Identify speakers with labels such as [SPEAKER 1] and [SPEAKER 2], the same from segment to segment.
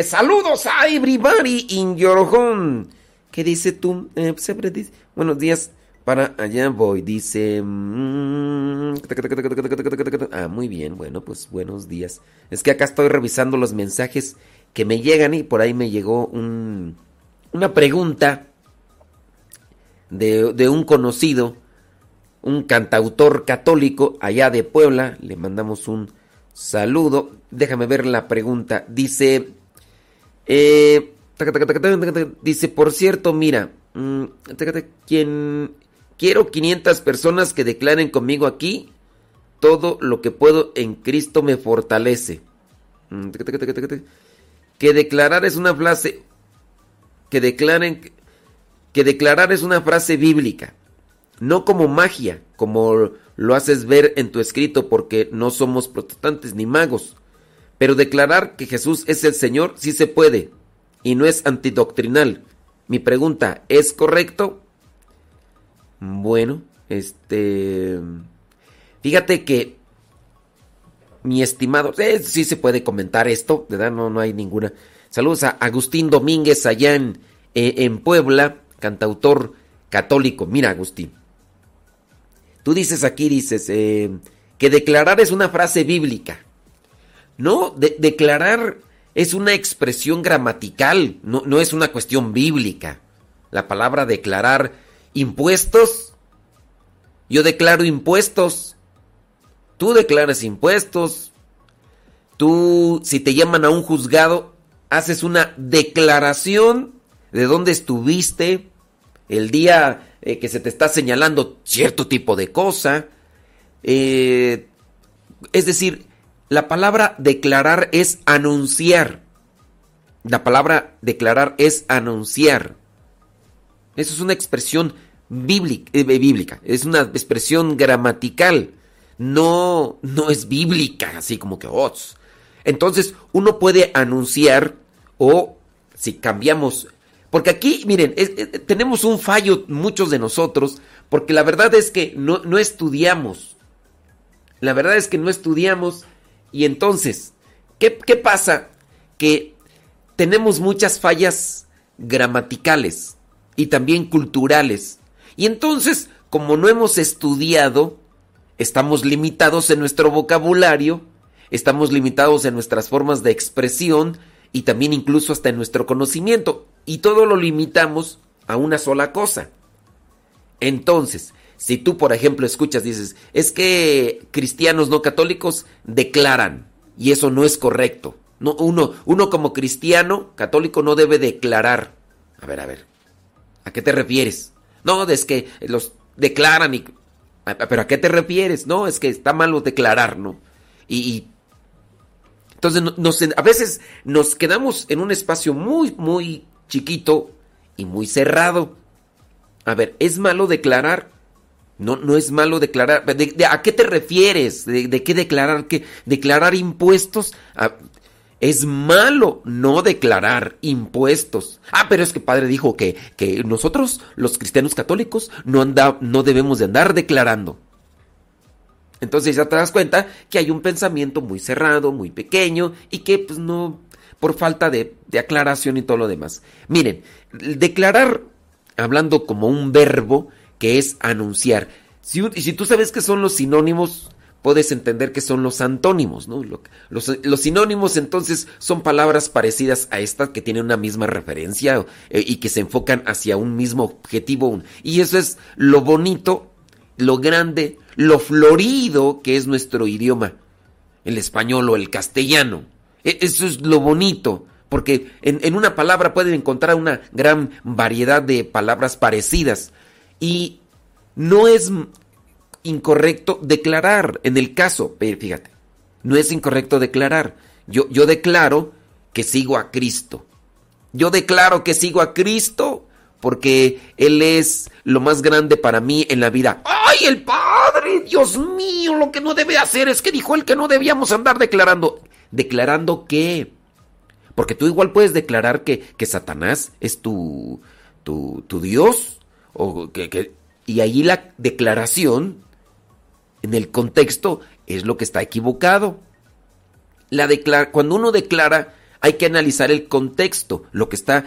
[SPEAKER 1] Pues, saludos a everybody in your. ¿Qué dice tú? Eh, siempre dice, buenos días, para allá voy, dice... mm, Ah, muy bien, bueno, pues buenos días. Es que acá estoy revisando los mensajes que me llegan y por ahí me llegó un, una pregunta de un conocido, un cantautor católico allá de Puebla. Le mandamos un saludo. Déjame ver la pregunta. Dice, eh, dice, por cierto, mira, mm, quiero 500 personas que declaren conmigo aquí, todo lo que puedo en Cristo me fortalece. Mm. Que declarar es una frase, que declaren, que declarar es una frase bíblica, no como magia, como lo haces ver en tu escrito, porque no somos protestantes ni magos. Pero declarar que Jesús es el Señor sí se puede, y no es antidoctrinal. Mi pregunta, ¿es correcto? Bueno, este... Fíjate que mi estimado, eh, sí se puede comentar esto. No, no hay ninguna. Saludos a Agustín Domínguez allá en, eh, en Puebla, cantautor católico. Mira, Agustín. Tú dices aquí, dices, eh, que declarar es una frase bíblica. No, de- declarar es una expresión gramatical, no, no es una cuestión bíblica. La palabra declarar impuestos, yo declaro impuestos, tú declaras impuestos, tú si te llaman a un juzgado, haces una declaración de dónde estuviste el día eh, que se te está señalando cierto tipo de cosa. Eh, es decir, la palabra declarar es anunciar. La palabra declarar es anunciar. Eso es una expresión bíblica, eh, bíblica, es una expresión gramatical. No, no es bíblica, así como que oh. Entonces, uno puede anunciar o si cambiamos porque aquí, miren, es- tenemos un fallo muchos de nosotros, porque la verdad es que no, no estudiamos. La verdad es que no estudiamos y entonces, ¿qué, qué pasa? Que tenemos muchas fallas gramaticales y también culturales. Y entonces, como no hemos estudiado, estamos limitados en nuestro vocabulario, estamos limitados en nuestras formas de expresión y también incluso hasta en nuestro conocimiento. Y todo lo limitamos a una sola cosa. Entonces, si tú, por ejemplo, escuchas, dices, es que cristianos no católicos declaran, y eso no es correcto. No, uno, uno como cristiano católico no debe declarar. A ver, a ver, ¿a qué te refieres? No, es que los declaran y... ¿Pero a qué te refieres? No, es que está malo declarar, ¿no? Y, entonces a veces nos quedamos en un espacio muy, muy chiquito y muy cerrado. A ver, ¿es malo declarar? No, no es malo declarar. ¿De, a qué te refieres? ¿De, de qué declarar? ¿Qué? ¿Declarar impuestos? Ah, es malo no declarar impuestos. Ah, pero es que padre dijo que, que nosotros, los cristianos católicos, no, anda, no debemos de andar declarando. Entonces ya te das cuenta que hay un pensamiento muy cerrado, muy pequeño y que pues no, por falta de, de aclaración y todo lo demás. Miren, declarar, hablando como un verbo que es anunciar. Si, si tú sabes que son los sinónimos, puedes entender que son los antónimos, ¿no? Los, los, sinónimos entonces son palabras parecidas a estas que tienen una misma referencia eh, y que se enfocan hacia un mismo objetivo. Y eso es lo bonito, lo grande, lo florido que es nuestro idioma, el español o el castellano. E, eso es lo bonito, porque en, en una palabra pueden encontrar una gran variedad de palabras parecidas. Y no es incorrecto declarar en el caso, fíjate, no es incorrecto declarar. Yo, yo declaro que sigo a Cristo. Yo declaro que sigo a Cristo porque Él es lo más grande para mí en la vida. ¡Ay, el Padre! Dios mío, lo que no debe hacer es que dijo Él que no debíamos andar declarando. ¿Declarando qué? Porque tú igual puedes declarar que, que Satanás es tu, tu, tu Dios. Y ahí la declaración en el contexto es lo que está equivocado. La cuando uno declara, hay que analizar el contexto, lo que está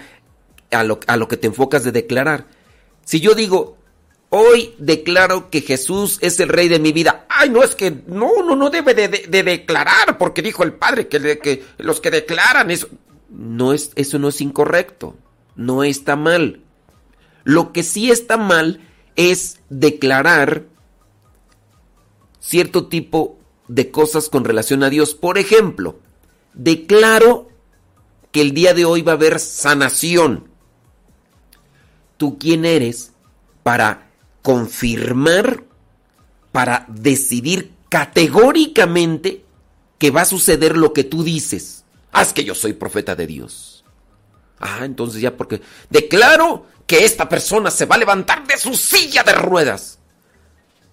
[SPEAKER 1] a lo, a lo que te enfocas de declarar. Si yo digo, hoy declaro que Jesús es el rey de mi vida. Ay, no, es que no, no, no debe de, de, declarar, porque dijo el Padre que, que, los que declaran eso. No es, eso no es incorrecto, no está mal. Lo que sí está mal es declarar cierto tipo de cosas con relación a Dios. Por ejemplo, declaro que el día de hoy va a haber sanación. ¿Tú quién eres para confirmar, para decidir categóricamente que va a suceder lo que tú dices? Haz que yo soy profeta de Dios. Ah, entonces ya porque declaro que esta persona se va a levantar de su silla de ruedas.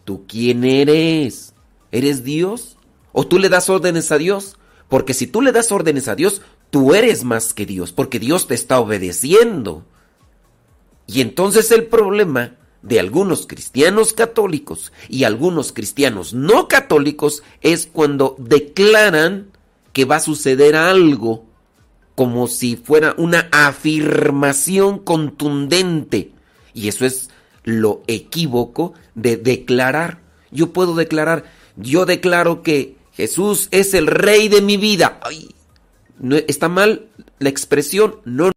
[SPEAKER 1] ¿Tú quién eres? ¿Eres Dios? ¿O tú le das órdenes a Dios? Porque si tú le das órdenes a Dios, tú eres más que Dios, porque Dios te está obedeciendo. Y entonces el problema de algunos cristianos católicos y algunos cristianos no católicos es cuando declaran que va a suceder algo como si fuera una afirmación contundente. Y eso es lo equívoco de declarar. Yo puedo declarar, yo declaro que Jesús es el rey de mi vida. No, está mal la expresión, no.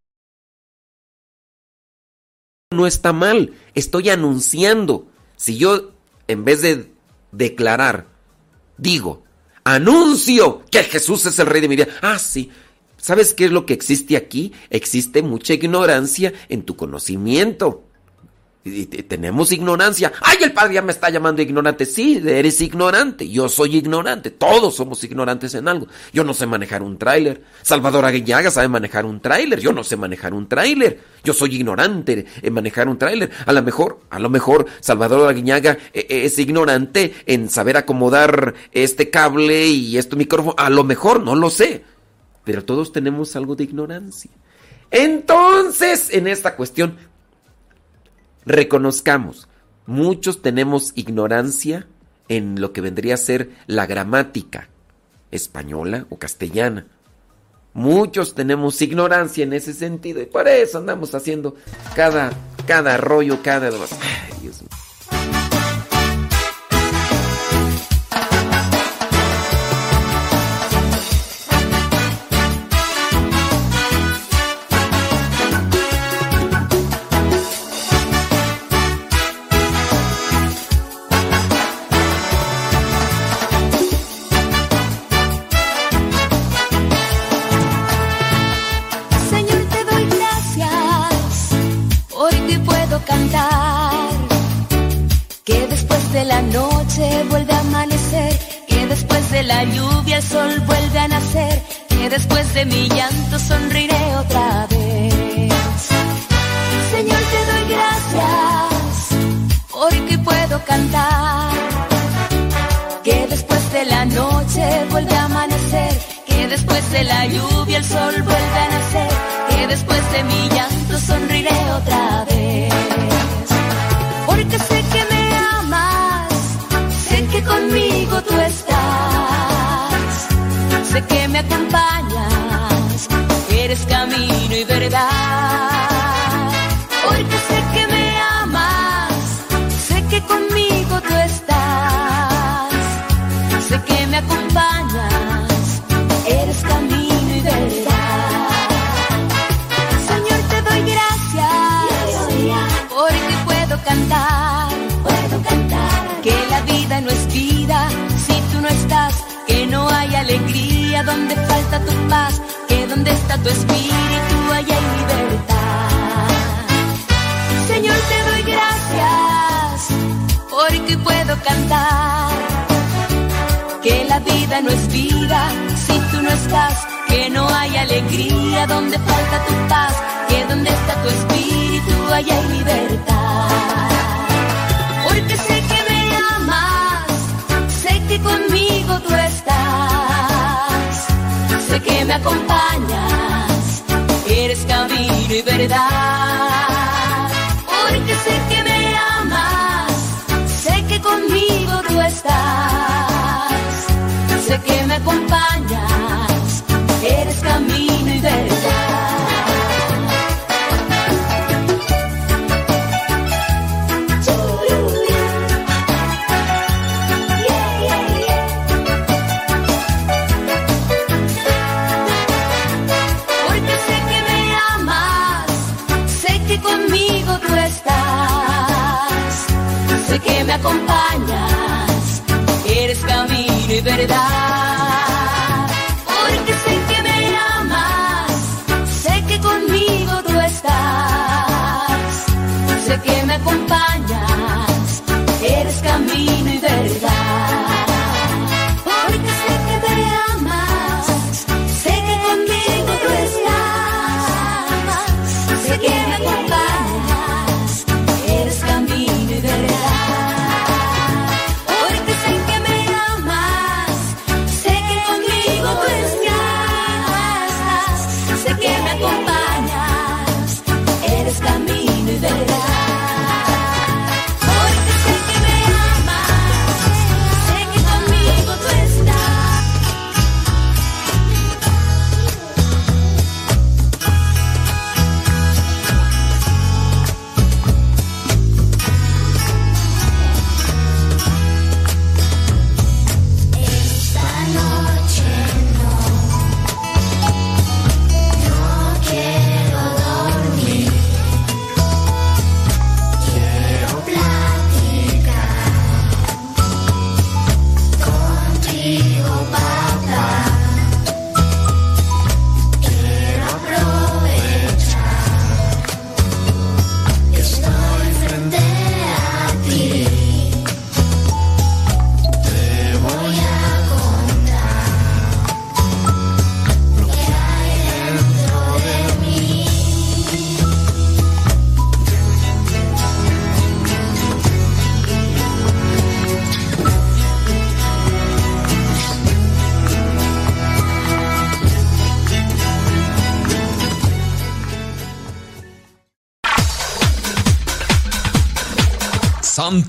[SPEAKER 1] No está mal, estoy anunciando. Si yo, en vez de declarar, digo, anuncio que Jesús es el rey de mi vida. Ah, sí. ¿Sabes qué es lo que existe aquí? Existe mucha ignorancia en tu conocimiento. Y tenemos ignorancia. ¡Ay, el padre ya me está llamando ignorante! Sí, eres ignorante. Yo soy ignorante. Todos somos ignorantes en algo. Yo no sé manejar un tráiler. Salvador Aguiñaga sabe manejar un tráiler. Yo no sé manejar un tráiler. Yo soy ignorante en manejar un tráiler. A lo mejor, a lo mejor Salvador Aguiñaga eh, eh, es ignorante en saber acomodar este cable y este micrófono. A lo mejor, no lo sé. Pero todos tenemos algo de ignorancia. Entonces, en esta cuestión, reconozcamos, muchos tenemos ignorancia en lo que vendría a ser la gramática española o castellana. Muchos tenemos ignorancia en ese sentido y por eso andamos haciendo cada, cada rollo, cada...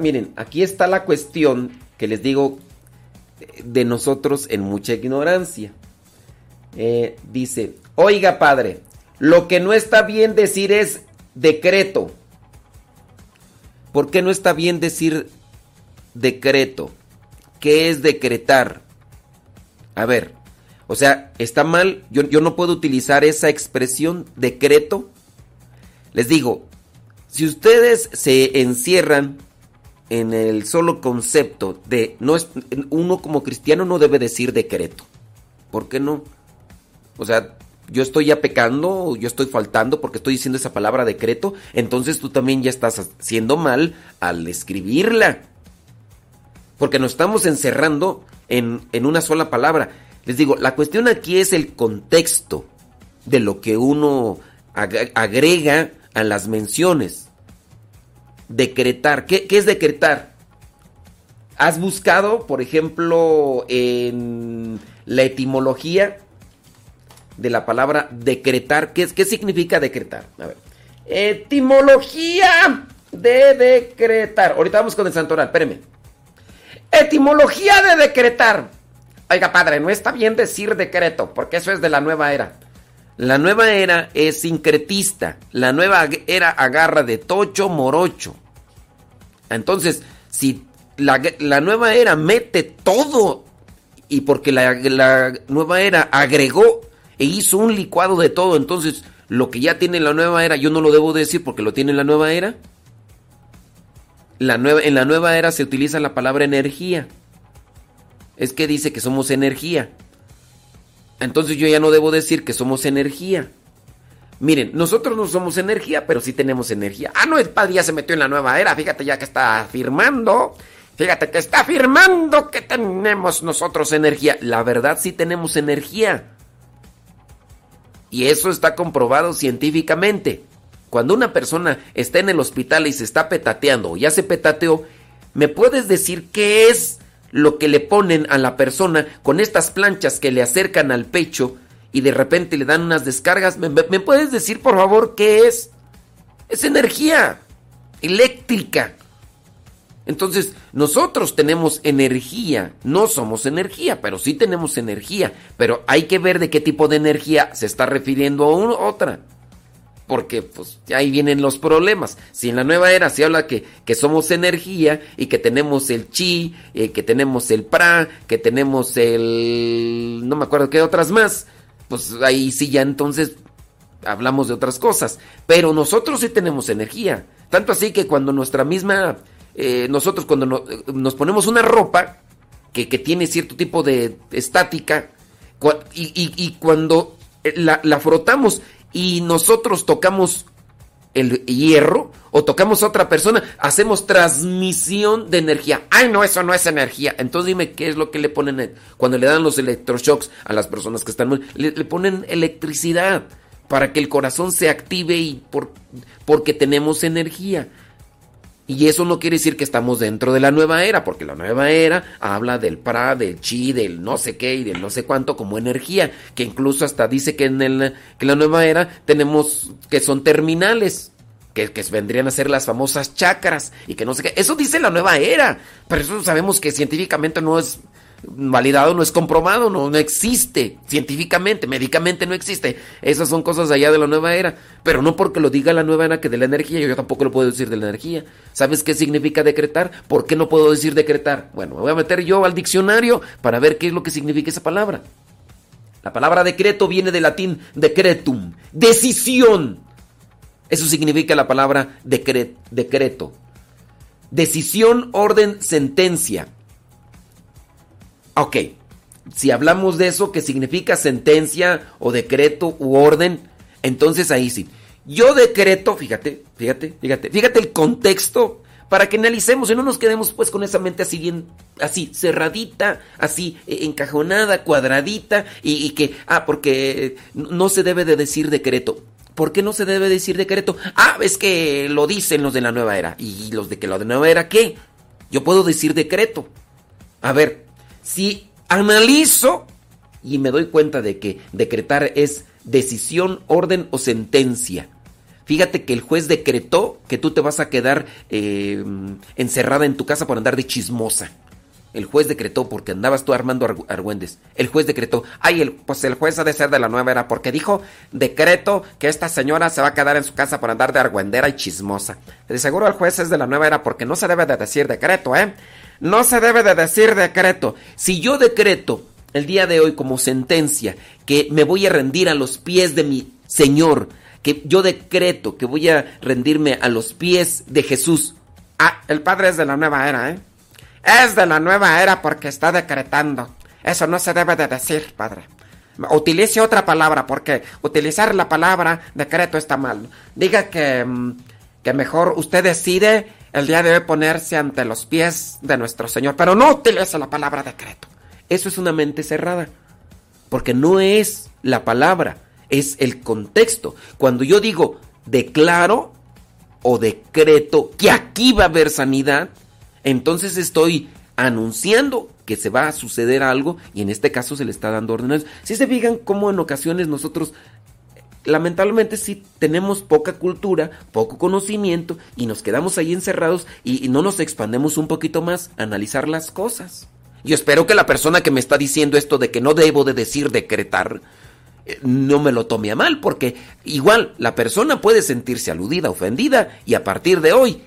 [SPEAKER 1] Miren, aquí está la cuestión que les digo de nosotros en mucha ignorancia. Eh, dice, oiga padre, lo que no está bien decir es decreto. ¿Por qué no está bien decir decreto? ¿Qué es decretar? A ver, o sea, está mal, yo, yo no puedo utilizar esa expresión decreto. Les digo, si ustedes se encierran en el solo concepto de no es, uno como cristiano no debe decir decreto. ¿Por qué no? O sea, yo estoy ya pecando, yo estoy faltando porque estoy diciendo esa palabra decreto, entonces tú también ya estás haciendo mal al escribirla. Porque nos estamos encerrando en, en una sola palabra. Les digo, la cuestión aquí es el contexto de lo que uno agrega a las menciones. Decretar. ¿Qué, qué es decretar? ¿Has buscado, por ejemplo, en la etimología de la palabra decretar? ¿Qué, qué significa decretar? A ver. Etimología de decretar. Ahorita vamos con el santoral, espéreme. Etimología de decretar. Oiga, padre, no está bien decir decreto, porque eso es de la nueva era. La nueva era es sincretista. La nueva era agarra de tocho morocho. Entonces, si la, la nueva era mete todo, y porque la, la nueva era agregó e hizo un licuado de todo, entonces lo que ya tiene la nueva era, yo no lo debo decir porque lo tiene la nueva era. La nueva, en la nueva era se utiliza la palabra energía. Es que dice que somos energía. Entonces yo ya no debo decir que somos energía. Miren, nosotros no somos energía, pero sí tenemos energía. Ah, no, el padre ya se metió en la nueva era. Fíjate ya que está afirmando. Fíjate que está afirmando que tenemos nosotros energía. La verdad sí tenemos energía. Y eso está comprobado científicamente. Cuando una persona está en el hospital y se está petateando o ya se petateó, ¿me puedes decir qué es lo que le ponen a la persona con estas planchas que le acercan al pecho y de repente le dan unas descargas? ¿Me, puedes decir por favor qué es? Es energía eléctrica. Entonces, nosotros tenemos energía, no somos energía, pero sí tenemos energía, pero hay que ver de qué tipo de energía se está refiriendo a una otra. Porque pues ahí vienen los problemas. Si en la nueva era se habla que, que somos energía y que tenemos el chi, eh, que tenemos el pra, que tenemos el... no me acuerdo qué otras más, pues ahí sí ya entonces hablamos de otras cosas. Pero nosotros sí tenemos energía. Tanto así que cuando nuestra misma... eh, nosotros cuando no- nos ponemos una ropa que, que tiene cierto tipo de estática y, cuando eh, la frotamos y nosotros tocamos el hierro o tocamos a otra persona, hacemos transmisión de energía. Ay, no, eso no es energía. Entonces dime qué es lo que le ponen cuando le dan los electroshocks a las personas que están muy- le, le ponen electricidad para que el corazón se active y por, porque tenemos energía. Y eso no quiere decir que estamos dentro de la nueva era, porque la nueva era habla del pra, del chi, del no sé qué y del no sé cuánto como energía, que incluso hasta dice que en el, que la nueva era tenemos que son terminales, que, que vendrían a ser las famosas chakras y que no sé qué. Eso dice la nueva era, pero eso sabemos que científicamente no es validado, no es comprobado, no, no existe científicamente, médicamente no existe. Esas son cosas allá de la nueva era, pero no porque lo diga la nueva era que de la energía, yo tampoco lo puedo decir de la energía. ¿Sabes qué significa decretar? ¿Por qué no puedo decir decretar? Bueno, me voy a meter yo al diccionario para ver qué es lo que significa esa palabra. La palabra decreto viene del latín decretum, decisión. Eso significa la palabra decre- decreto. Decisión, orden, sentencia. Ok, si hablamos de eso que significa sentencia o decreto u orden, entonces ahí sí. Yo decreto, fíjate, fíjate, fíjate, fíjate el contexto para que analicemos y no nos quedemos pues con esa mente así bien, así cerradita, así eh, encajonada, cuadradita y, que, ah, porque no se debe de decir decreto. ¿Por qué no se debe decir decreto? Ah, es que lo dicen los de la nueva era. ¿Y los de que la nueva era qué? Yo puedo decir decreto. A ver, si analizo y me doy cuenta de que decretar es decisión, orden o sentencia. Fíjate que el juez decretó que tú te vas a quedar eh, encerrada en tu casa por andar de chismosa. El juez decretó porque andabas tú armando arg- argüendes. El juez decretó, ay, el, pues el juez ha de ser de la nueva era porque dijo decreto que esta señora se va a quedar en su casa por andar de argüendera y chismosa. De seguro el juez es de la nueva era porque no se debe de decir decreto, ¿eh? No se debe de decir decreto. Si yo decreto el día de hoy como sentencia que me voy a rendir a los pies de mi Señor, que yo decreto que voy a rendirme a los pies de Jesús. Ah, el padre es de la nueva era, ¿eh? Es de la nueva era porque está decretando. Eso no se debe de decir, padre. Utilice otra palabra porque utilizar la palabra decreto está mal. Diga que, mm, que mejor usted decide el día de hoy ponerse ante los pies de nuestro Señor, pero no utilice la palabra decreto. Eso es una mente cerrada. Porque no es la palabra, es el contexto. Cuando yo digo declaro o decreto que aquí va a haber sanidad, entonces estoy anunciando que se va a suceder algo y en este caso se le está dando órdenes. Si se fijan cómo en ocasiones nosotros lamentablemente sí tenemos poca cultura, poco conocimiento y nos quedamos ahí encerrados y, y, no nos expandemos un poquito más a analizar las cosas. Yo espero que la persona que me está diciendo esto de que no debo de decir decretar, eh, no me lo tome a mal, porque igual la persona puede sentirse aludida, ofendida y a partir de hoy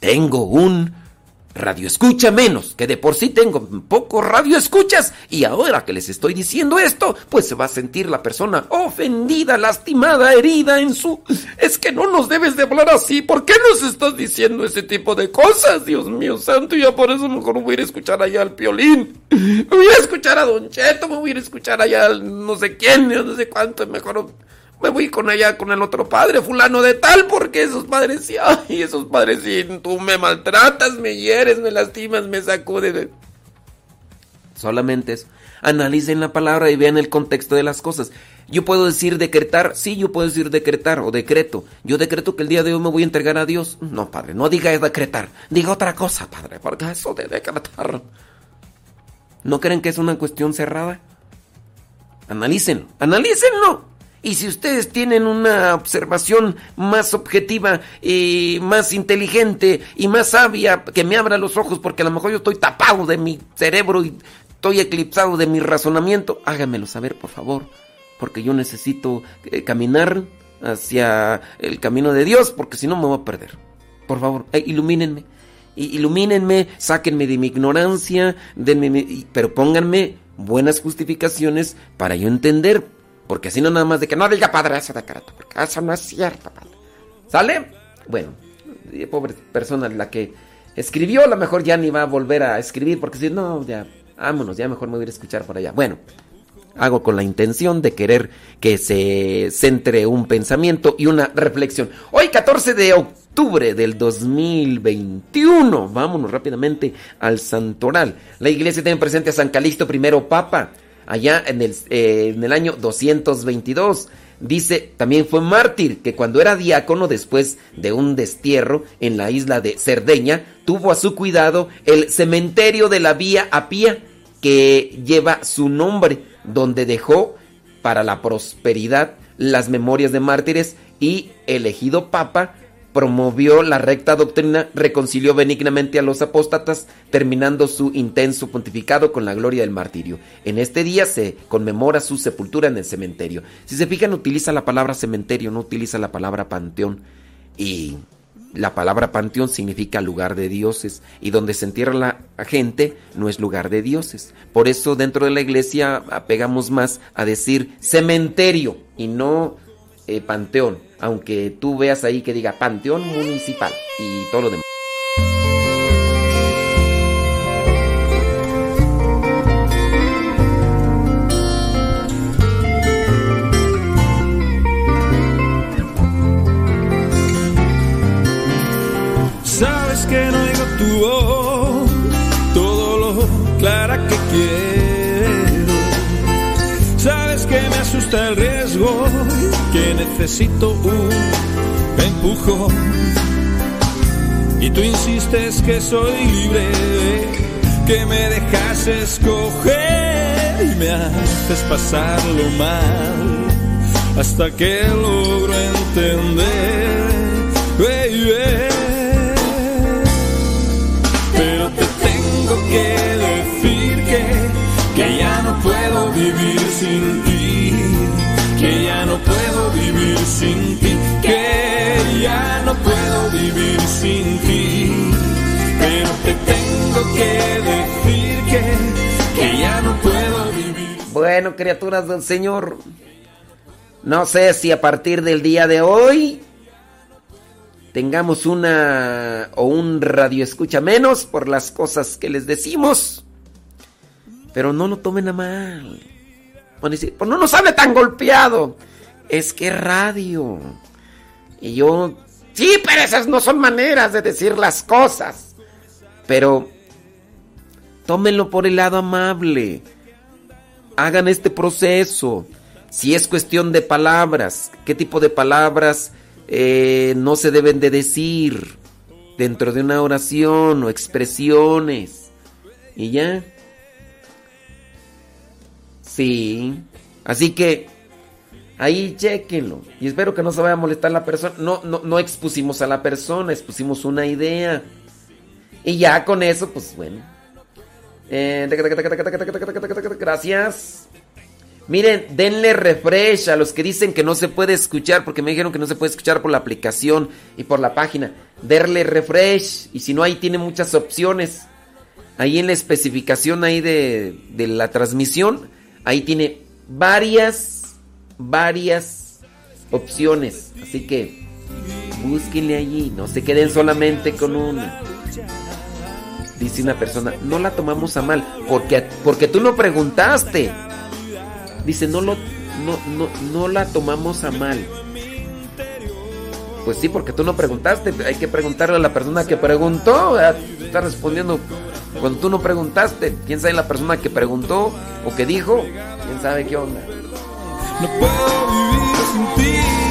[SPEAKER 1] tengo un radio escucha menos, que de por sí tengo poco radio escuchas y ahora que les estoy diciendo esto, pues se va a sentir la persona ofendida, lastimada, herida en su... Es que no nos debes de hablar así, ¿por qué nos estás diciendo ese tipo de cosas? Dios mío santo, ya por eso mejor me voy a ir a escuchar allá al piolín, me voy a escuchar a Don Cheto, me voy a ir a escuchar allá al no sé quién, no sé cuánto, mejor me voy con allá con el otro padre, fulano de tal, porque esos padres sí, ay, esos padres sí, tú me maltratas, me hieres, me lastimas, me sacudes. Solamente eso. Analicen la palabra y vean el contexto de las cosas. Yo puedo decir decretar, sí, yo puedo decir decretar o decreto. Yo decreto que el día de hoy me voy a entregar a Dios. No, padre, no diga decretar, diga otra cosa, padre, porque eso de decretar. ¿No creen que es una cuestión cerrada? Analícenlo, analícenlo. Y si ustedes tienen una observación más objetiva y más inteligente y más sabia, que me abra los ojos porque a lo mejor yo estoy tapado de mi cerebro y estoy eclipsado de mi razonamiento, háganmelo saber, por favor, porque yo necesito eh, caminar hacia el camino de Dios, porque si no me voy a perder. Por favor, eh, ilumínenme. Ilumínenme, sáquenme de mi ignorancia, denme, pero pónganme buenas justificaciones para yo entender porque así no nada más de que no diga padre ese decreto, porque eso no es cierto, padre. ¿Sale? Bueno, pobre persona la que escribió, a lo mejor ya ni va a volver a escribir, porque si no, ya, vámonos, ya mejor me voy a escuchar por allá. Bueno, hago con la intención de querer que se centre un pensamiento y una reflexión. Hoy, 14 de octubre del 2021, vámonos rápidamente al Santoral. La iglesia tiene presente a San Calixto I, Papa allá en el, eh, en el año 222. Dice, también fue mártir, que cuando era diácono después de un destierro en la isla de Cerdeña, tuvo a su cuidado el cementerio de la Vía Apía, que lleva su nombre, donde dejó para la prosperidad las memorias de mártires y elegido papa promovió la recta doctrina, reconcilió benignamente a los apóstatas, terminando su intenso pontificado con la gloria del martirio. En este día se conmemora su sepultura en el cementerio. Si se fijan, utiliza la palabra cementerio, no utiliza la palabra panteón. Y la palabra panteón significa lugar de dioses, y donde se entierra la gente no es lugar de dioses. Por eso dentro de la iglesia apegamos más a decir cementerio y no eh, panteón, aunque tú veas ahí que diga panteón municipal y todo lo demás.
[SPEAKER 2] Necesito un empujón. Y tú insistes que soy libre, que me dejas escoger y me haces pasarlo mal hasta que logro entender. baby. Pero te tengo que decir que, que ya no puedo vivir sin ti, sin ti, que ya no puedo vivir sin ti. Pero te tengo que decir que, que ya no puedo vivir.
[SPEAKER 1] Bueno, criaturas del Señor, no sé si a partir del día de hoy tengamos una o un radio escucha menos por las cosas que les decimos. Pero no lo tomen a mal. Pues no nos hable tan golpeado. Es que radio. Y yo, sí, pero esas no son maneras de decir las cosas. Pero tómenlo por el lado amable. Hagan este proceso. Si es cuestión de palabras, qué tipo de palabras eh, no se deben de decir dentro de una oración o expresiones. Y ya. Sí. Así que ahí chequenlo. Y espero que no se vaya a molestar la persona. No, no, no expusimos a la persona, expusimos una idea. Y ya con eso, pues bueno. Eh, gracias. Miren, denle refresh a los que dicen que no se puede escuchar, porque me dijeron que no se puede escuchar por la aplicación y por la página. Darle refresh, y si no, ahí tiene muchas opciones. Ahí en la especificación ahí de, de la transmisión, ahí tiene varias, varias opciones. Así que búsquenle allí, no se queden solamente con una. Dice una persona, no la tomamos a mal, porque, porque tú no preguntaste. Dice, no, lo, no, no, no la tomamos a mal. Pues sí, porque tú no preguntaste. Hay que preguntarle a la persona que preguntó. Está respondiendo cuando tú no preguntaste. ¿Quién sabe la persona que preguntó o que dijo? ¿Quién sabe qué onda?
[SPEAKER 2] No puedo vivir sin ti.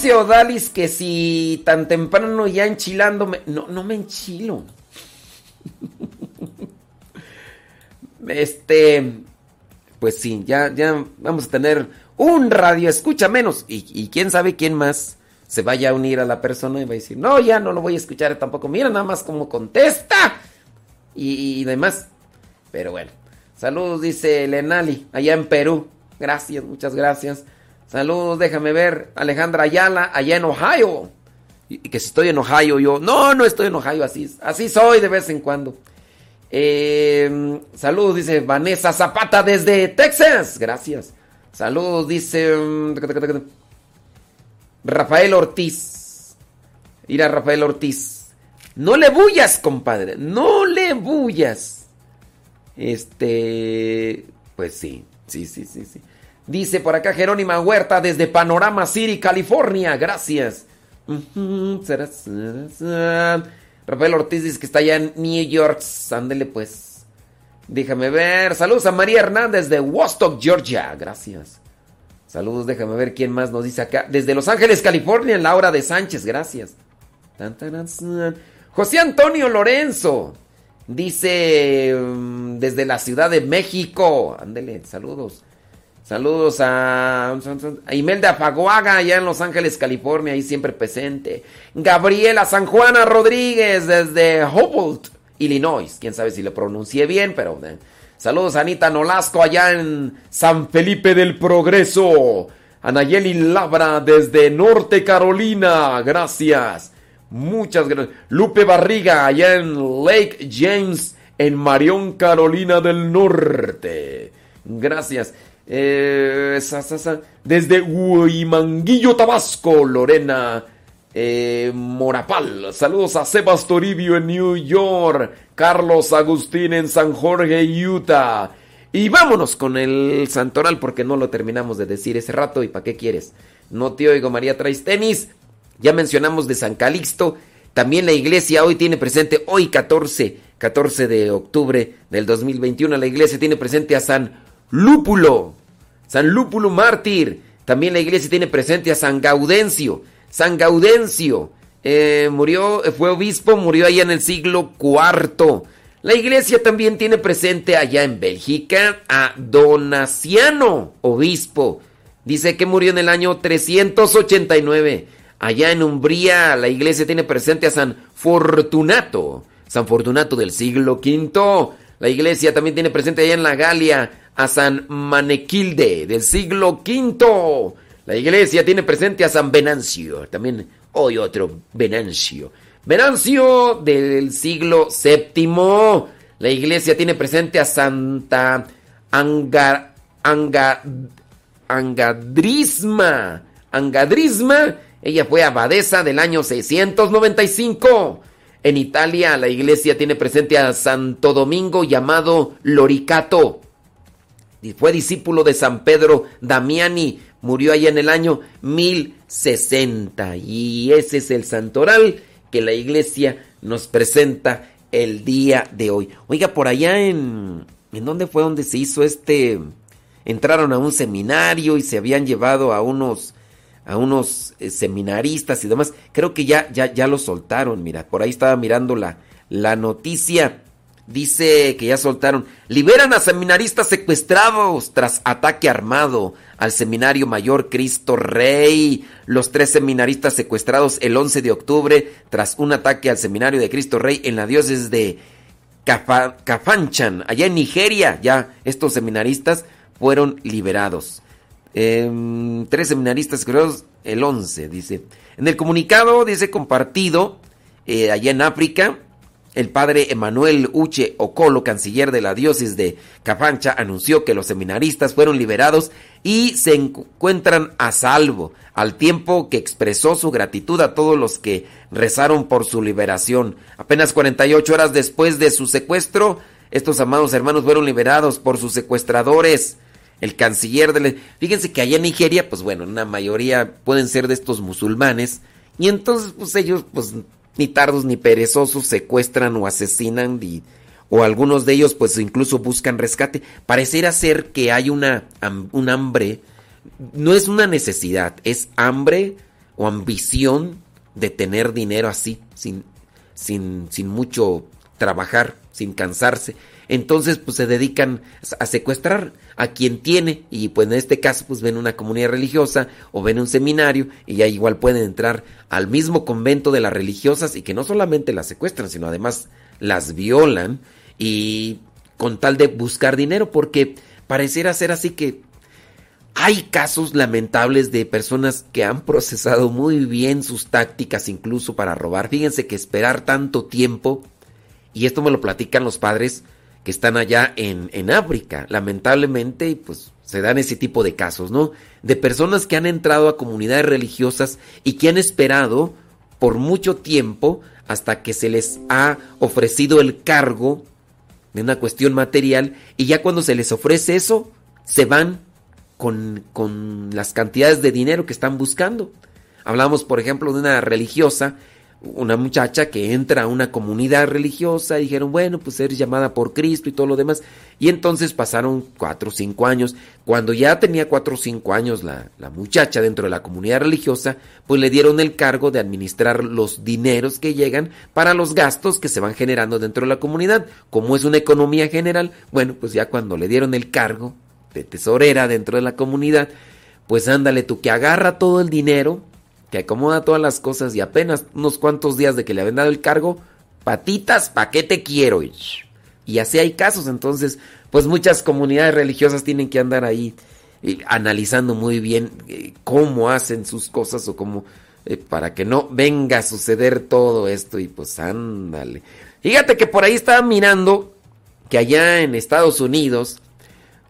[SPEAKER 1] Dice Odalis que si tan temprano ya enchilándome. No, no me enchilo. Este. Pues sí, ya, ya vamos a tener un radio escucha menos. Y, quién sabe quién más se vaya a unir a la persona y va a decir, no, ya no lo voy a escuchar tampoco. Mira nada más cómo contesta. Y, y demás. Pero bueno. Saludos, dice Lenali, allá en Perú. Gracias, muchas gracias. Saludos, déjame ver. Alejandra Ayala, allá en Ohio. Y, que si estoy en Ohio, yo. No, no estoy en Ohio, así, así soy de vez en cuando. Eh, saludos, dice Vanessa Zapata desde Texas. Gracias. Saludos, dice mm, Rafael Ortiz. Ir a Rafael Ortiz. No le bullas, compadre. No le bullas. Este. Pues sí, sí, sí, sí, sí. Dice por acá Jerónima Huerta desde Panorama City, California. Gracias. Rafael Ortiz dice que está allá en New York. Ándele pues. Déjame ver. Saludos a María Hernández de Wostock, Georgia. Gracias. Saludos, déjame ver quién más nos dice acá. Desde Los Ángeles, California, Laura de Sánchez. Gracias. José Antonio Lorenzo. Dice mm, desde la Ciudad de México. Ándele, saludos. Saludos a, Imelda Faguaga allá en Los Ángeles, California, ahí siempre presente. Gabriela San Juana Rodríguez desde Humboldt, Illinois. Quién sabe si lo pronuncié bien, pero eh. saludos a Anita Nolasco allá en San Felipe del Progreso. Anayeli Labra desde Norte Carolina, gracias. Muchas gracias. Lupe Barriga allá en Lake James, en Marión, Carolina del Norte. Gracias. Eh. Desde Huimanguillo, Tabasco, Lorena eh, Morapal. Saludos a Sebas Toribio en New York. Carlos Agustín en San Jorge, Utah. Y vámonos con el santoral porque no lo terminamos de decir ese rato. ¿Y para qué quieres? No te oigo, María, traes tenis. Ya mencionamos de San Calixto. También la iglesia hoy tiene presente, hoy 14, 14 de octubre del 2021, la iglesia tiene presente a San Lúpulo, San Lúpulo mártir. También la iglesia tiene presente a San Gaudencio. San Gaudencio eh, murió, fue obispo, murió allá en el siglo IV. La iglesia también tiene presente allá en Bélgica a Donaciano, obispo. Dice que murió en el año 389. Allá en Umbría la iglesia tiene presente a San Fortunato, San Fortunato del siglo V. La iglesia también tiene presente allá en la Galia a San Manequilde del siglo V. La iglesia tiene presente a San Venancio, también hoy otro Venancio. Venancio del siglo VII. La iglesia tiene presente a Santa Anga, Anga, Angadrisma. Angadrisma, ella fue abadesa del año 695. En Italia la iglesia tiene presente a Santo Domingo llamado Loricato. Fue discípulo de San Pedro Damiani, murió allá en el año 1060. Y ese es el santoral que la iglesia nos presenta el día de hoy. Oiga, por allá en... ¿En dónde fue donde se hizo este... Entraron a un seminario y se habían llevado a unos a unos eh, seminaristas y demás. Creo que ya, ya, ya lo soltaron, mira, por ahí estaba mirando la, la noticia. Dice que ya soltaron. Liberan a seminaristas secuestrados tras ataque armado al seminario mayor Cristo Rey. Los tres seminaristas secuestrados el 11 de octubre tras un ataque al seminario de Cristo Rey en la diócesis de Cafanchan, allá en Nigeria. Ya estos seminaristas fueron liberados. Em, tres seminaristas secuestrados el 11, dice. En el comunicado dice compartido eh, allá en África. El padre Emanuel Uche Ocolo, canciller de la diócesis de Cafancha, anunció que los seminaristas fueron liberados y se encuentran a salvo, al tiempo que expresó su gratitud a todos los que rezaron por su liberación. Apenas 48 horas después de su secuestro, estos amados hermanos fueron liberados por sus secuestradores. El canciller de... Fíjense que allá en Nigeria, pues bueno, una mayoría pueden ser de estos musulmanes. Y entonces, pues ellos, pues ni tardos ni perezosos secuestran o asesinan o algunos de ellos pues incluso buscan rescate. Pareciera ser que hay una un hambre, no es una necesidad, es hambre o ambición de tener dinero así, sin, sin, sin mucho trabajar, sin cansarse. Entonces pues se dedican a secuestrar a quien tiene y pues en este caso pues ven una comunidad religiosa o ven un seminario y ya igual pueden entrar al mismo convento de las religiosas y que no solamente las secuestran sino además las violan y con tal de buscar dinero porque pareciera ser así que hay casos lamentables de personas que han procesado muy bien sus tácticas incluso para robar. Fíjense que esperar tanto tiempo, y esto me lo platican los padres que están allá en, en África, lamentablemente, pues se dan ese tipo de casos, ¿no? De personas que han entrado a comunidades religiosas y que han esperado por mucho tiempo hasta que se les ha ofrecido el cargo de una cuestión material y ya cuando se les ofrece eso, se van con, con las cantidades de dinero que están buscando. Hablamos, por ejemplo, de una religiosa, una muchacha que entra a una comunidad religiosa dijeron, bueno, pues eres llamada por Cristo y todo lo demás. Y entonces pasaron cuatro o cinco años. Cuando ya tenía cuatro o cinco años la, la muchacha dentro de la comunidad religiosa, pues le dieron el cargo de administrar los dineros que llegan para los gastos que se van generando dentro de la comunidad. Como es una economía general, bueno, pues ya cuando le dieron el cargo de tesorera dentro de la comunidad, pues ándale tú que agarra todo el dinero, que acomoda todas las cosas y apenas unos cuantos días de que le habían dado el cargo, patitas, ¿pa' qué te quiero? Y, así hay casos, entonces, pues muchas comunidades religiosas tienen que andar ahí eh, analizando muy bien eh, cómo hacen sus cosas o cómo, eh, para que no venga a suceder todo esto y pues ándale. Fíjate que por ahí estaba mirando que allá en Estados Unidos,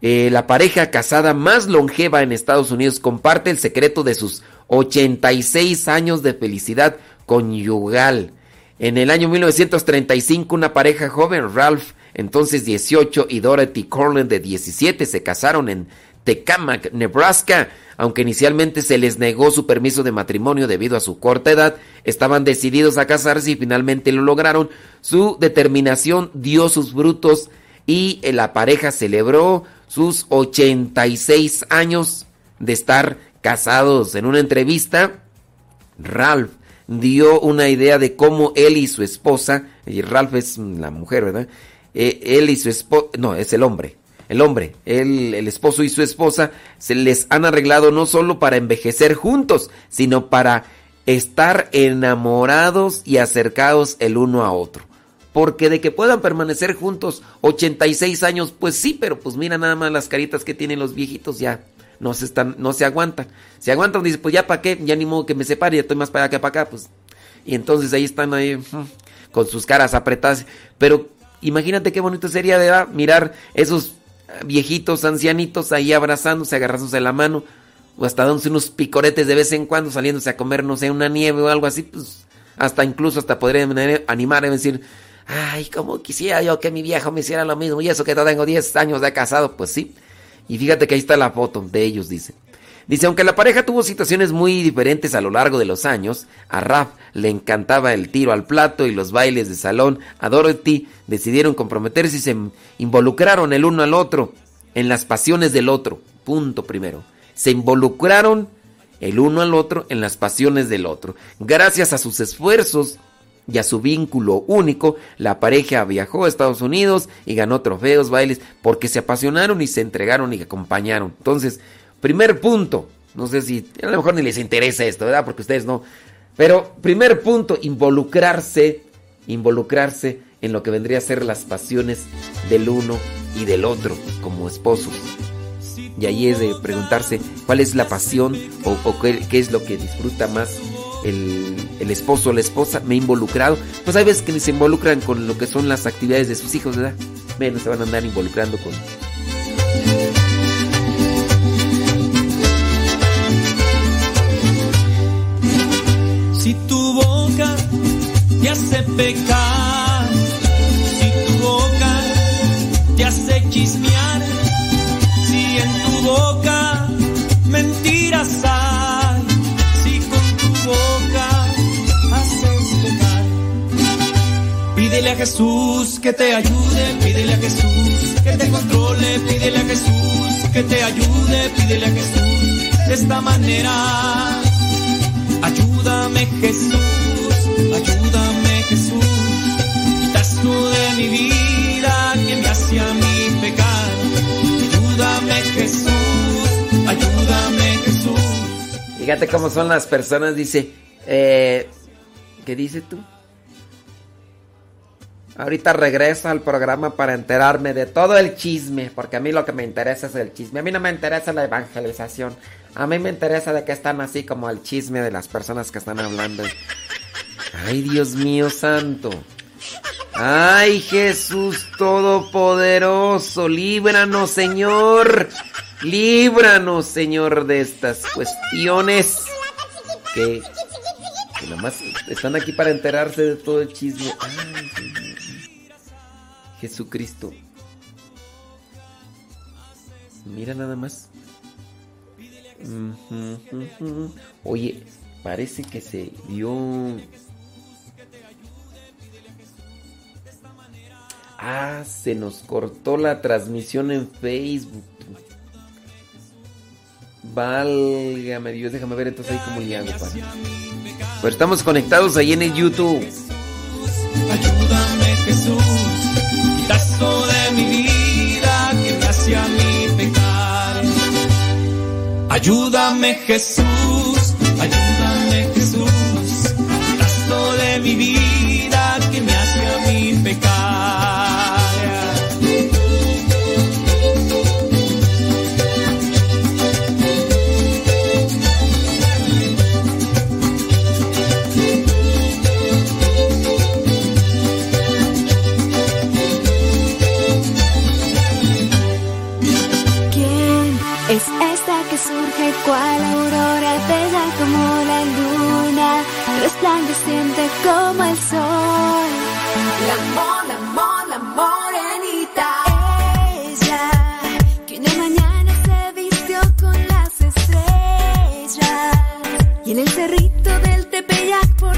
[SPEAKER 1] la pareja casada más longeva en Estados Unidos comparte el secreto de sus 86 años de felicidad conyugal. En el año 1935, una pareja joven, Ralph, entonces 18, y Dorothy Corlin, de 17, se casaron en Tecamac, Nebraska. Aunque inicialmente se les negó su permiso de matrimonio debido a su corta edad, estaban decididos a casarse y finalmente lo lograron. Su determinación dio sus frutos y eh, la pareja celebró sus 86 años de estar casados. En una entrevista, Ralph dio una idea de cómo él y su esposa, y Ralph es la mujer, ¿verdad? Eh, él y su esposa, no, es el hombre, el hombre, él, el esposo y su esposa se les han arreglado no solo para envejecer juntos, sino para estar enamorados y acercados el uno a otro. Porque de que puedan permanecer juntos 86 años, pues sí, pero pues mira nada más las caritas que tienen los viejitos ya. No se, están, no se aguantan. Se aguantan, dice, pues ya para qué, ya ni modo que me separe, ya estoy más para allá que para acá, pues. Y entonces ahí están ahí mm, con sus caras apretadas. Pero imagínate qué bonito sería de mirar esos viejitos, ancianitos ahí abrazándose, agarrándose la mano, o hasta dándose unos picoretes de vez en cuando, saliéndose a comer, no sé, una nieve o algo así, pues hasta incluso hasta podrían animar y decir, ay, como quisiera yo que mi viejo me hiciera lo mismo, y eso que tengo 10 años de casado, pues sí. Y fíjate que ahí está la foto de ellos, dice. Dice, aunque la pareja tuvo situaciones muy diferentes a lo largo de los años, a Raf le encantaba el tiro al plato y los bailes de salón, a Dorothy decidieron comprometerse y se involucraron el uno al otro en las pasiones del otro. Punto primero. Se involucraron el uno al otro en las pasiones del otro. Gracias a sus esfuerzos y a su vínculo único, la pareja viajó a Estados Unidos y ganó trofeos, bailes, porque se apasionaron y se entregaron y acompañaron. Entonces, Primer punto, no sé si a lo mejor ni les interesa esto, ¿verdad? Porque ustedes no. Pero primer punto, involucrarse, involucrarse en lo que vendría a ser las pasiones del uno y del otro como esposos. Y ahí es de preguntarse cuál es la pasión o, qué, es lo que disfruta más el, el, esposo o la esposa. Me he involucrado. Pues hay veces que se involucran con lo que son las actividades de sus hijos, ¿verdad? Menos se van a andar involucrando con
[SPEAKER 3] Si tu boca te hace pecar, A Jesús que te ayude, pídele a Jesús que te controle, pídele a Jesús que te ayude, pídele a Jesús de esta manera Ayúdame Jesús, ayúdame Jesús, quitazo de mi vida que me hace a pecar. Ayúdame Jesús, ayúdame Jesús.
[SPEAKER 1] Fíjate cómo son las personas, dice, eh, ¿qué dices tú? Ahorita regreso al programa para enterarme de todo el chisme, porque a mí lo que me interesa es el chisme. A mí no me interesa la evangelización. A mí me interesa de que están así como el chisme de las personas que están hablando. Ay, Dios mío santo. Ay, Jesús Todopoderoso, líbranos, Señor. Líbranos, Señor, de estas cuestiones que, que nomás están aquí para enterarse de todo el chisme. Ay, Jesucristo. Mira nada más. Oye, parece que se dio... Ah, se nos cortó la transmisión en Facebook. Válgame Dios, déjame ver entonces ahí cómo le hago para. Pero estamos conectados ahí en el YouTube.
[SPEAKER 3] De vida que me hace a mí pecar. Ayúdame Jesús, ayúdame Jesús, quitazo de mi vida que me hace a mí pecar.
[SPEAKER 4] Surge cual aurora bella como la luna, resplandeciente como el sol. La amor, la amor, la morenita. Ella, que una mañana se vistió con las estrellas y en el cerrito del Tepeyac por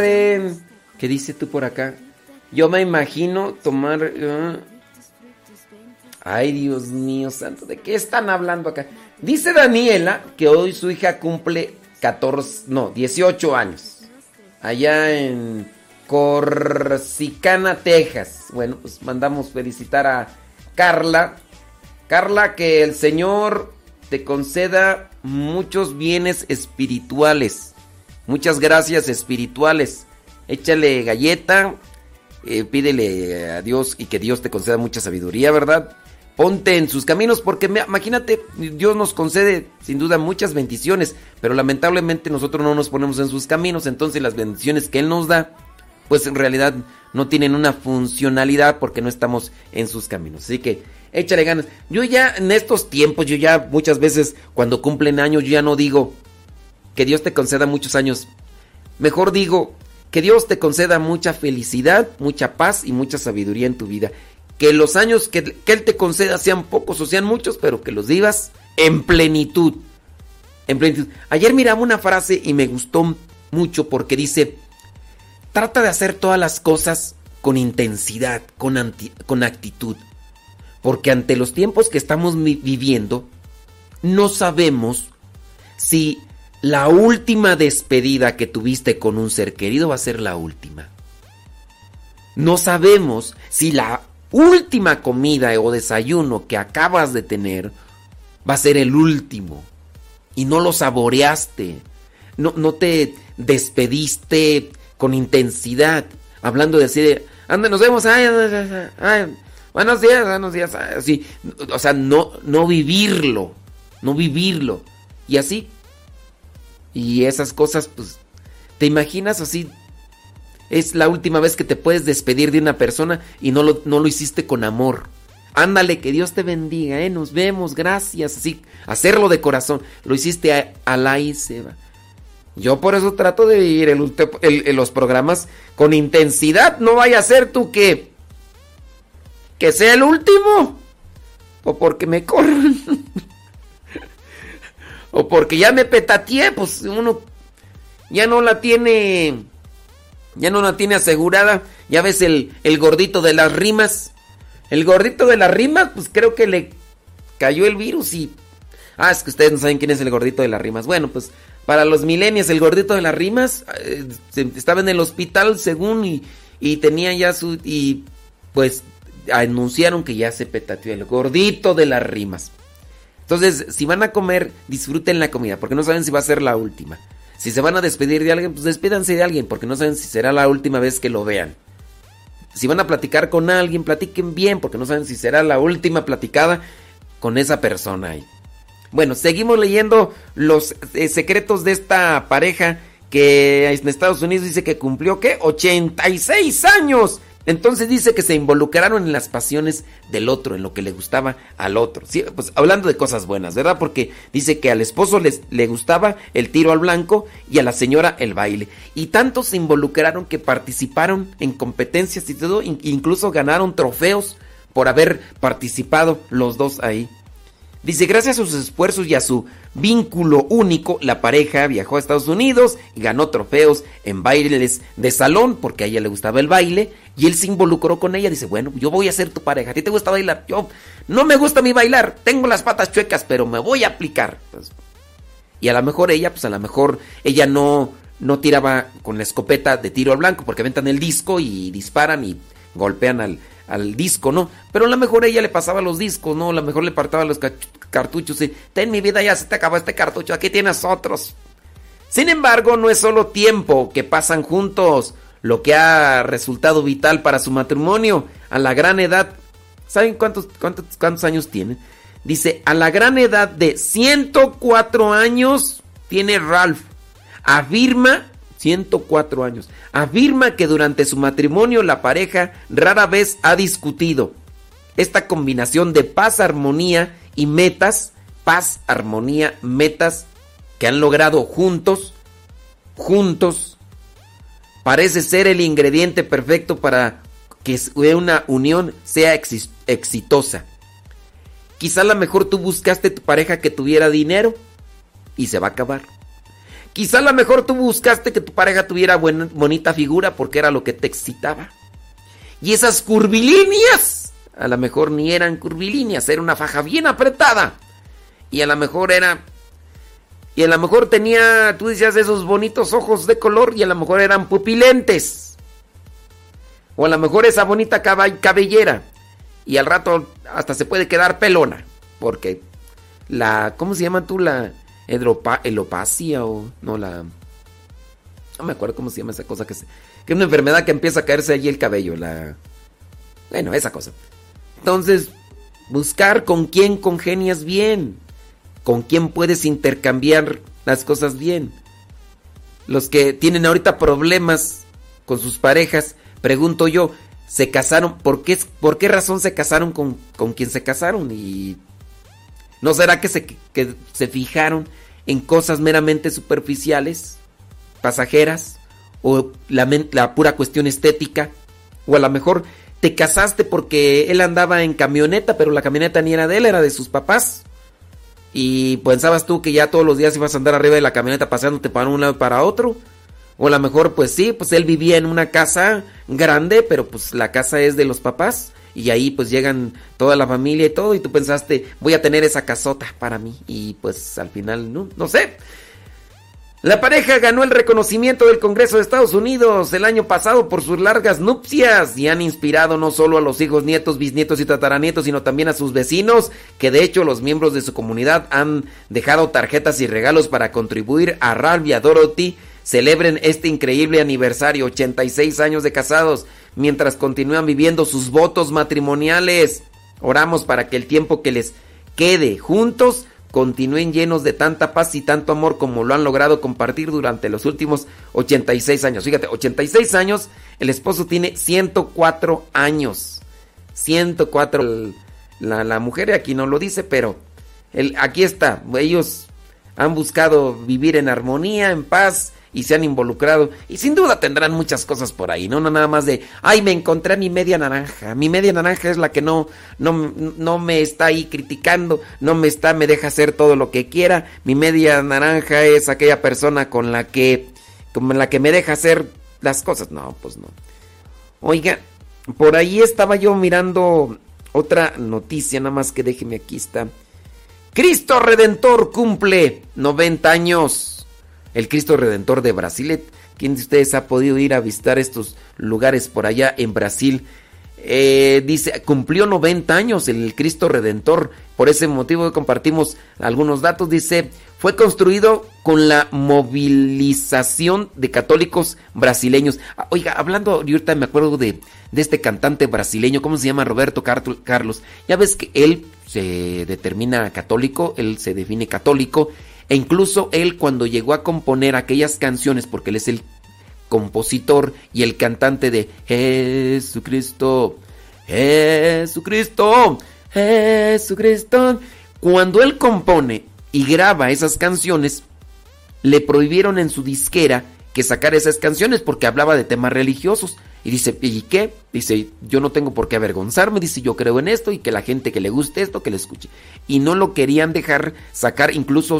[SPEAKER 1] ¿Qué dice tú por acá? Yo me imagino tomar... ah. Ay, Dios mío santo, ¿de qué están hablando acá? Dice Daniela que hoy su hija cumple 14, no, 18 años. Allá en Corsicana, Texas. Bueno, pues mandamos felicitar a Carla. Carla, que el Señor te conceda muchos bienes espirituales. Muchas gracias espirituales. Échale galleta, eh, pídele a Dios y que Dios te conceda mucha sabiduría, ¿verdad? Ponte en sus caminos porque imagínate, Dios nos concede sin duda muchas bendiciones, pero lamentablemente nosotros no nos ponemos en sus caminos, entonces las bendiciones que Él nos da, pues en realidad no tienen una funcionalidad porque no estamos en sus caminos. Así que échale ganas. Yo ya en estos tiempos, yo ya muchas veces cuando cumplen años, yo ya no digo que Dios te conceda muchos años. Mejor digo que Dios te conceda mucha felicidad, mucha paz y mucha sabiduría en tu vida. Que los años que, Él te conceda sean pocos o sean muchos, pero que los vivas en plenitud. En plenitud. Ayer miraba una frase y me gustó mucho porque dice, trata de hacer todas las cosas con intensidad, con, con actitud. Porque ante los tiempos que estamos vi- viviendo, no sabemos si la última despedida que tuviste con un ser querido va a ser la última. No sabemos si la última comida o desayuno que acabas de tener va a ser el último. Y no lo saboreaste. No, no te despediste con intensidad. Hablando de así de, anda, nos vemos. Buenos días, buenos días. Así, o sea, no, no vivirlo. No vivirlo. Y así. Y esas cosas, pues, ¿te imaginas así? Es la última vez que te puedes despedir de una persona y no lo, no lo hiciste con amor. Ándale, que Dios te bendiga, ¿eh? Nos vemos, gracias. Así, hacerlo de corazón. Lo hiciste a, la. Yo por eso trato de vivir el- los programas con intensidad. No vaya a ser tú que que sea el último. O porque me corran. o porque ya me petateé, pues uno ya no la tiene, ya no la tiene asegurada. Ya ves el, el gordito de las rimas. El gordito de las rimas, pues creo que le cayó el virus y... Ah, es que ustedes no saben quién es el gordito de las rimas. Bueno, pues para los milenios, el gordito de las rimas eh, estaba en el hospital según y, y tenía ya su... Y pues anunciaron que ya se petateó el gordito de las rimas. Entonces, si van a comer, disfruten la comida, porque no saben si va a ser la última. Si se van a despedir de alguien, pues despídanse de alguien, porque no saben si será la última vez que lo vean. Si van a platicar con alguien, platiquen bien, porque no saben si será la última platicada con esa persona ahí. Bueno, seguimos leyendo los eh, secretos de esta pareja que en Estados Unidos dice que cumplió, ¿qué? 86 años. Entonces dice que se involucraron en las pasiones del otro, en lo que le gustaba al otro. Sí, pues hablando de cosas buenas, ¿verdad? Porque dice que al esposo les, le gustaba el tiro al blanco y a la señora el baile. Y tanto se involucraron que participaron en competencias y todo, in- incluso ganaron trofeos por haber participado los dos ahí. Dice, gracias a sus esfuerzos y a su vínculo único, la pareja viajó a Estados Unidos y ganó trofeos en bailes de salón, porque a ella le gustaba el baile, y él se involucró con ella. Dice, bueno, yo voy a ser tu pareja, ¿a ti te gusta bailar? Yo, no me gusta mi bailar, tengo las patas chuecas, pero me voy a aplicar. Y a lo mejor ella, pues a lo mejor ella no, no tiraba con la escopeta de tiro al blanco, porque aventan el disco y disparan y golpean al, al disco, ¿no? Pero a lo mejor ella le pasaba los discos, ¿no? A lo mejor le partaba los ca- cartuchos y, ten mi vida, ya se te acabó este cartucho, aquí tienes otros. Sin embargo, no es solo tiempo que pasan juntos lo que ha resultado vital para su matrimonio a la gran edad. ¿Saben cuántos, cuántos, cuántos años tiene? Dice, a la gran edad de 104 años tiene Ralph. Afirma, 104 años, afirma que durante su matrimonio la pareja rara vez ha discutido. Esta combinación de paz, armonía y metas, paz, armonía, metas que han logrado juntos, juntos, parece ser el ingrediente perfecto para que una unión sea exitosa. Quizá a lo mejor tú buscaste tu pareja que tuviera dinero y se va a acabar. Quizá a lo mejor tú buscaste que tu pareja tuviera buena- bonita figura porque era lo que te excitaba. Y esas curvilíneas, a lo mejor ni eran curvilíneas, era una faja bien apretada. Y a lo mejor era... Y a lo mejor tenía, tú decías, esos bonitos ojos de color y a lo mejor eran pupilentes. O a lo mejor esa bonita cabellera. Y al rato hasta se puede quedar pelona. Porque la, ¿cómo se llama tú? La hidropa- elopacia o no la... No me acuerdo cómo se llama esa cosa que se... Que es una enfermedad que empieza a caerse allí el cabello. La... Bueno, esa cosa. Entonces, buscar con quién congenias bien. Con quién puedes intercambiar las cosas bien. Los que tienen ahorita problemas con sus parejas, pregunto yo, ¿se casaron? ¿Por qué, por qué razón se casaron con, con quien se casaron? Y ¿No será que se, que se fijaron en cosas meramente superficiales, pasajeras, o la, la pura cuestión estética? O a lo mejor te casaste porque él andaba en camioneta, pero la camioneta ni era de él, era de sus papás. Y pensabas tú que ya todos los días ibas a andar arriba de la camioneta paseándote para un lado y para otro. O a lo mejor, pues sí, pues él vivía en una casa grande, pero pues la casa es de los papás. Y ahí pues llegan toda la familia y todo. Y tú pensaste, voy a tener esa casota para mí. Y pues al final, no, no sé. La pareja ganó el reconocimiento del Congreso de Estados Unidos el año pasado por sus largas nupcias y han inspirado no solo a los hijos, nietos, bisnietos y tataranietos, sino también a sus vecinos, que de hecho los miembros de su comunidad han dejado tarjetas y regalos para contribuir a Ralph y a Dorothy celebren este increíble aniversario, 86 años de casados, mientras continúan viviendo sus votos matrimoniales. Oramos para que el tiempo que les quede juntos continúen llenos de tanta paz y tanto amor como lo han logrado compartir durante los últimos 86 años. Fíjate, 86 años, el esposo tiene 104 años. 104. el- La, la mujer aquí no lo dice, pero el, aquí está. Ellos han buscado vivir en armonía, en paz y se han involucrado. Y sin duda tendrán muchas cosas por ahí, ¿no? No nada más de, ay, me encontré a mi media naranja. Mi media naranja es la que no, no, no me está ahí criticando, no me está, me deja hacer todo lo que quiera. Mi media naranja es aquella persona con la que, con la que me deja hacer las cosas. No, pues no. Oiga, por ahí estaba yo mirando otra noticia, nada más que déjeme aquí está. Cristo Redentor cumple 90 años. El Cristo Redentor de Brasil. ¿Quién de ustedes ha podido ir a visitar estos lugares por allá en Brasil? Eh, dice, cumplió 90 años el Cristo Redentor. Por ese motivo compartimos algunos datos. Dice, fue construido con la movilización de católicos brasileños. Ah, oiga, hablando, ahorita me acuerdo de, de este cantante brasileño, ¿cómo se llama? Roberto Carlos. Ya ves que él se determina católico, él se define católico. E incluso él cuando llegó a componer aquellas canciones, porque él es el compositor y el cantante de Jesucristo, Jesucristo, Jesucristo. Cuando él compone y graba esas canciones, le prohibieron en su disquera que sacara esas canciones porque hablaba de temas religiosos. Y dice, ¿y qué? Dice, yo no tengo por qué avergonzarme, dice, yo creo en esto y que la gente que le guste esto, que le escuche. Y no lo querían dejar sacar, incluso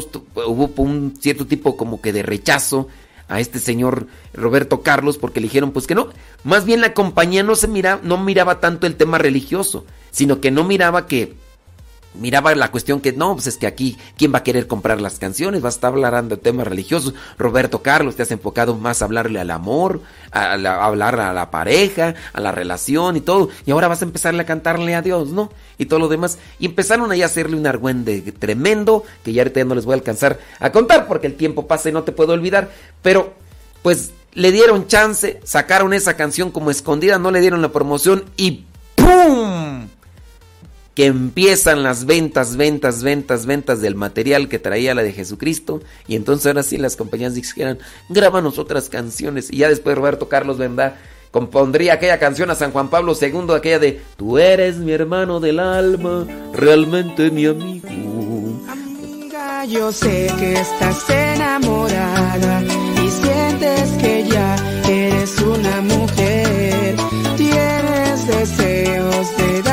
[SPEAKER 1] hubo un cierto tipo como que de rechazo a este señor Roberto Carlos porque le dijeron pues que no, más bien la compañía no se mira, no miraba tanto el tema religioso, sino que no miraba que miraba la cuestión que no, pues es que aquí, ¿quién va a querer comprar las canciones? Va a estar hablando de temas religiosos. Roberto Carlos, te has enfocado más a hablarle al amor, a, hablar a la pareja, a la relación y todo. Y ahora vas a empezarle a cantarle a Dios, ¿no? Y todo lo demás. Y empezaron ahí a hacerle un argüende tremendo, que ya ahorita no les voy a alcanzar a contar porque el tiempo pasa y no te puedo olvidar. Pero, pues, le dieron chance, sacaron esa canción como escondida, no le dieron la promoción y ¡pum! Que empiezan las ventas, ventas, ventas, ventas del material que traía la de Jesucristo. Y entonces ahora sí las compañías dijeron, grábanos otras canciones. Y ya después Roberto Carlos, ¿verdad? Compondría aquella canción a San Juan Pablo II, aquella de Tú eres mi hermano del alma, realmente mi amigo.
[SPEAKER 5] Amiga, yo sé que estás enamorada y sientes que ya eres una mujer. Tienes deseos de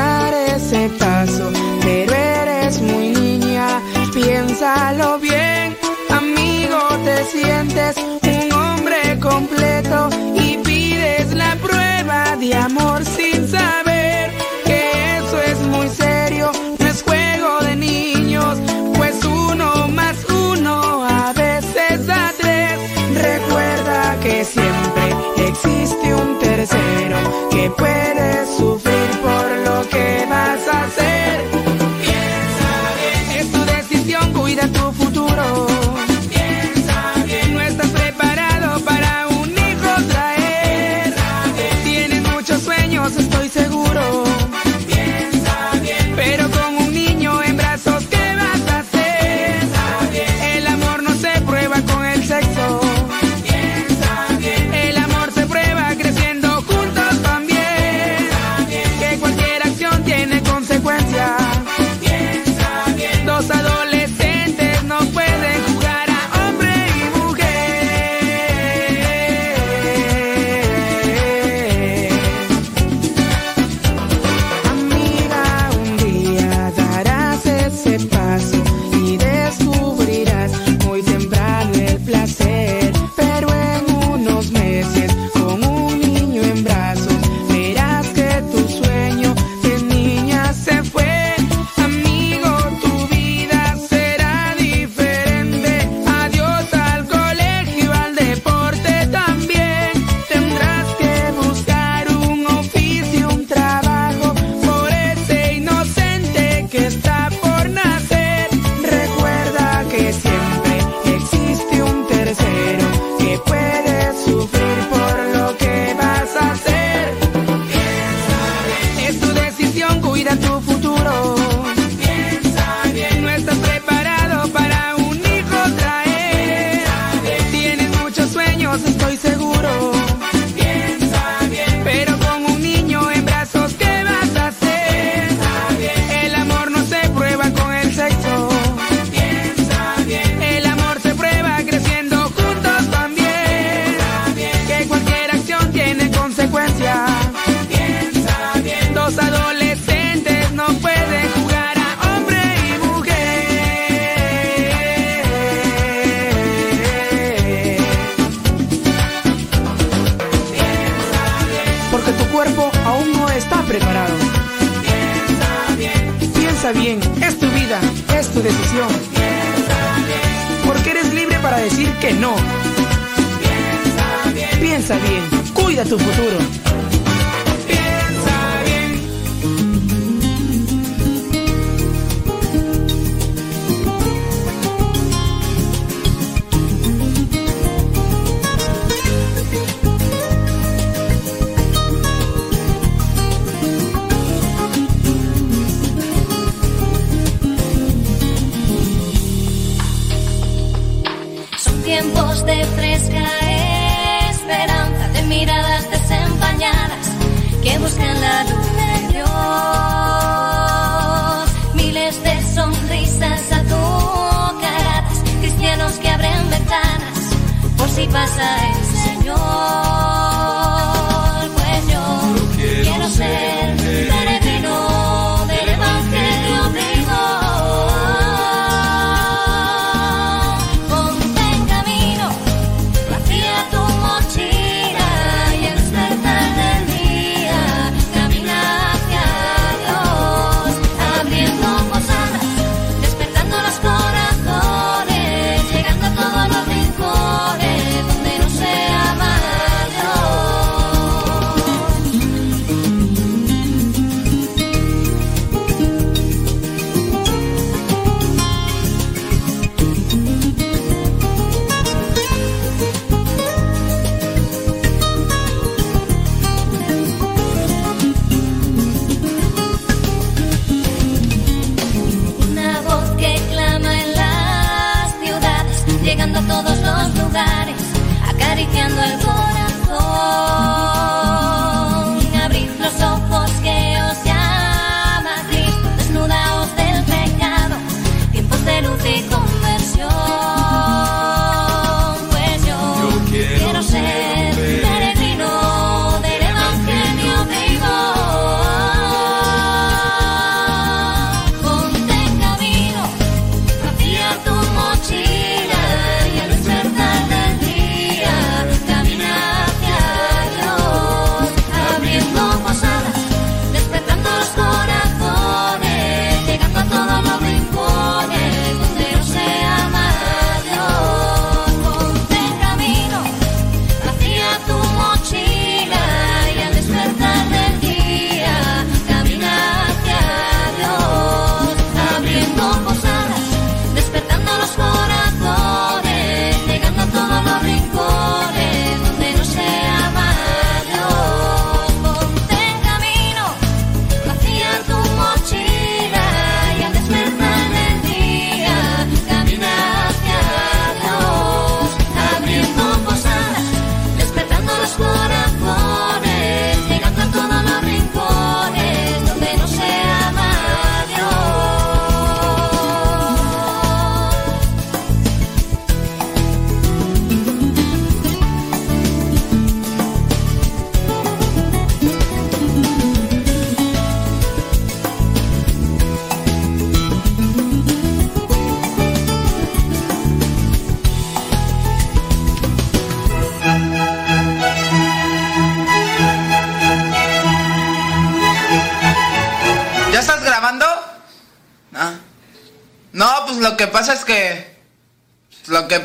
[SPEAKER 5] pero eres muy niña, piénsalo bien, amigo, te sientes un hombre completo y pides la prueba de amor sin saber que eso es muy serio, no es juego de niños, pues uno más uno a veces da tres, recuerda que siempre existe un tercero que puede sufrir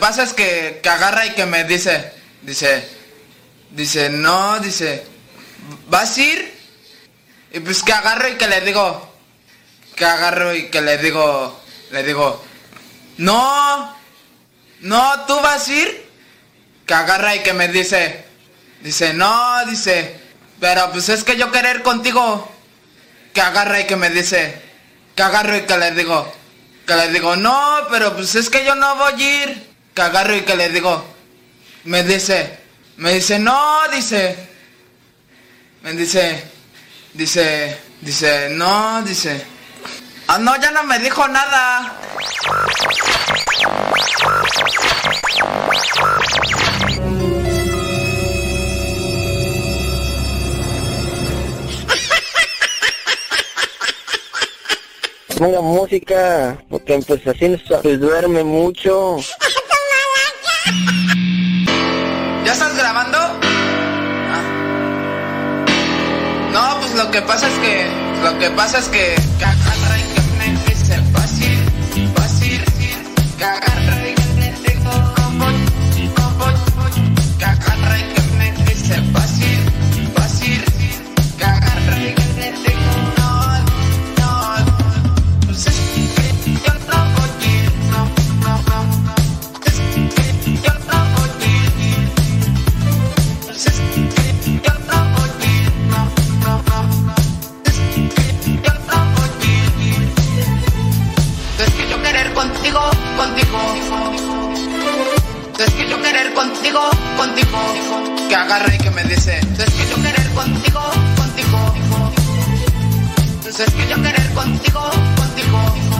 [SPEAKER 6] pasa
[SPEAKER 7] es que, que agarra y que me dice. Dice. Dice, no, dice. ¿Vas a ir? Y pues que agarro y que le digo. Que agarro y que le digo. Le digo. No. No, tú vas a ir. Que agarra y que me dice. Dice, no, dice. Pero pues es que yo querer contigo que agarra y que me dice, que agarro y que le digo, que le digo, no, pero pues es que yo no voy a ir, agarro y que le digo, me dice, me dice, no, dice, me dice, dice, dice, no, dice, ah, no, ya no me dijo nada.
[SPEAKER 8] Ponga música, porque pues así se duerme mucho.
[SPEAKER 7] lo que pasa es que, lo que pasa es que, que agarra y que
[SPEAKER 9] fácil, fácil, que agarra. Que agarra y que me dice, es que yo querer contigo, contigo, es que yo querer contigo, contigo.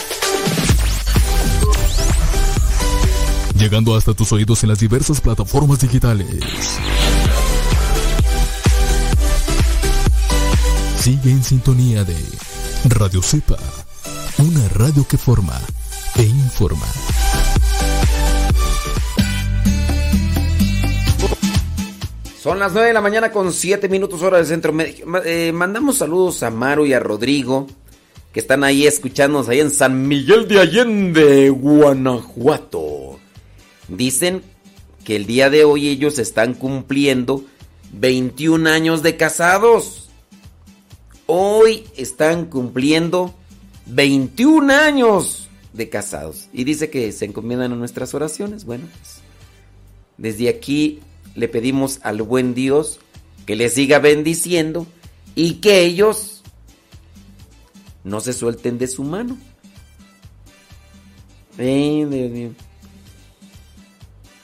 [SPEAKER 10] Llegando hasta tus oídos en las diversas plataformas digitales. Sigue en sintonía de Radio Cepa, una radio que forma e informa.
[SPEAKER 1] Son las 9 de la mañana con 7 minutos hora del centro. Eh, mandamos saludos a Maru y a Rodrigo, que están ahí escuchándonos ahí en San Miguel de Allende, Guanajuato. Dicen que el día de hoy ellos están cumpliendo 21 años de casados. Hoy están cumpliendo 21 años de casados. Y dice que se encomiendan a nuestras oraciones. Bueno, pues desde aquí le pedimos al buen Dios que les siga bendiciendo y que ellos no se suelten de su mano.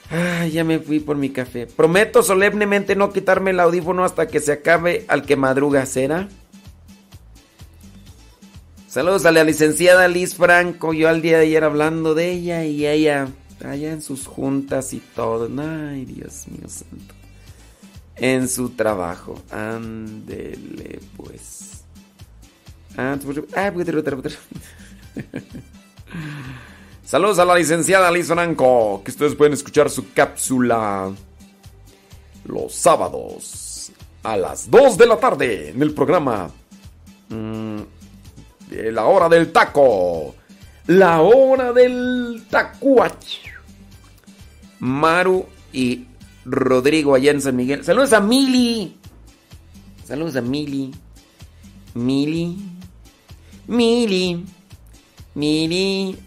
[SPEAKER 1] Ay, ya me fui por mi café. Prometo solemnemente no quitarme el audífono hasta que se acabe al que madruga, ¿será? Saludos a la licenciada Liz Franco. Yo al día de ayer hablando de ella y ella allá en sus juntas y todo. Ay, Dios mío santo. en su trabajo. Ándele, pues. Ah, Saludos a la licenciada Liz Franco, que ustedes pueden escuchar su cápsula los sábados a las 2 de la tarde en el programa mm, de la hora del taco. La hora del tacuach. Maru y Rodrigo allá en San Miguel. Saludos a Mili. Saludos a Mili. Mili. Mili. Mili.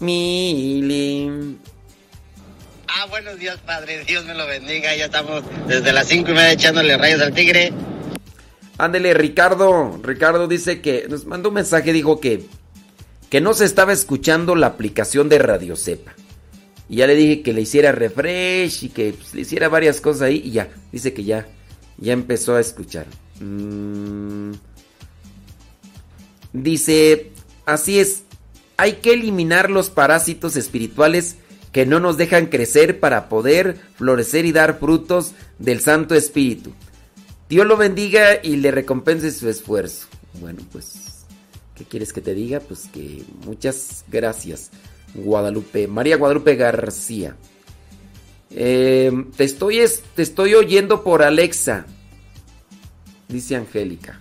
[SPEAKER 1] Mili.
[SPEAKER 11] Ah, buenos días, Padre. Dios me lo bendiga. Ya estamos desde las cinco y media echándole rayos al tigre.
[SPEAKER 1] Ándele, Ricardo. Ricardo dice que nos mandó un mensaje, dijo que, que no se estaba escuchando la aplicación de Radio Cepa. Y ya le dije que le hiciera refresh y que pues, le hiciera varias cosas ahí y ya. Dice que ya, ya empezó a escuchar. Mm. Dice, así es, hay que eliminar los parásitos espirituales que no nos dejan crecer para poder florecer y dar frutos del Santo Espíritu. Dios lo bendiga y le recompense su esfuerzo. Bueno, pues, ¿qué quieres que te diga? Pues que muchas gracias, Guadalupe. María Guadalupe García. Eh, te, estoy, te estoy oyendo por Alexa, dice Angélica.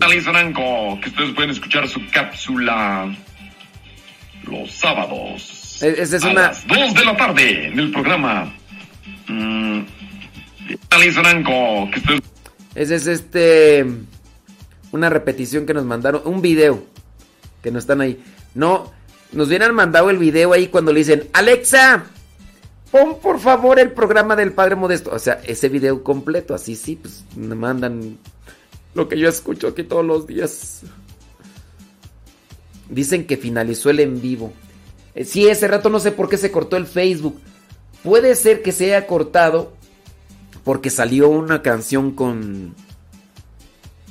[SPEAKER 12] Alice Franco, que ustedes pueden escuchar su cápsula los sábados.
[SPEAKER 1] Es
[SPEAKER 12] a
[SPEAKER 1] una.
[SPEAKER 12] las 2 de la tarde en el programa. Mm, Franco, que ustedes.
[SPEAKER 1] Ese es este. Una repetición que nos mandaron. Un video. Que no están ahí. No. Nos hubieran mandado el video ahí cuando le dicen: Alexa, pon por favor el programa del Padre Modesto. O sea, ese video completo. Así sí, pues me mandan lo que yo escucho aquí todos los días. Dicen que finalizó el en vivo. Eh, sí, ese rato no sé por qué se cortó el Facebook. Puede ser que se haya cortado porque salió una canción con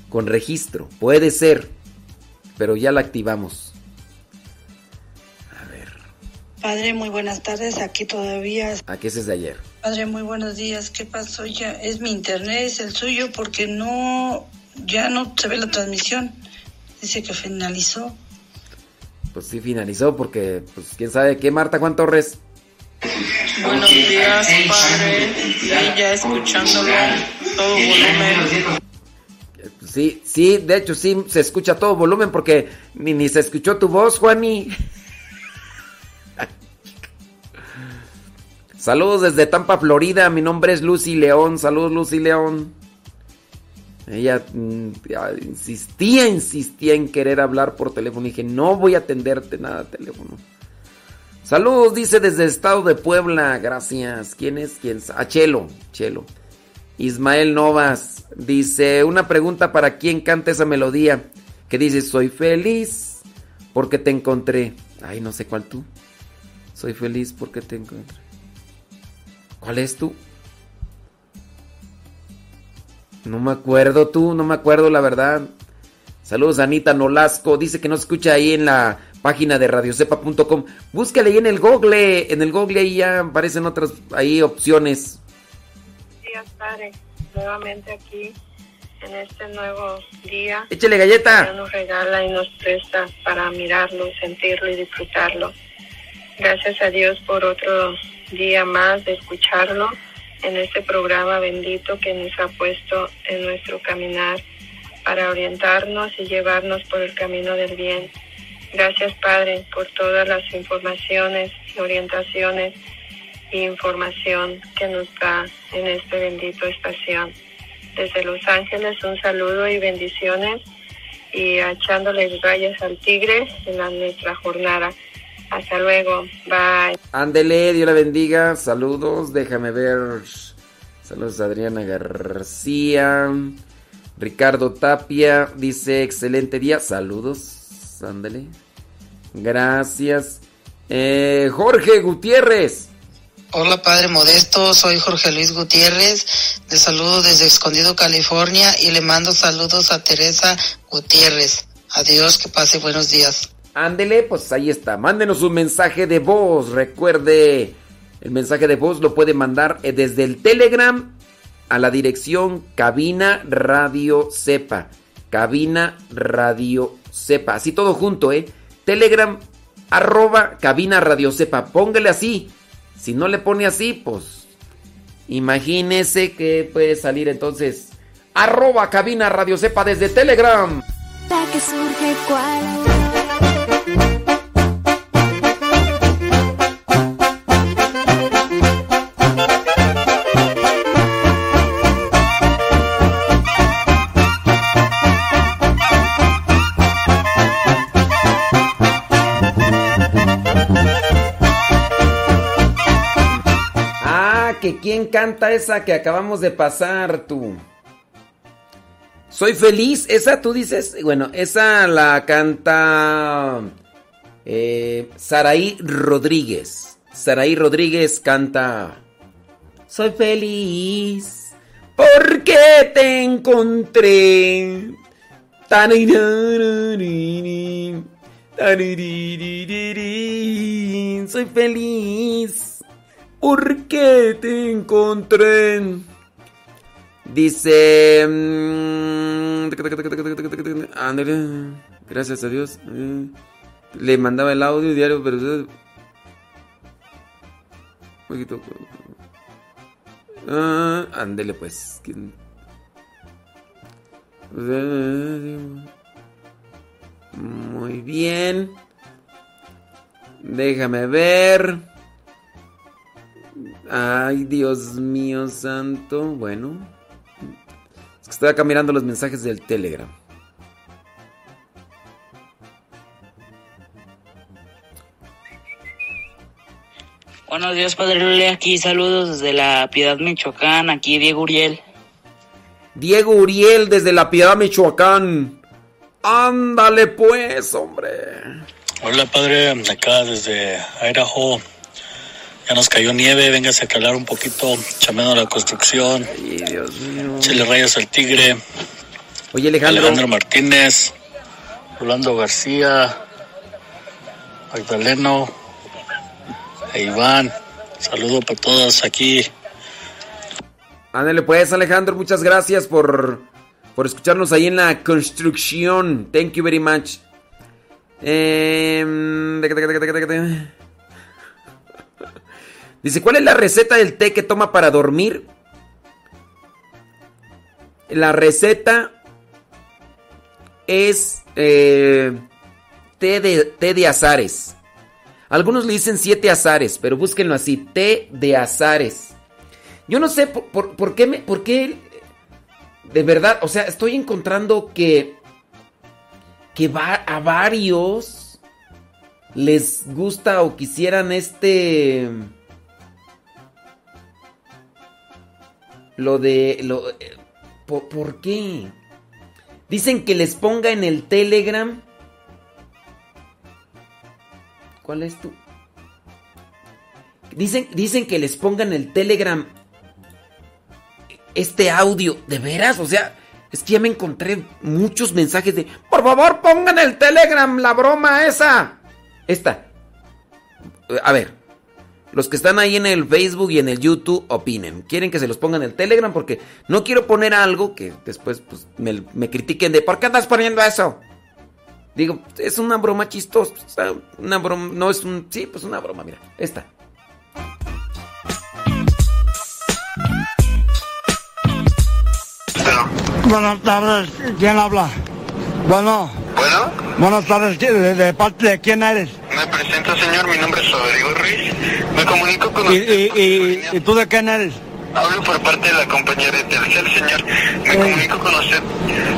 [SPEAKER 1] con registro. Puede ser. Pero ya la activamos.
[SPEAKER 13] Padre, muy buenas tardes. Aquí todavía.
[SPEAKER 1] Aquí ese es de ayer.
[SPEAKER 13] Padre, muy buenos días. ¿Qué pasó ya? Es mi internet, es el suyo, porque no, ya no se ve la transmisión. Dice que finalizó.
[SPEAKER 1] Pues sí, finalizó porque, pues quién sabe qué, Marta Juan Torres.
[SPEAKER 14] Buenos días, padre. Sí, ya escuchándolo, todo volumen.
[SPEAKER 1] Sí, sí, de hecho sí se escucha todo volumen porque ni, ni se escuchó tu voz, Juani. Saludos desde Tampa, Florida. Mi nombre es Lucy León. Saludos, Lucy León. Ella mm, insistía, insistía en querer hablar por teléfono. Y dije, no voy a atenderte nada teléfono. Saludos, dice desde el estado de Puebla. Gracias. ¿Quién es? ¿Quién? A Chelo. Chelo. Ismael Novas dice, una pregunta para quién canta esa melodía. Que dice, soy feliz porque te encontré. Ay, no sé cuál tú. Soy feliz porque te encontré. ¿Cuál es tú? No me acuerdo tú, no me acuerdo la verdad. Saludos Anita Nolasco, dice que no escucha ahí en la página de radiocepa.com. Búscale ahí en el Google, en el Google ahí ya aparecen otras ahí opciones.
[SPEAKER 15] días, padre. Nuevamente aquí en este nuevo día.
[SPEAKER 1] Échale galleta.
[SPEAKER 15] Nos regala y nos presta para mirarlo, sentirlo y disfrutarlo. Gracias a Dios por otro día más de escucharlo en este programa bendito que nos ha puesto en nuestro caminar para orientarnos y llevarnos por el camino del bien. Gracias Padre por todas las informaciones, orientaciones e información que nos da en esta bendito estación. Desde Los Ángeles un saludo y bendiciones y echándole rayas al tigre en la, nuestra jornada. Hasta luego. Bye.
[SPEAKER 1] Ándele, Dios la bendiga. Saludos, déjame ver. Saludos a Adriana García. Ricardo Tapia dice excelente día. Saludos. Ándele. Gracias. Eh, Jorge Gutiérrez.
[SPEAKER 16] Hola Padre Modesto, soy Jorge Luis Gutiérrez, le saludo desde Escondido, California y le mando saludos a Teresa Gutiérrez. Adiós, que pase buenos días.
[SPEAKER 1] Ándele, pues ahí está. Mándenos un mensaje de voz. Recuerde El mensaje de voz lo puede mandar eh, desde el Telegram a la dirección Cabina Radio Cepa. Cabina Radio Cepa. Así todo junto, ¿eh? Telegram arroba Cabina Radio Cepa. Póngale así. Si no le pone así, pues imagínese que puede salir entonces arroba Cabina Radio Cepa desde Telegram.
[SPEAKER 4] Que surge
[SPEAKER 1] que quién canta esa que acabamos de pasar, tú. Soy feliz, esa tú dices, bueno, esa la canta eh, Saraí Rodríguez. Saraí Rodríguez canta Soy feliz porque te encontré. Soy feliz porque te encontré. Dice. mm, Gracias a Dios. eh, Le mandaba el audio diario, pero. eh. Ah, ándele pues. Muy bien. Déjame ver. Ay, Dios mío santo. Bueno. Es que estoy acá mirando los mensajes del Telegram.
[SPEAKER 17] Buenos días, Padre Lule. Aquí saludos desde la Piedad, Michoacán. Aquí Diego Uriel.
[SPEAKER 1] Diego Uriel desde La Piedad, Michoacán. Ándale pues, hombre.
[SPEAKER 18] Hola padre, acá desde Idaho. Ya nos cayó nieve, véngase a calar un poquito, chameno la construcción. Chile rayas al tigre.
[SPEAKER 1] Oye Alejandro.
[SPEAKER 18] Alejandro Martínez, Rolando García, Magdaleno, e Iván. Saludo para todos aquí.
[SPEAKER 1] Ándale pues, Alejandro, muchas gracias por, por escucharnos ahí en la construcción. Thank you very much. Em, Dice, ¿cuál es la receta del té que toma para dormir? La receta es eh, té, de, té de azares. Algunos le dicen siete azares, pero búsquenlo así, té de azares. Yo no sé por, por- qué me, por qué, de verdad, o sea, estoy encontrando que, que va a varios les gusta o quisieran este, lo de, lo, eh, ¿por, qué? Dicen que les ponga en el Telegram. ¿Cuál es tu? Dicen, dicen que les pongan en el Telegram este audio. ¿De veras? O sea, es que ya me encontré muchos mensajes de... Por favor, pongan el Telegram, la broma esa. Esta. A ver. Los que están ahí en el Facebook y en el YouTube opinen. Quieren que se los pongan en el Telegram porque no quiero poner algo que después pues, me, me critiquen de ¿por qué andas poniendo eso? Digo, es una broma chistosa. Una broma, no es un... Sí, pues una broma, mira. Esta.
[SPEAKER 19] Buenas tardes, ¿quién habla? Bueno.
[SPEAKER 11] Bueno.
[SPEAKER 19] Buenas tardes, ¿de, de parte de quién eres?
[SPEAKER 11] Me presento, señor. Mi nombre es Rodrigo Ruiz. Me comunico con
[SPEAKER 19] ¿Y,
[SPEAKER 11] usted.
[SPEAKER 19] tú de quién eres?
[SPEAKER 11] Hablo por parte de la compañía de Telcel, señor. Me comunico con usted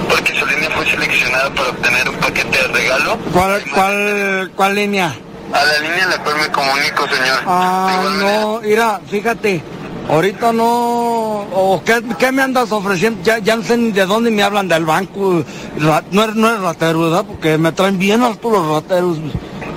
[SPEAKER 11] porque su línea fue seleccionada para obtener un paquete de regalo.
[SPEAKER 19] ¿Cuál, cuál, cuál línea?
[SPEAKER 11] A la línea a la cual me comunico, señor.
[SPEAKER 19] Ah, no, mira, fíjate, ahorita no, o ¿qué, qué me andas ofreciendo? Ya, ya no sé ni de dónde me hablan del banco, no eres, no eres ratero, ¿verdad? Porque me traen bien altos los rateros.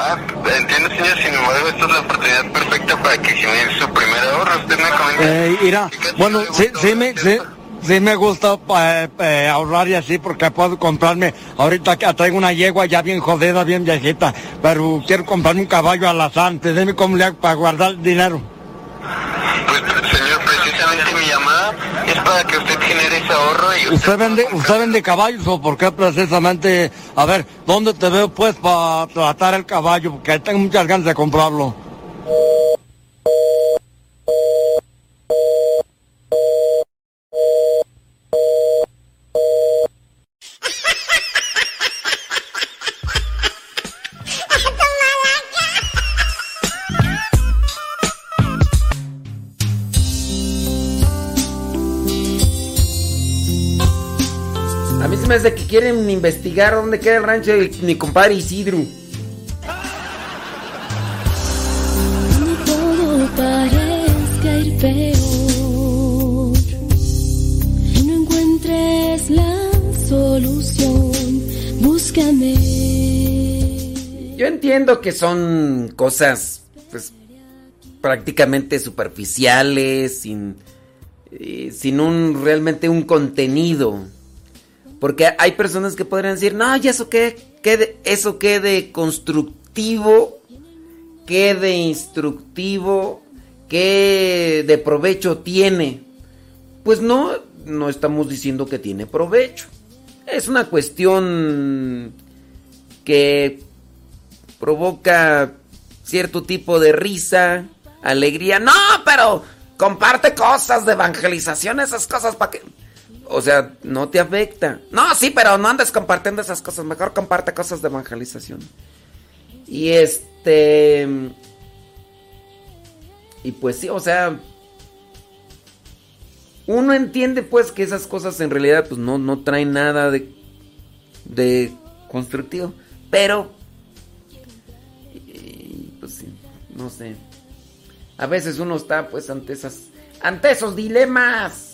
[SPEAKER 11] Ah, entiendo, señor. Sin embargo, esta es la oportunidad perfecta para que genere su primer ahorro. Usted me comenta.
[SPEAKER 19] Eh, mira, bueno, sí, sí me, sí, sí me gusta eh, eh, ahorrar y así porque puedo comprarme, ahorita que traigo una yegua ya bien jodida, bien viejita, pero quiero comprarme un caballo alazán, dime cómo le hago para guardar el dinero.
[SPEAKER 11] Señor, precisamente es para que usted genere ese ahorro y usted...
[SPEAKER 19] ¿Usted vende, usted vende caballos o por qué precisamente, a ver, ¿dónde te veo pues para tratar el caballo? Porque tengo muchas ganas de comprarlo.
[SPEAKER 1] Quieren investigar dónde queda el rancho de mi compadre Isidro.
[SPEAKER 4] todo parezca ir peor y no encuentres la solución, búscame.
[SPEAKER 1] Yo entiendo que son cosas, pues, prácticamente superficiales, sin, eh, sin un realmente un contenido. Porque hay personas que podrían decir, no, ¿y eso qué? ¿Qué de- ¿Eso qué de constructivo? ¿Qué de instructivo? ¿Qué de provecho tiene? Pues no, no estamos diciendo que tiene provecho. Es una cuestión que provoca cierto tipo de risa, alegría. No, pero comparte cosas de evangelización, esas cosas para que... O sea, no te afecta. No, sí, pero no andes compartiendo esas cosas. Mejor comparte cosas de evangelización. Y este... Y pues sí, o sea... Uno entiende pues que esas cosas en realidad pues no, no traen nada de, de constructivo. Pero pues sí, no sé. A veces uno está pues ante esas ante esos dilemas.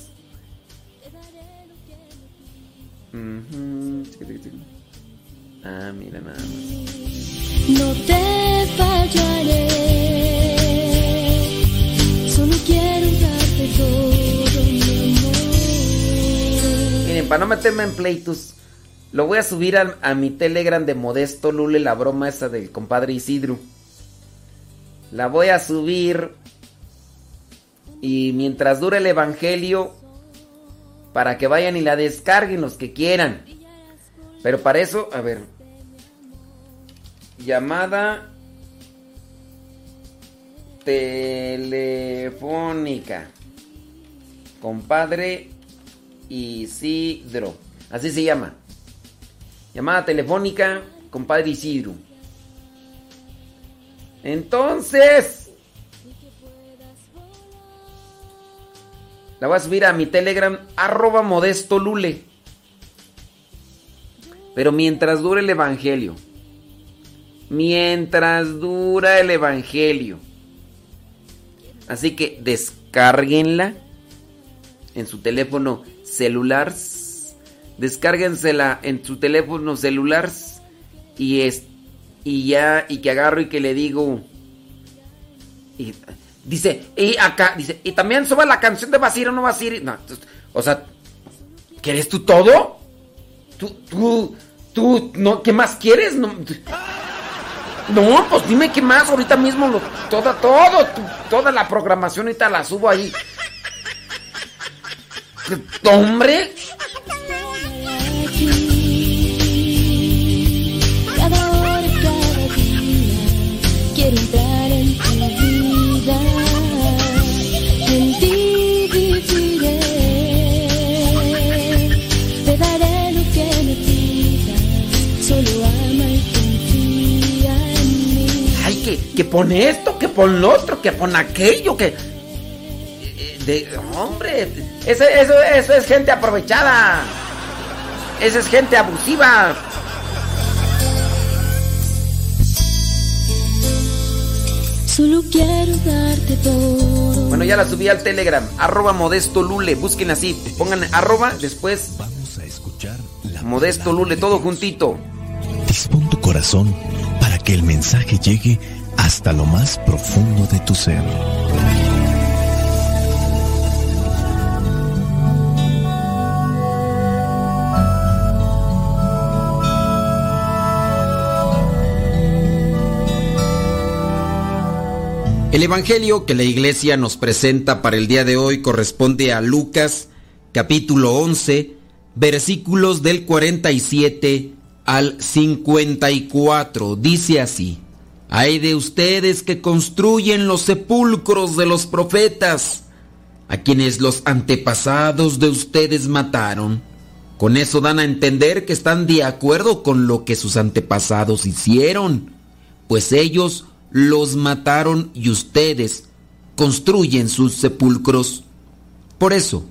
[SPEAKER 1] Ah, mira nada más.
[SPEAKER 4] No te fallaré, solo quiero darte todo mi amor.
[SPEAKER 1] Miren, para no meterme en pleitos, lo voy a subir a, a mi Telegram de Modesto Lule, la broma esa del compadre Isidro. La voy a subir. Y mientras dure el evangelio, para que vayan y la descarguen los que quieran. Pero para eso, a ver. Llamada telefónica. Compadre Isidro. Así se llama. Llamada telefónica, compadre Isidro. Entonces, la voy a subir a mi Telegram, arroba modesto lule. Pero mientras dure el Evangelio. Mientras dura el Evangelio. Así que descárguenla en su teléfono celular. Descárguensela en su teléfono celular. Y, es, y ya, y que agarro y que le digo. Y, dice, y acá, dice, y también suba la canción de Basir o no Basir. No, o sea, ¿quieres tú todo? Tú, tú, tú, no, ¿qué más quieres? No, no pues dime qué más, ahorita mismo, lo, toda, todo, toda la programación ahorita la subo ahí. Hombre, pon esto, que pon lo otro, que pon aquello, que... De, hombre, eso, eso, eso es gente aprovechada. Esa es gente abusiva.
[SPEAKER 20] Solo quiero darte todo.
[SPEAKER 1] Bueno, ya la subí al Telegram. Arroba Modesto Lule. Busquen así. Pongan arroba, después.
[SPEAKER 21] Vamos a escuchar la
[SPEAKER 1] Modesto Lule, todo juntito.
[SPEAKER 21] Dispón tu corazón para que el mensaje llegue hasta lo más profundo de tu ser.
[SPEAKER 1] El Evangelio que la iglesia nos presenta para el día de hoy corresponde a Lucas capítulo 11 versículos del 47 al 54. Dice así, hay de ustedes que construyen los sepulcros de los profetas, a quienes los antepasados de ustedes mataron. Con eso dan a entender que están de acuerdo con lo que sus antepasados hicieron, pues ellos los mataron y ustedes construyen sus sepulcros. Por eso,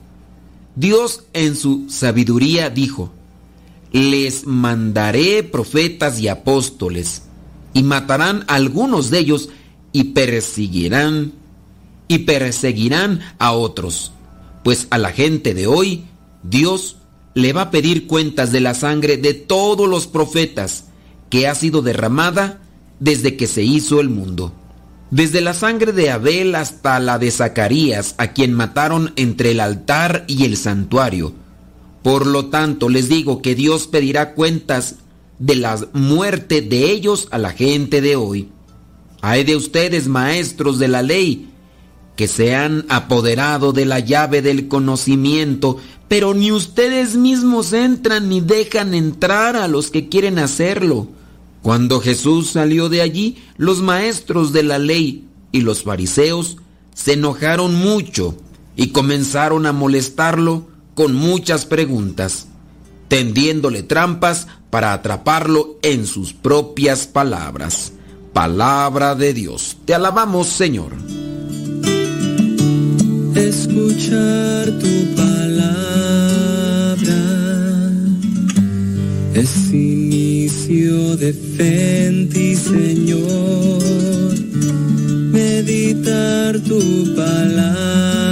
[SPEAKER 1] Dios en su sabiduría dijo, les mandaré profetas y apóstoles, y matarán a algunos de ellos y perseguirán y perseguirán a otros, pues a la gente de hoy Dios le va a pedir cuentas de la sangre de todos los profetas que ha sido derramada desde que se hizo el mundo. Desde la sangre de Abel hasta la de Zacarías, a quien mataron entre el altar y el santuario. Por lo tanto, les digo que Dios pedirá cuentas de la muerte de ellos a la gente de hoy. Hay de ustedes, maestros de la ley, que se han apoderado de la llave del conocimiento, pero ni ustedes mismos entran ni dejan entrar a los que quieren hacerlo. Cuando Jesús salió de allí, los maestros de la ley y los fariseos se enojaron mucho y comenzaron a molestarlo con muchas preguntas, tendiéndole trampas para atraparlo en sus propias palabras. Palabra de Dios. Te alabamos, Señor.
[SPEAKER 22] Escuchar tu palabra es inicio de fe Señor. Meditar tu palabra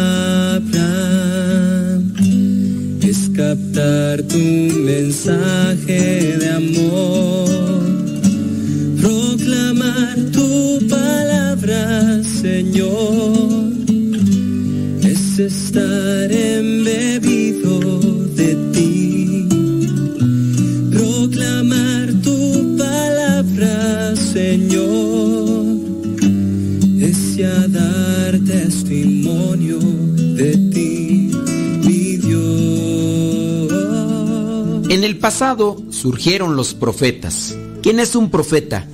[SPEAKER 22] tu mensaje de amor. Proclamar tu palabra, Señor, es estar embebido de
[SPEAKER 1] pasado surgieron los profetas. ¿Quién es un profeta?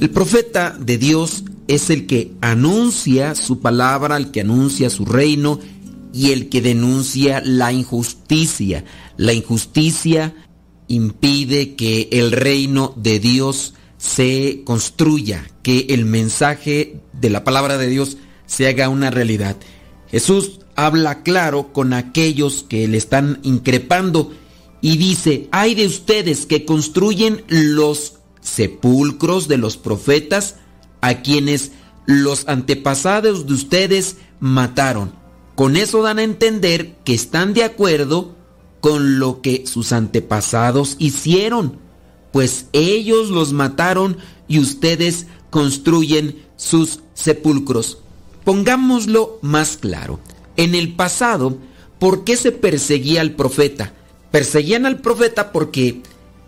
[SPEAKER 1] El profeta de Dios es el que anuncia su palabra, el que anuncia su reino y el que denuncia la injusticia. La injusticia impide que el reino de Dios se construya, que el mensaje de la palabra de Dios se haga una realidad. Jesús habla claro con aquellos que le están increpando y dice, hay de ustedes que construyen los sepulcros de los profetas a quienes los antepasados de ustedes mataron. Con eso dan a entender que están de acuerdo con lo que sus antepasados hicieron, pues ellos los mataron y ustedes construyen sus sepulcros. Pongámoslo más claro. En el pasado, ¿por qué se perseguía al profeta? Perseguían al profeta porque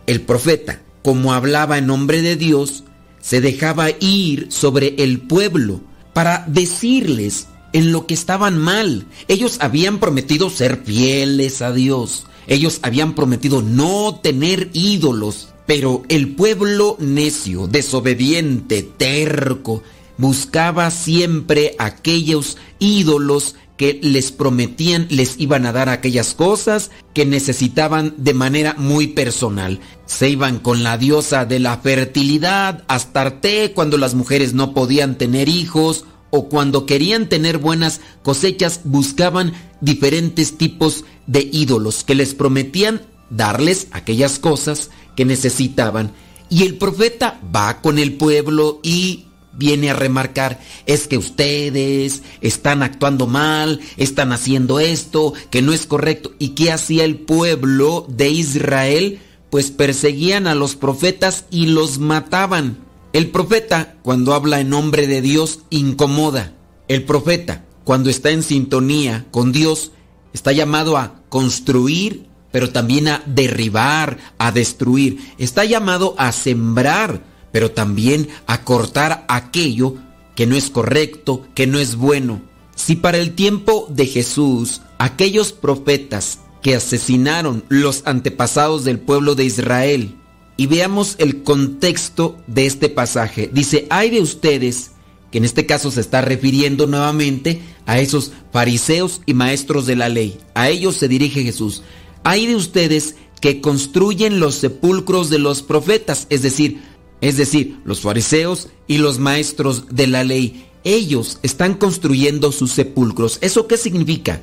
[SPEAKER 1] el profeta, como hablaba en nombre de Dios, se dejaba ir sobre el pueblo para decirles en lo que estaban mal. Ellos habían prometido ser fieles a Dios. Ellos habían prometido no tener ídolos. Pero el pueblo necio, desobediente, terco, buscaba siempre aquellos ídolos que les prometían les iban a dar aquellas cosas que necesitaban de manera muy personal. Se iban con la diosa de la fertilidad, Astarte, cuando las mujeres no podían tener hijos o cuando querían tener buenas cosechas buscaban diferentes tipos de ídolos que les prometían darles aquellas cosas que necesitaban. Y el profeta va con el pueblo y viene a remarcar, es que ustedes están actuando mal, están haciendo esto, que no es correcto. ¿Y qué hacía el pueblo de Israel? Pues perseguían a los profetas y los mataban. El profeta, cuando habla en nombre de Dios, incomoda. El profeta, cuando está en sintonía con Dios, está llamado a construir, pero también a derribar, a destruir. Está llamado a sembrar, pero también a cortar aquello que no es correcto, que no es bueno. Si para el tiempo de Jesús aquellos profetas que asesinaron los antepasados del pueblo de Israel, y veamos el contexto de este pasaje, dice, hay de ustedes, que en este caso se está refiriendo nuevamente a esos fariseos y maestros de la ley, a ellos se dirige Jesús, hay de ustedes que construyen los sepulcros de los profetas, es decir, es decir, los fariseos y los maestros de la ley. Ellos están construyendo sus sepulcros. ¿Eso qué significa?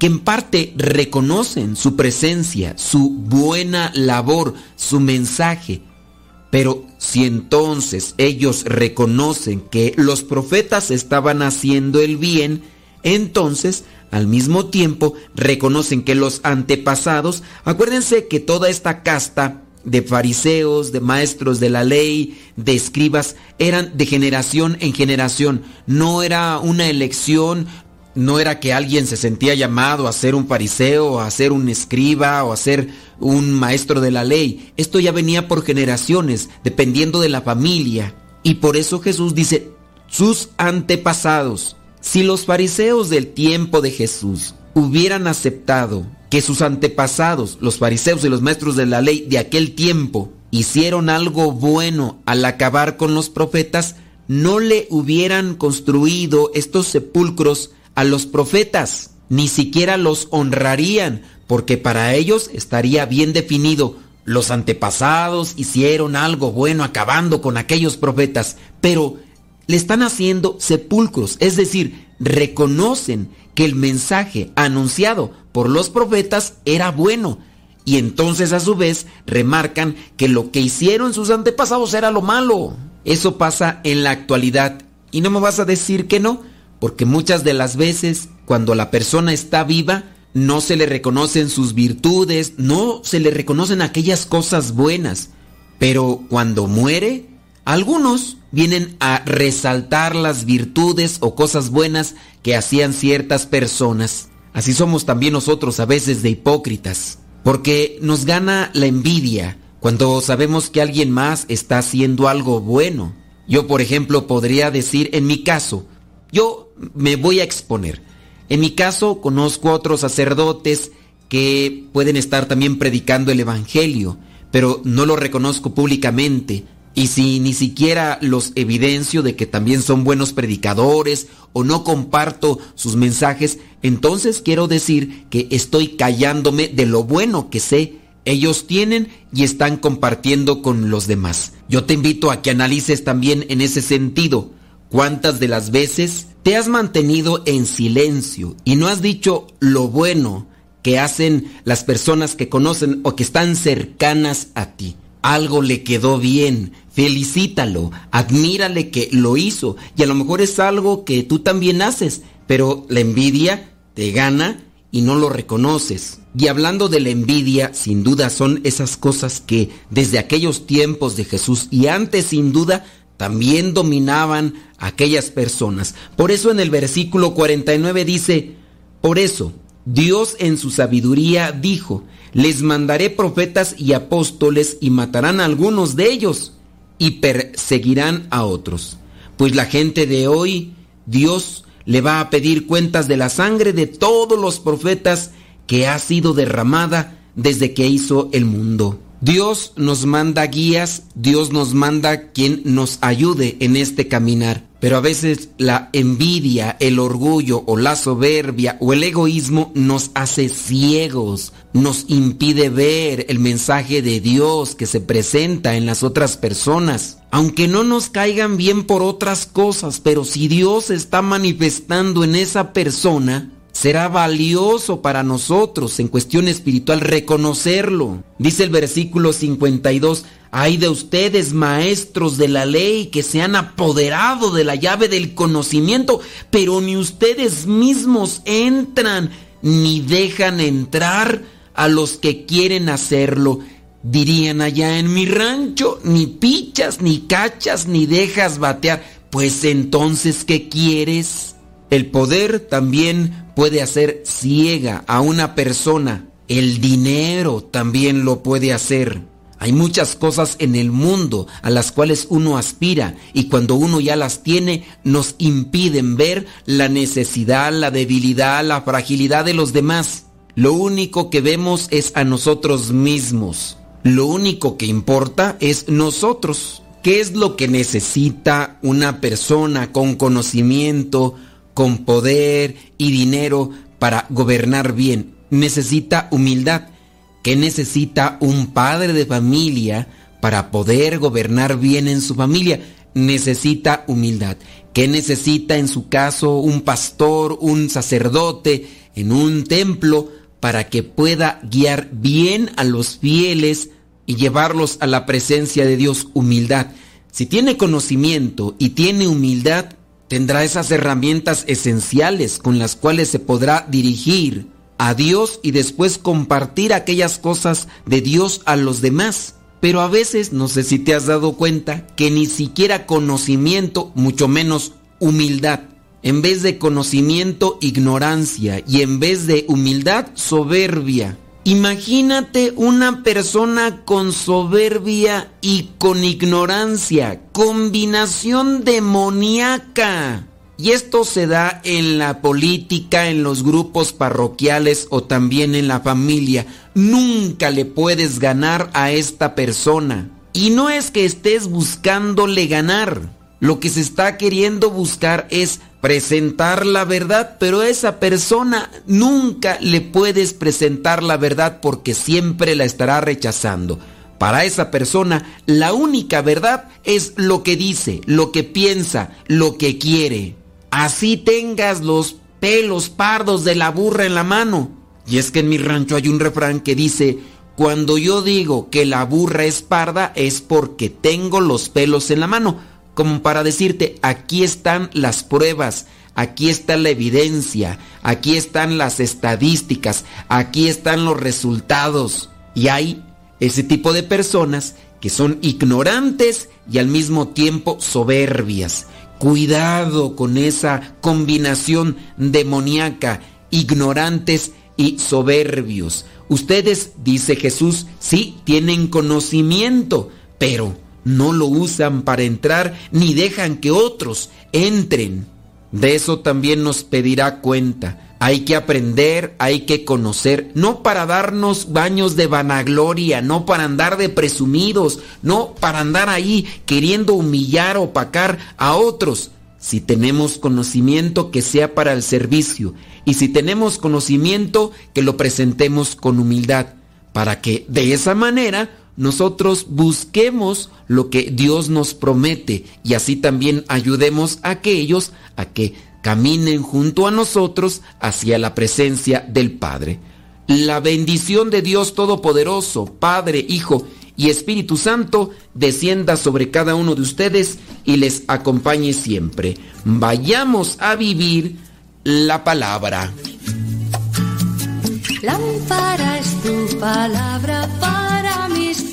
[SPEAKER 1] Que en parte reconocen su presencia, su buena labor, su mensaje. Pero si entonces ellos reconocen que los profetas estaban haciendo el bien, entonces al mismo tiempo reconocen que los antepasados, acuérdense que toda esta casta de fariseos, de maestros de la ley, de escribas, eran de generación en generación. No era una elección, no era que alguien se sentía llamado a ser un fariseo, a ser un escriba o a ser un maestro de la ley. Esto ya venía por generaciones, dependiendo de la familia. Y por eso Jesús dice, sus antepasados. Si los fariseos del tiempo de Jesús hubieran aceptado que sus antepasados, los fariseos y los maestros de la ley de aquel tiempo, hicieron algo bueno al acabar con los profetas, no le hubieran construido estos sepulcros a los profetas, ni siquiera los honrarían, porque para ellos estaría bien definido, los antepasados hicieron algo bueno acabando con aquellos profetas, pero le están haciendo sepulcros, es decir, reconocen que el mensaje anunciado por los profetas era bueno. Y entonces a su vez remarcan que lo que hicieron sus antepasados era lo malo. Eso pasa en la actualidad. Y no me vas a decir que no, porque muchas de las veces cuando la persona está viva, no se le reconocen sus virtudes, no se le reconocen aquellas cosas buenas. Pero cuando muere, algunos vienen a resaltar las virtudes o cosas buenas que hacían ciertas personas. Así somos también nosotros a veces de hipócritas, porque nos gana la envidia cuando sabemos que alguien más está haciendo algo bueno. Yo, por ejemplo, podría decir en mi caso, yo me voy a exponer. En mi caso, conozco a otros sacerdotes que pueden estar también predicando el Evangelio, pero no lo reconozco públicamente y si ni siquiera los evidencio de que también son buenos predicadores o no comparto sus mensajes, entonces quiero decir que estoy callándome de lo bueno que sé ellos tienen y están compartiendo con los demás. Yo te invito a que analices también en ese sentido cuántas de las veces te has mantenido en silencio y no has dicho lo bueno que hacen las personas que conocen o que están cercanas a ti algo le quedó bien, felicítalo, admírale que lo hizo y a lo mejor es algo que tú también haces, pero la envidia te gana y no lo reconoces. Y hablando de la envidia, sin duda son esas cosas que desde aquellos tiempos de Jesús y antes sin duda también dominaban a aquellas personas. Por eso en el versículo 49 dice, por eso Dios en su sabiduría dijo, les mandaré profetas y apóstoles y matarán a algunos de ellos y perseguirán a otros. Pues la gente de hoy, Dios le va a pedir cuentas de la sangre de todos los profetas que ha sido derramada desde que hizo el mundo. Dios nos manda guías, Dios nos manda quien nos ayude en este caminar. Pero a veces la envidia, el orgullo o la soberbia o el egoísmo nos hace ciegos, nos impide ver el mensaje de Dios que se presenta en las otras personas. Aunque no nos caigan bien por otras cosas, pero si Dios está manifestando en esa persona, será valioso para nosotros en cuestión espiritual reconocerlo. Dice el versículo 52, hay de ustedes maestros de la ley que se han apoderado de la llave del conocimiento, pero ni ustedes mismos entran ni dejan entrar a los que quieren hacerlo. Dirían allá en mi rancho, ni pichas, ni cachas, ni dejas batear. Pues entonces, ¿qué quieres? El poder también puede hacer ciega a una persona. El dinero también lo puede hacer. Hay muchas cosas en el mundo a las cuales uno aspira y cuando uno ya las tiene nos impiden ver la necesidad, la debilidad, la fragilidad de los demás. Lo único que vemos es a nosotros mismos. Lo único que importa es nosotros. ¿Qué es lo que necesita una persona con conocimiento, con poder y dinero para gobernar bien. Necesita humildad. ¿Qué necesita un padre de familia para poder gobernar bien en su familia? Necesita humildad. ¿Qué necesita en su caso un pastor, un sacerdote en un templo para que pueda guiar bien a los fieles y llevarlos a la presencia de Dios? Humildad. Si tiene conocimiento y tiene humildad, tendrá esas herramientas esenciales con las cuales se podrá dirigir a Dios y después compartir aquellas cosas de Dios a los demás. Pero a veces, no sé si te has dado cuenta, que ni siquiera conocimiento, mucho menos humildad. En vez de conocimiento, ignorancia y en vez de humildad, soberbia. Imagínate una persona con soberbia y con ignorancia, combinación demoníaca. Y esto se da en la política, en los grupos parroquiales o también en la familia. Nunca le puedes ganar a esta persona. Y no es que estés buscándole ganar. Lo que se está queriendo buscar es presentar la verdad, pero a esa persona nunca le puedes presentar la verdad porque siempre la estará rechazando. Para esa persona la única verdad es lo que dice, lo que piensa, lo que quiere. Así tengas los pelos pardos de la burra en la mano. Y es que en mi rancho hay un refrán que dice, cuando yo digo que la burra es parda es porque tengo los pelos en la mano como para decirte, aquí están las pruebas, aquí está la evidencia, aquí están las estadísticas, aquí están los resultados. Y hay ese tipo de personas que son ignorantes y al mismo tiempo soberbias. Cuidado con esa combinación demoníaca, ignorantes y soberbios. Ustedes, dice Jesús, sí tienen conocimiento, pero no lo usan para entrar ni dejan que otros entren. De eso también nos pedirá cuenta. Hay que aprender, hay que conocer, no para darnos baños de vanagloria, no para andar de presumidos, no para andar ahí queriendo humillar o opacar a otros. Si tenemos conocimiento que sea para el servicio y si tenemos conocimiento que lo presentemos con humildad, para que de esa manera nosotros busquemos lo que Dios nos promete y así también ayudemos a aquellos a que caminen junto a nosotros hacia la presencia del Padre. La bendición de Dios Todopoderoso, Padre, Hijo y Espíritu Santo, descienda sobre cada uno de ustedes y les acompañe siempre. Vayamos a vivir la palabra.
[SPEAKER 20] Lámpara es tu palabra mis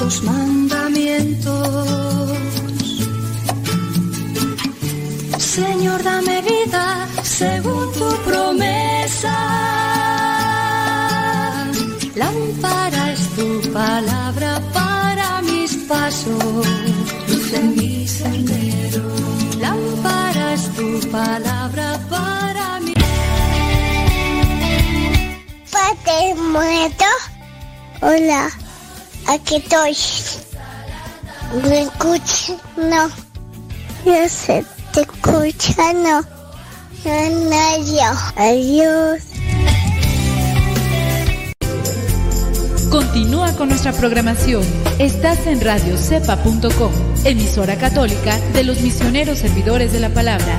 [SPEAKER 20] santos mandamientos. Señor, dame vida según tu promesa. Lámpara es tu palabra para mis pasos, luz en mi sendero. Lámpara es tu palabra para mi.
[SPEAKER 4] Padre muerto, hola aquí estoy. ¿Me? No. Sé, te escucha, no. No. Adiós.
[SPEAKER 23] Continúa con nuestra programación. Estás en radiocepa.com, emisora católica de los misioneros servidores de la palabra.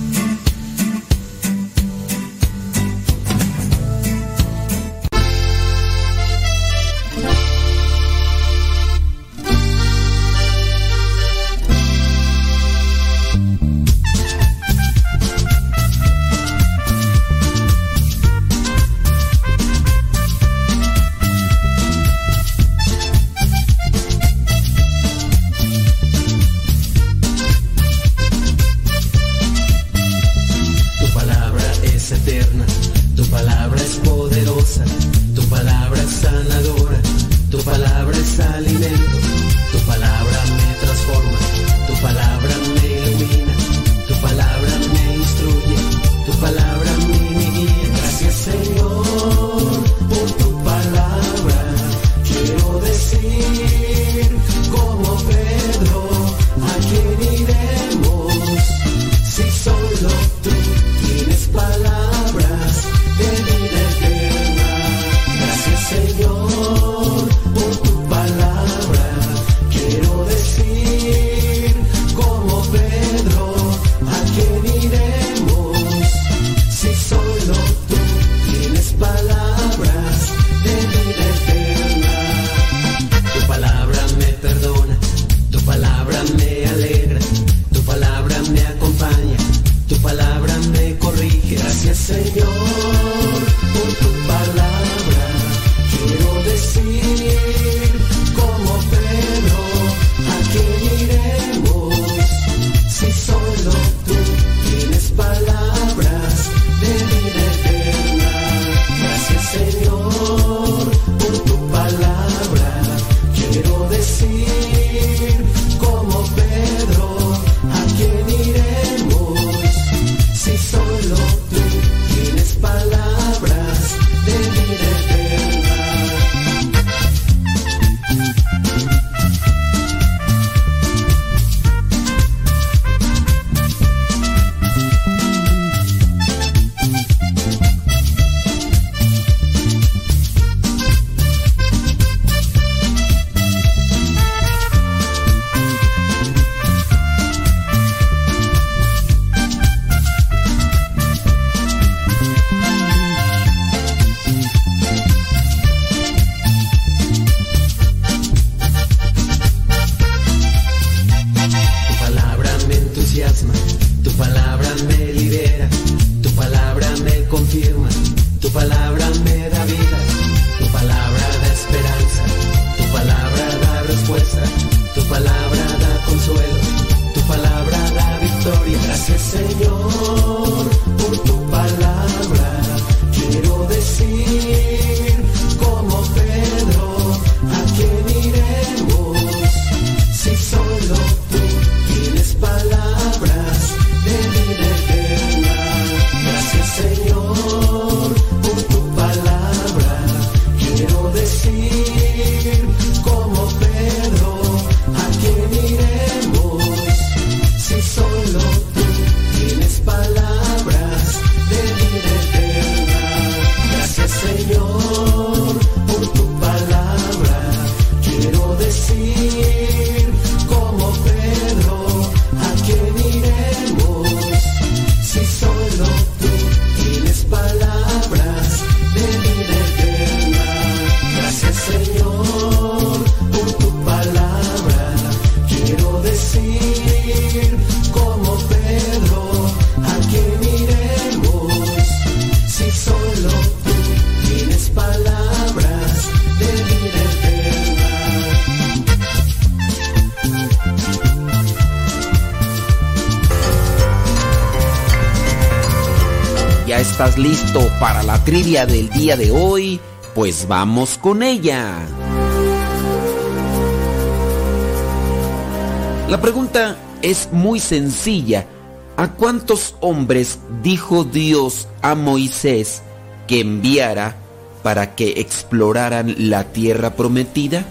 [SPEAKER 1] Para la trivia del día de hoy, pues vamos con ella. La pregunta es muy sencilla. ¿A cuántos hombres dijo Dios a Moisés que enviara para que exploraran la tierra prometida?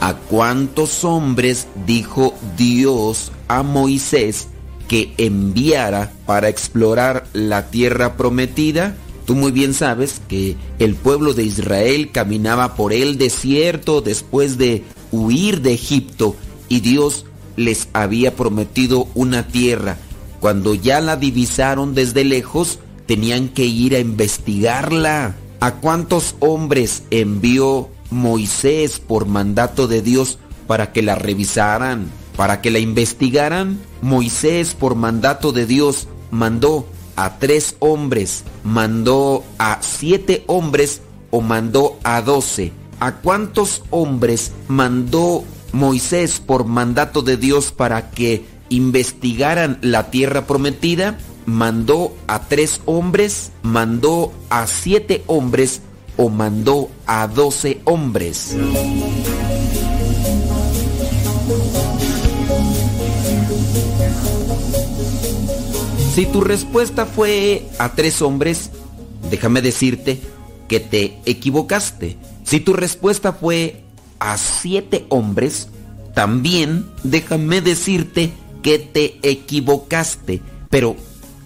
[SPEAKER 1] ¿A cuántos hombres dijo Dios a Moisés que enviara para explorar la tierra prometida? Tú muy bien sabes que el pueblo de Israel caminaba por el desierto después de huir de Egipto y Dios les había prometido una tierra. Cuando ya la divisaron desde lejos, tenían que ir a investigarla. ¿A cuántos hombres envió Moisés por mandato de Dios para que la revisaran, para que la investigaran? Moisés por mandato de Dios mandó a tres hombres, mandó a siete hombres o mandó a doce. ¿A cuántos hombres mandó Moisés por mandato de Dios para que investigaran la tierra prometida? mandó a tres hombres, mandó a siete hombres o mandó a doce hombres. Si tu respuesta fue a tres hombres, déjame decirte que te equivocaste. Si tu respuesta fue a siete hombres, también déjame decirte que te equivocaste. Pero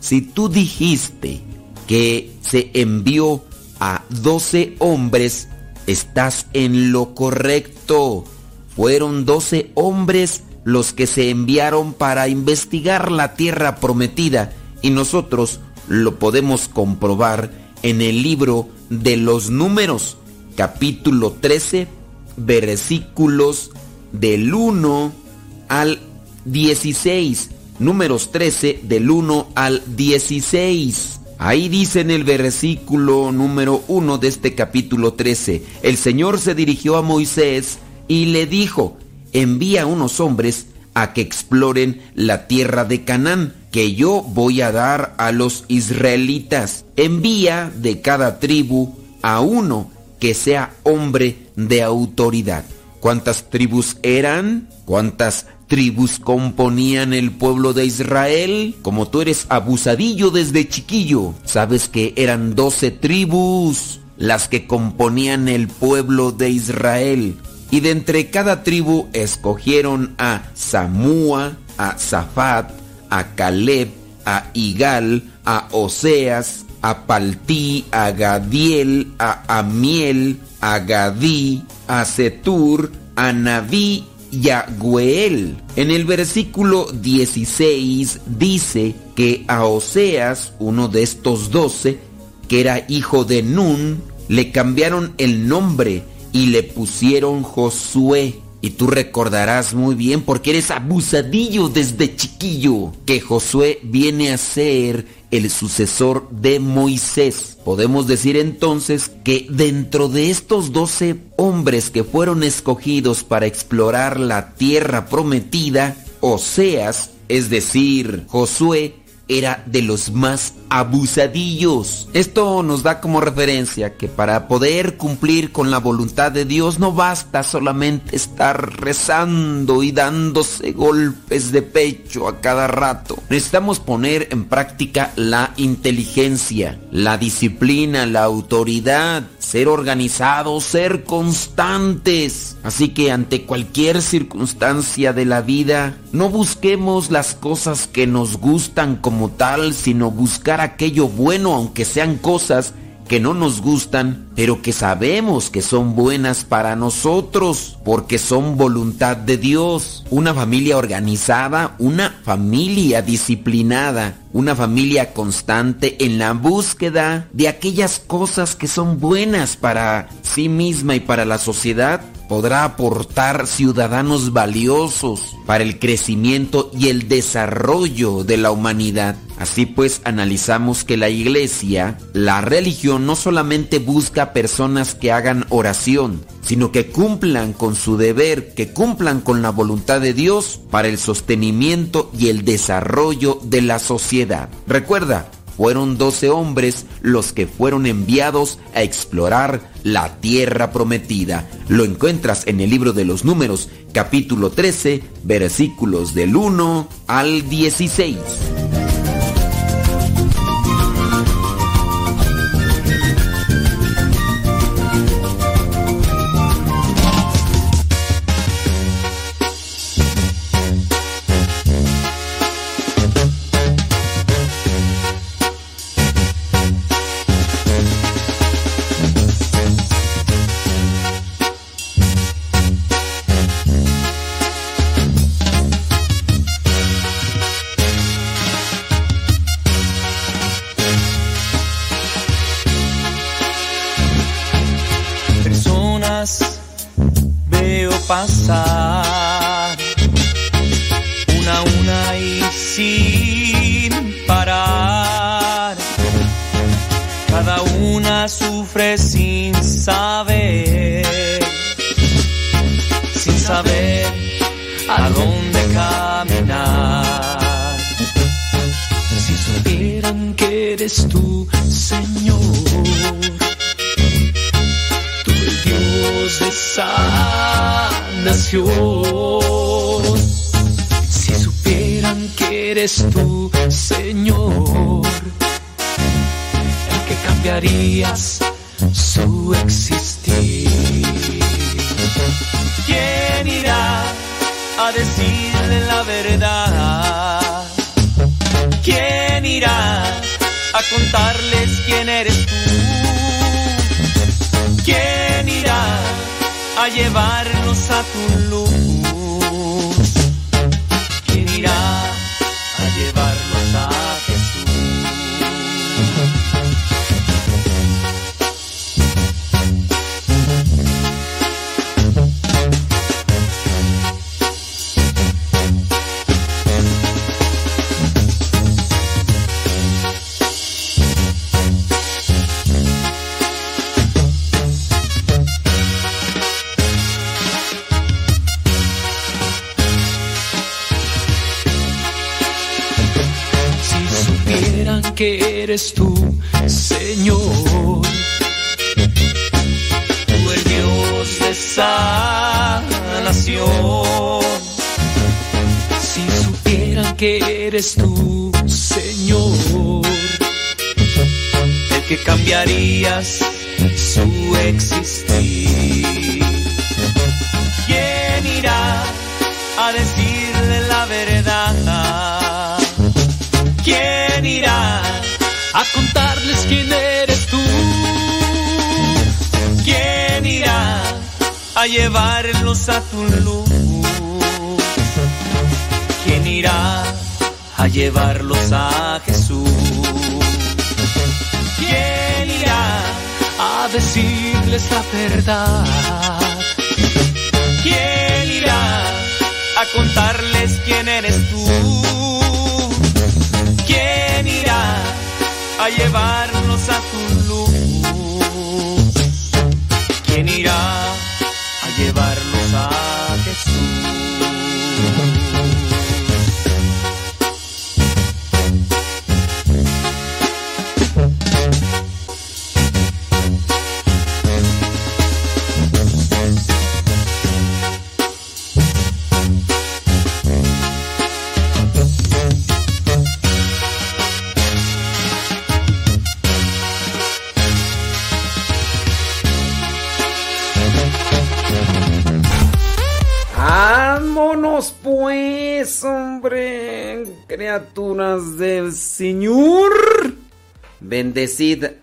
[SPEAKER 1] si tú dijiste que se envió a 12 hombres, estás en lo correcto. Fueron 12 hombres los que se enviaron para investigar la tierra prometida y nosotros lo podemos comprobar en el libro de los números, capítulo 13, versículos del 1 al 16 números 13 del 1 al 16. Ahí dice en el versículo número 1 de este capítulo 13, el Señor se dirigió a Moisés y le dijo, envía unos hombres a que exploren la tierra de Canaán, que yo voy a dar a los israelitas. Envía de cada tribu a uno que sea hombre de autoridad. ¿Cuántas tribus eran? ¿Cuántas tribus componían el pueblo de Israel. Como tú eres abusadillo desde chiquillo, sabes que eran doce tribus las que componían el pueblo de Israel. Y de entre cada tribu escogieron a Samúa, a Zafat, a Caleb, a Igal, a Oseas, a Paltí, a Gadiel, a Amiel, a Gadí, a Setur, a Naví Yagüeel. En el versículo 16 dice que a Oseas, uno de estos doce, que era hijo de Nun, le cambiaron el nombre y le pusieron Josué. Y tú recordarás muy bien, porque eres abusadillo desde chiquillo, que Josué viene a ser el sucesor de Moisés. Podemos decir entonces que dentro de estos doce hombres que fueron escogidos para explorar la tierra prometida, Oseas, es decir, Josué, era de los más abusadillos. Esto nos da como referencia que para poder cumplir con la voluntad de Dios no basta solamente estar rezando y dándose golpes de pecho a cada rato. Necesitamos poner en práctica la inteligencia, la disciplina, la autoridad, ser organizados, ser constantes. Así que ante cualquier circunstancia de la vida, no busquemos las cosas que nos gustan como tal, sino buscar aquello bueno, aunque sean cosas que no nos gustan, pero que sabemos que son buenas para nosotros, porque son voluntad de Dios. Una familia organizada, una familia disciplinada, una familia constante en la búsqueda de aquellas cosas que son buenas para sí misma y para la sociedad, podrá aportar ciudadanos valiosos para el crecimiento y el desarrollo de la humanidad. Así pues, analizamos que la iglesia, la religión, no solamente busca personas que hagan oración, sino que cumplan con su deber, que cumplan con la voluntad de Dios para el sostenimiento y el desarrollo de la sociedad. Recuerda,
[SPEAKER 3] fueron doce hombres los que fueron enviados a explorar la tierra prometida. Lo encuentras en el libro de los números, capítulo 13, versículos del 1 al 16.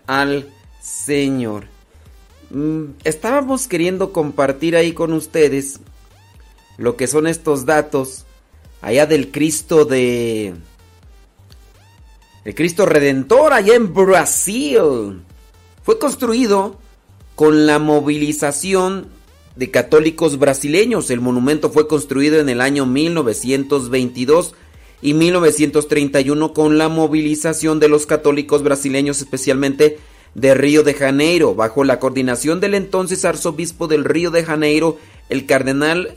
[SPEAKER 3] Al Señor. Mm, Estábamos queriendo compartir ahí con ustedes lo que son estos datos allá del Cristo de... El Cristo Redentor allá en Brasil. Fue construido con la movilización de católicos brasileños. El monumento fue construido en el año 1922 y 1931 con la movilización de los católicos brasileños, especialmente de Río de Janeiro, bajo la coordinación del entonces arzobispo del Río de Janeiro, el cardenal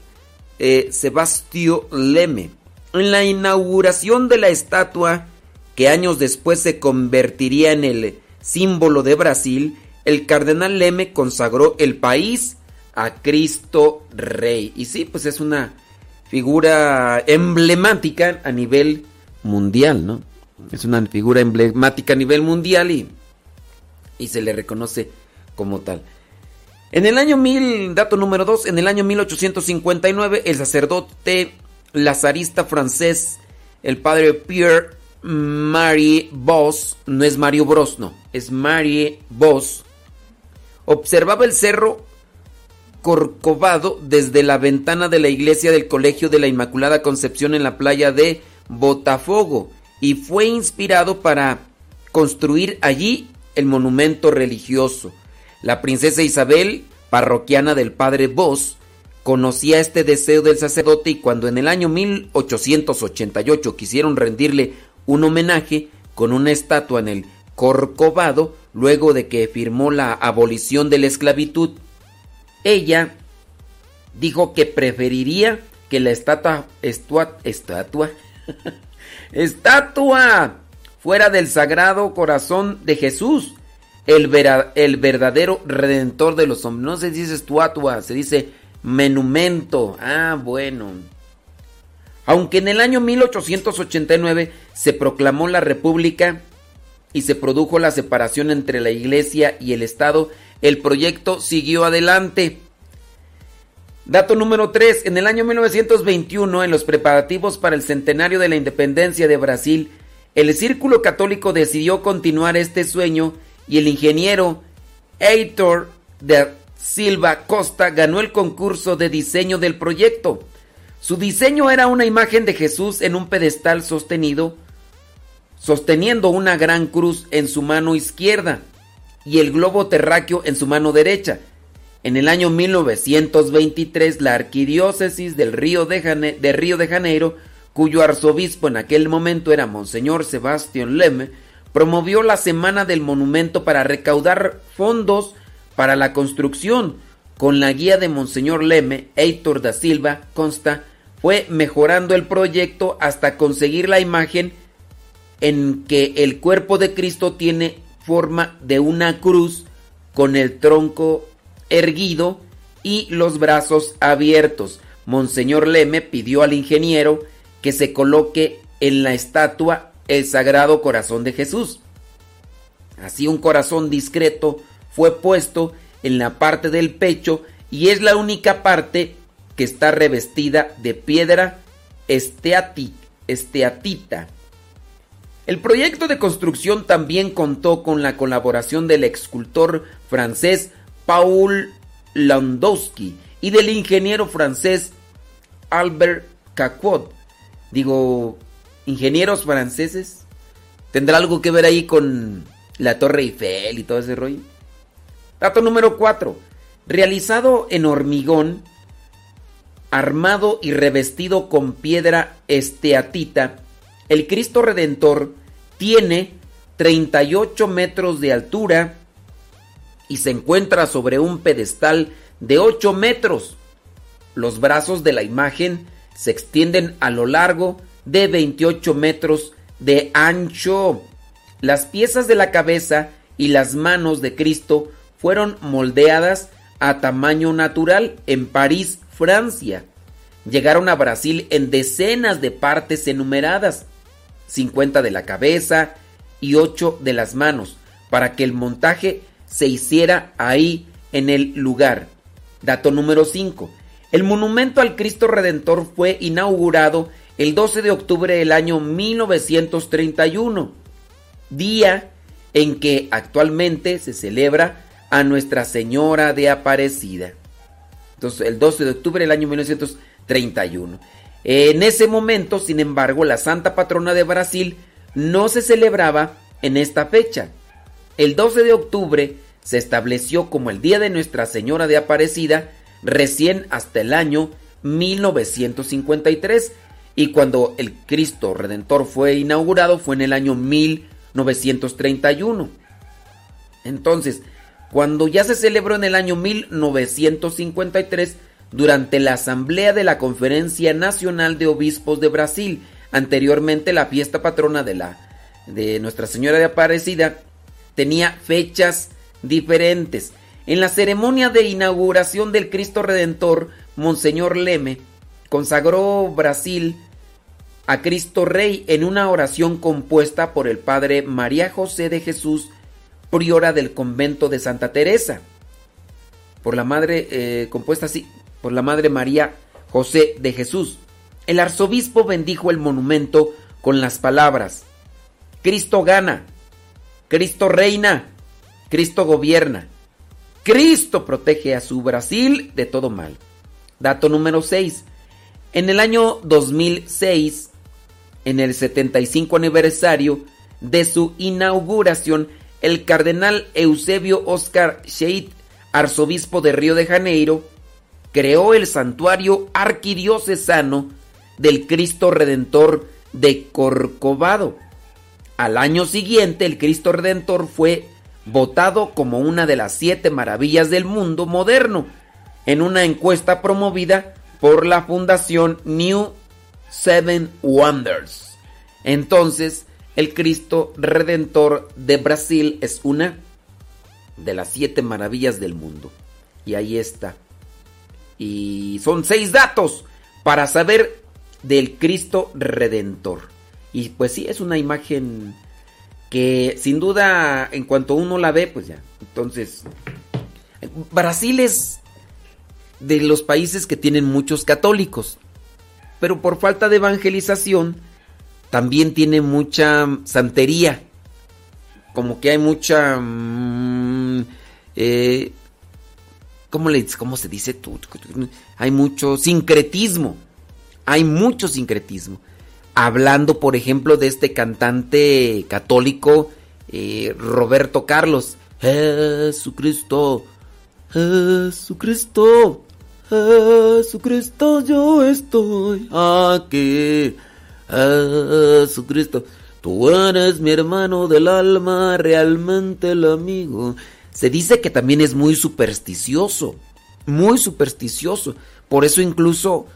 [SPEAKER 3] eh, Sebastio Leme. En la inauguración de la estatua
[SPEAKER 1] que años después se convertiría en el símbolo de Brasil, el cardenal Leme consagró el país a Cristo Rey. Y sí, pues es una figura emblemática a nivel mundial, ¿no? Es una figura emblemática a nivel mundial y, y se le reconoce como tal. En el año 1000, dato número 2, en el año 1859, el sacerdote lazarista francés, el padre Pierre Marie Boss, no es Mario Bros, no, es Marie Boss, observaba el cerro Corcovado desde la ventana de la iglesia del Colegio de la Inmaculada Concepción en la playa de Botafogo y fue inspirado para construir allí el monumento religioso. La princesa Isabel, parroquiana del padre Vos, conocía este deseo del sacerdote y cuando en el año 1888 quisieron rendirle un homenaje con una estatua en el Corcovado, luego de que firmó la abolición de la esclavitud, ella dijo que preferiría que la estatua, estatua, estatua, estatua fuera del Sagrado Corazón de Jesús, el, el verdadero redentor de los hombres. No se dice estatua, se dice menumento. Ah, bueno. Aunque en el año 1889 se proclamó la República y se produjo la separación entre la Iglesia y el Estado, el proyecto siguió adelante. Dato número 3. En el año 1921, en los preparativos para el centenario de la independencia de Brasil, el Círculo Católico decidió continuar este sueño y el ingeniero Heitor de Silva Costa ganó el concurso de diseño del proyecto. Su diseño era una imagen de Jesús en un pedestal sostenido, sosteniendo una gran cruz en su mano izquierda y el globo terráqueo en su mano derecha. En el año 1923, la arquidiócesis del Río de, de Río de Janeiro, cuyo arzobispo en aquel momento era Monseñor Sebastián Leme, promovió la Semana del Monumento para recaudar fondos para la construcción. Con la guía de Monseñor Leme, Heitor da Silva, consta, fue mejorando el proyecto hasta conseguir la imagen en que el cuerpo de Cristo tiene forma de una cruz con el tronco erguido y los brazos abiertos. Monseñor Leme pidió al ingeniero que se coloque en la estatua el Sagrado Corazón de Jesús. Así un corazón discreto fue puesto en la parte del pecho y es la única parte que está revestida de piedra esteatita. El proyecto de construcción también contó con la colaboración del escultor francés Paul Landowski y del ingeniero francés Albert Cacot. Digo, ingenieros franceses. ¿Tendrá algo que ver ahí con la Torre Eiffel y todo ese rollo? Dato número 4. Realizado en hormigón, armado y revestido con piedra esteatita, el Cristo Redentor tiene 38 metros de altura y se encuentra sobre un pedestal de 8 metros. Los brazos de la imagen se extienden a lo largo de 28 metros de ancho. Las piezas de la cabeza y las manos de Cristo fueron moldeadas a tamaño natural en París, Francia. Llegaron a Brasil en decenas de partes enumeradas, 50 de la cabeza y 8 de las manos, para que el montaje se hiciera ahí en el lugar. Dato número 5. El monumento al Cristo Redentor fue inaugurado el 12 de octubre del año 1931, día en que actualmente se celebra a Nuestra Señora de Aparecida. Entonces, el 12 de octubre del año 1931. En ese momento, sin embargo, la Santa Patrona de Brasil no se celebraba en esta fecha. El 12 de octubre se estableció como el Día de Nuestra Señora de Aparecida recién hasta el año 1953 y cuando el Cristo Redentor fue inaugurado fue en el año 1931. Entonces, cuando ya se celebró en el año 1953 durante la asamblea de la Conferencia Nacional de Obispos de Brasil, anteriormente la fiesta patrona de la de Nuestra Señora de Aparecida tenía fechas diferentes. En la ceremonia de inauguración del Cristo Redentor, Monseñor Leme consagró Brasil a Cristo Rey en una oración compuesta por el Padre María José de Jesús, priora del convento de Santa Teresa. Por la Madre, eh, compuesta así, por la Madre María José de Jesús. El arzobispo bendijo el monumento con las palabras, Cristo gana, Cristo reina, Cristo gobierna, Cristo protege a su Brasil de todo mal. Dato número 6. En el año 2006, en el 75 aniversario de su inauguración, el cardenal Eusebio Oscar Scheid, arzobispo de Río de Janeiro, creó el santuario arquidiocesano del Cristo Redentor de Corcovado. Al año siguiente, el Cristo Redentor fue votado como una de las siete maravillas del mundo moderno en una encuesta promovida por la Fundación New Seven Wonders. Entonces, el Cristo Redentor de Brasil es una de las siete maravillas del mundo. Y ahí está. Y son seis datos para saber del Cristo Redentor. Y pues sí, es una imagen que sin duda en cuanto uno la ve, pues ya. Entonces, Brasil es de los países que tienen muchos católicos, pero por falta de evangelización también tiene mucha santería, como que hay mucha... Mm, eh, ¿cómo, le, ¿Cómo se dice? Hay mucho sincretismo, hay mucho sincretismo hablando, por ejemplo, de este cantante católico eh, Roberto Carlos. Jesucristo, Jesucristo, Jesucristo, yo estoy aquí. Jesucristo, tú eres mi hermano del alma, realmente el amigo. Se dice que también es muy supersticioso, muy supersticioso. Por eso incluso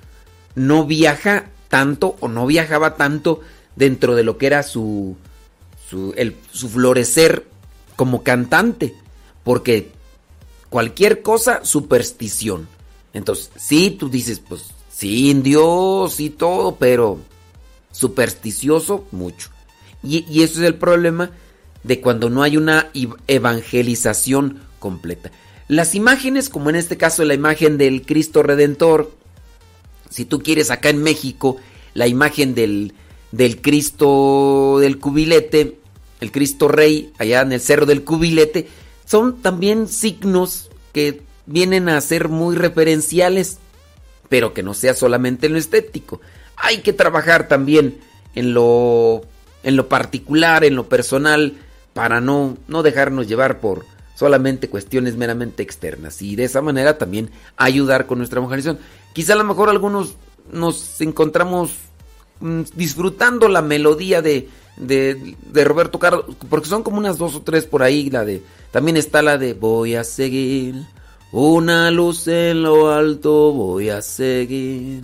[SPEAKER 1] no viaja tanto o no viajaba tanto dentro de lo que era su, su, florecer como cantante, porque cualquier cosa, superstición. Entonces, sí, tú dices, pues, sí, Dios y todo, pero supersticioso, mucho. Y, y eso es el problema de cuando no hay una evangelización completa. Las imágenes, como en este caso la imagen del Cristo Redentor, si tú quieres acá en México la imagen del, del Cristo del cubilete, el Cristo Rey, allá en el Cerro del Cubilete, son también signos que vienen a ser muy referenciales, pero que no sea solamente en lo estético. Hay que trabajar también en lo, en lo particular, en lo personal, para no, no dejarnos llevar por solamente cuestiones meramente externas y de esa manera también ayudar con nuestra evangelización. Quizá a lo mejor algunos nos encontramos mm, disfrutando la melodía de, de, Roberto Carlos, porque son como unas dos o tres por ahí, la de, también está la de voy a seguir, una luz en lo alto, voy a seguir.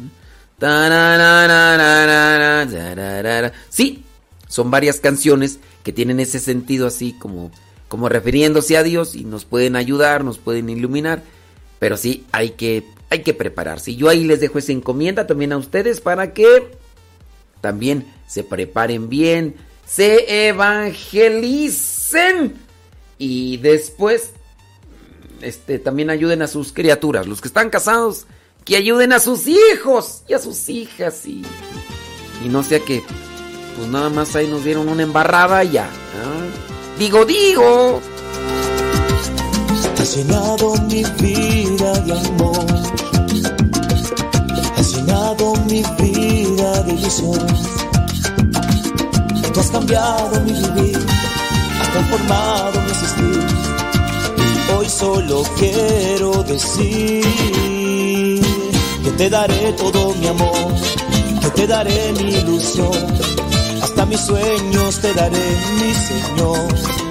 [SPEAKER 1] Sí, son varias canciones que tienen ese sentido así como, como refiriéndose a Dios y nos pueden ayudar, nos pueden iluminar, pero sí hay que hay que prepararse. Yo ahí les dejo esa encomienda también a ustedes para que también se preparen bien, se evangelicen y después este, también ayuden a sus criaturas, los que están casados, que ayuden a sus hijos y a sus hijas y, y no sea que pues nada más ahí nos dieron una embarrada y ya. ¿ah? Digo, digo.
[SPEAKER 24] Has llenado mi vida de amor. Has llenado mi vida de ilusión. Tú has cambiado mi vivir, has transformado mi existir. Y hoy solo quiero decir que te daré todo mi amor, que te daré mi ilusión. Mis sueños te daré, mi Señor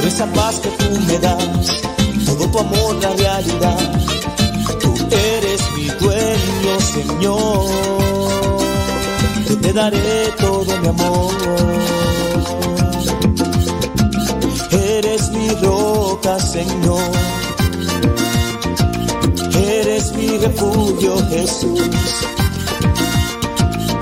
[SPEAKER 24] por esa paz que tú me das, todo tu amor la realidad. Tú eres mi dueño, Señor. Te
[SPEAKER 3] daré todo mi amor. Eres mi roca, Señor. Eres mi refugio, Jesús.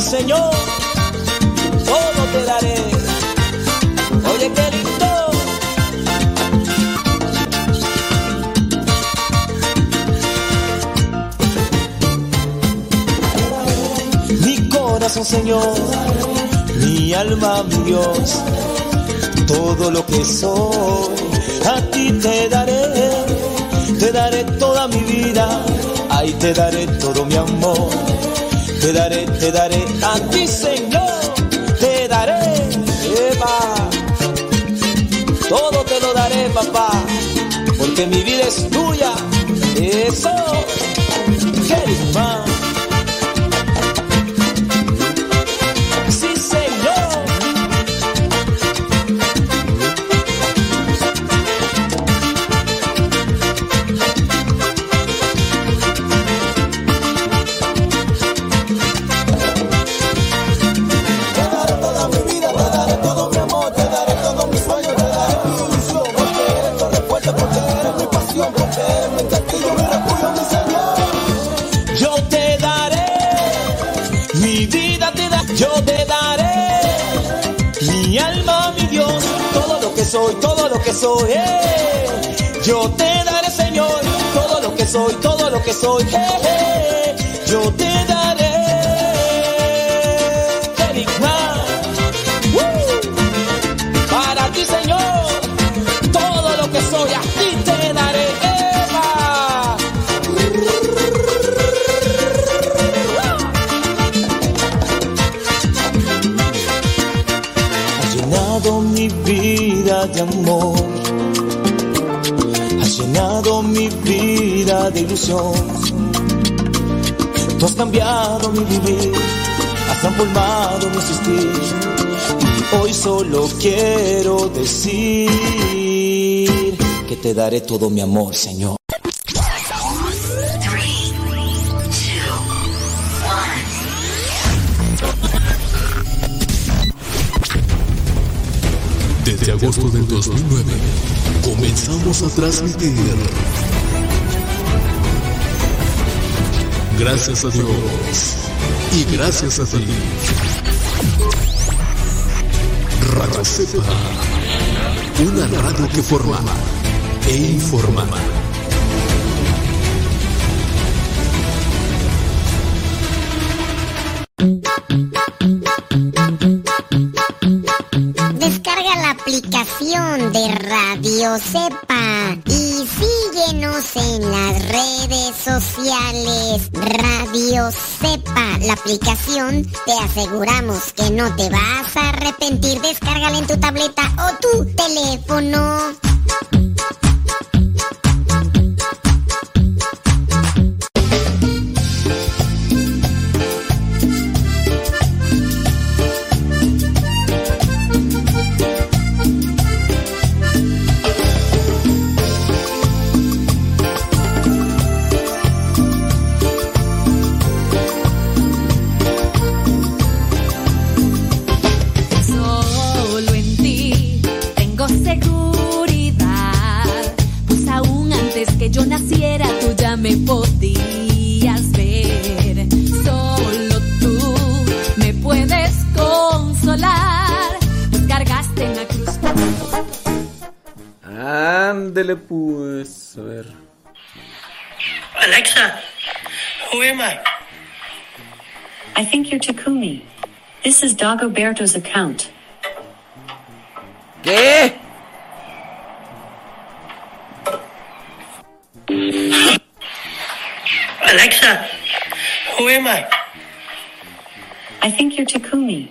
[SPEAKER 3] Señor? todo te daré. Oye, qué. Mi corazón, Señor, mi alma, mi Dios, todo lo que soy, a ti te daré, te daré toda mi vida, ahí te daré todo mi amor, te daré, te daré a Señor te daré, Eva. Todo te lo daré, papá, porque mi vida es tuya. Eso, soy, todo lo que soy, eh. yo te daré, Señor, todo lo que soy, todo lo que soy, eh, eh. yo te daré, ilusión. Tú has cambiado mi vivir. Has transformado mi existir. Y hoy solo quiero decir que te daré todo mi amor, Señor.
[SPEAKER 10] Desde agosto del 2009 comenzamos a transmitir. Gracias a Dios y gracias a ti. Radio Cepa, una radio que forma e informa.
[SPEAKER 23] Descarga la aplicación de Radio Cepa Cepa, la aplicación, te aseguramos que no te vas a arrepentir. Descárgala en tu tableta o tu teléfono.
[SPEAKER 25] Is Dagoberto's account.
[SPEAKER 1] ¿Qué?
[SPEAKER 26] Alexa,
[SPEAKER 27] Who am I?
[SPEAKER 28] I think you're Takumi.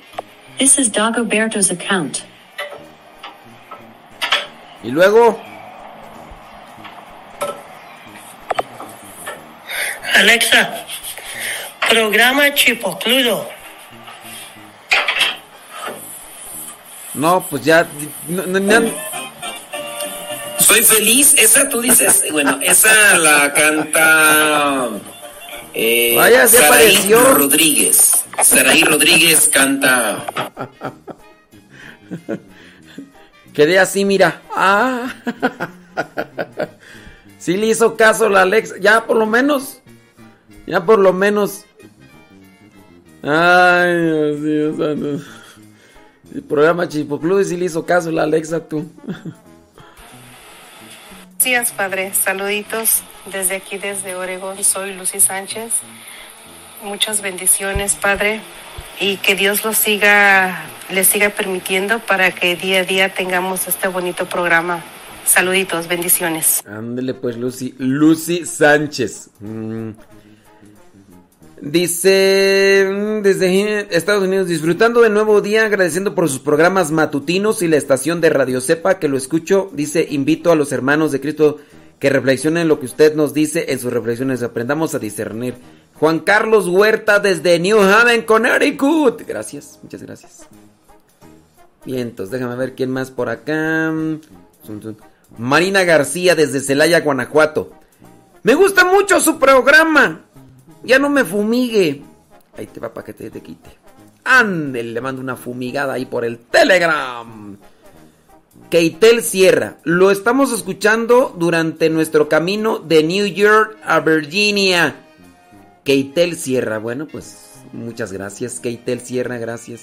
[SPEAKER 28] This is Dagoberto's account.
[SPEAKER 1] Y luego,
[SPEAKER 27] Alexa, programa Chipocludo.
[SPEAKER 1] No, pues ya. no-
[SPEAKER 29] Soy feliz, esa tú dices, bueno, esa la canta eh,
[SPEAKER 1] Vaya, se
[SPEAKER 29] Saraí
[SPEAKER 1] apareció.
[SPEAKER 29] Rodríguez. Saraí Rodríguez canta
[SPEAKER 1] Quedé así, mira. Ah. Sí le hizo caso la Alexa. Ya por lo menos. Ya por lo menos. Ay, Dios mío, santo. El programa Chipocludo y sí le hizo caso la Alexa tú.
[SPEAKER 26] días, padre. Saluditos desde aquí, desde Oregón. Soy Lucy Sánchez. Muchas bendiciones, padre. Y que Dios lo siga, le siga permitiendo para que día a día tengamos este bonito programa. Saluditos, bendiciones.
[SPEAKER 1] Ándele pues, Lucy. Lucy Sánchez. Mm. Dice mm, desde Estados Unidos, disfrutando del nuevo día, agradeciendo por sus programas matutinos y la estación de Radio Cepa que lo escucho. Dice, invito a los hermanos de Cristo que reflexionen lo que usted nos dice en sus reflexiones. Aprendamos a discernir. Juan Carlos Huerta desde New Haven, Connecticut. Gracias, muchas gracias. Bien, entonces déjame ver quién más por acá. Marina García desde Celaya, Guanajuato. Me gusta mucho su programa. Ya no me fumigue. Ahí te va para que te, te quite. Ándele, le mando una fumigada ahí por el Telegram. Keitel Sierra. Lo estamos escuchando durante nuestro camino de New York a Virginia. Keitel Sierra. Bueno, pues muchas gracias. Keitel Sierra, gracias.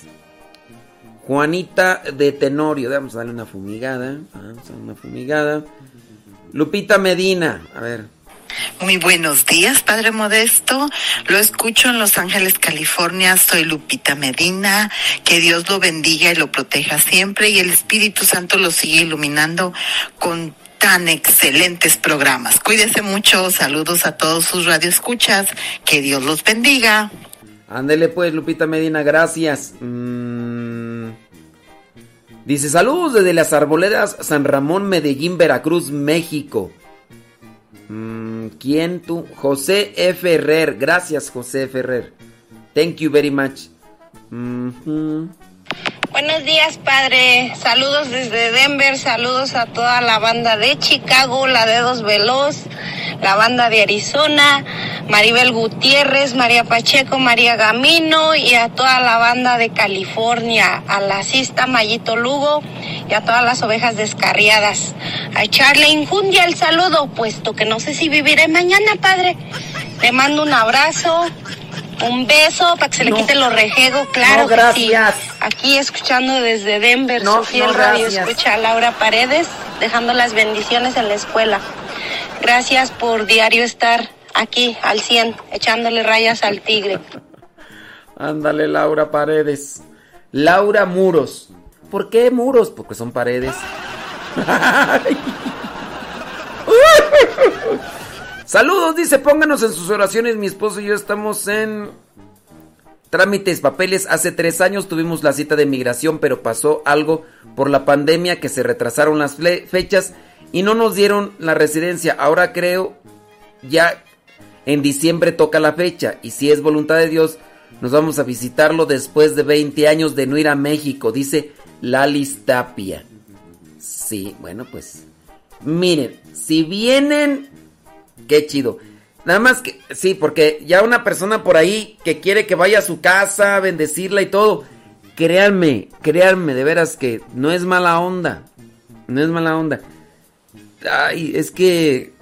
[SPEAKER 1] Juanita de Tenorio. Vamos a darle una fumigada. Vamos a darle una fumigada. Lupita Medina. A ver.
[SPEAKER 30] Muy buenos días, Padre Modesto. Lo escucho en Los Ángeles, California. Soy Lupita Medina. Que Dios lo bendiga y lo proteja siempre y el Espíritu Santo lo sigue iluminando con tan excelentes programas. Cuídese mucho. Saludos a todos sus radioescuchas. Que Dios los bendiga.
[SPEAKER 1] Ándele pues, Lupita Medina, gracias. Mm. Dice, saludos desde las arboledas San Ramón, Medellín, Veracruz, México. Mm, ¿Quién tú? José. Ferrer. Gracias, José Ferrer. Thank you very much. Mhm.
[SPEAKER 25] Buenos días, padre. Saludos desde Denver, saludos a toda la banda de Chicago, la Dedos Veloz, la banda de Arizona, Maribel Gutiérrez, María Pacheco, María Gamino y a toda la banda de California, a la cista Mayito Lugo y a todas las ovejas descarriadas. A echarle injundia el saludo, puesto que no sé si viviré mañana, padre. Le mando un abrazo. Un beso para que se le
[SPEAKER 1] No.
[SPEAKER 25] quite los rejegos, claro
[SPEAKER 1] No,
[SPEAKER 25] que sí.
[SPEAKER 1] gracias.
[SPEAKER 25] Aquí escuchando desde Denver,
[SPEAKER 1] No,
[SPEAKER 25] su fiel radio
[SPEAKER 1] gracias.
[SPEAKER 25] escucha a Laura Paredes, dejando las bendiciones en la escuela. Gracias por diario estar aquí al 100, echándole rayas al tigre.
[SPEAKER 1] Ándale, Laura Paredes. Laura Muros. ¿Por qué muros? Porque son paredes. Saludos, dice, pónganos en sus oraciones. Mi esposo y yo estamos en trámites, papeles. Hace tres años tuvimos la cita de migración, pero pasó algo por la pandemia que se retrasaron las fechas y no nos dieron la residencia. Ahora creo ya en diciembre toca la fecha y si es voluntad de Dios, nos vamos a visitarlo después de 20 años de no ir a México, dice Lalis Tapia. Sí, bueno, pues miren, si vienen, qué chido. Nada más que, sí, porque ya una persona por ahí que quiere que vaya a su casa, bendecirla y todo, créanme, créanme, de veras que no es mala onda, no es mala onda. Ay, es que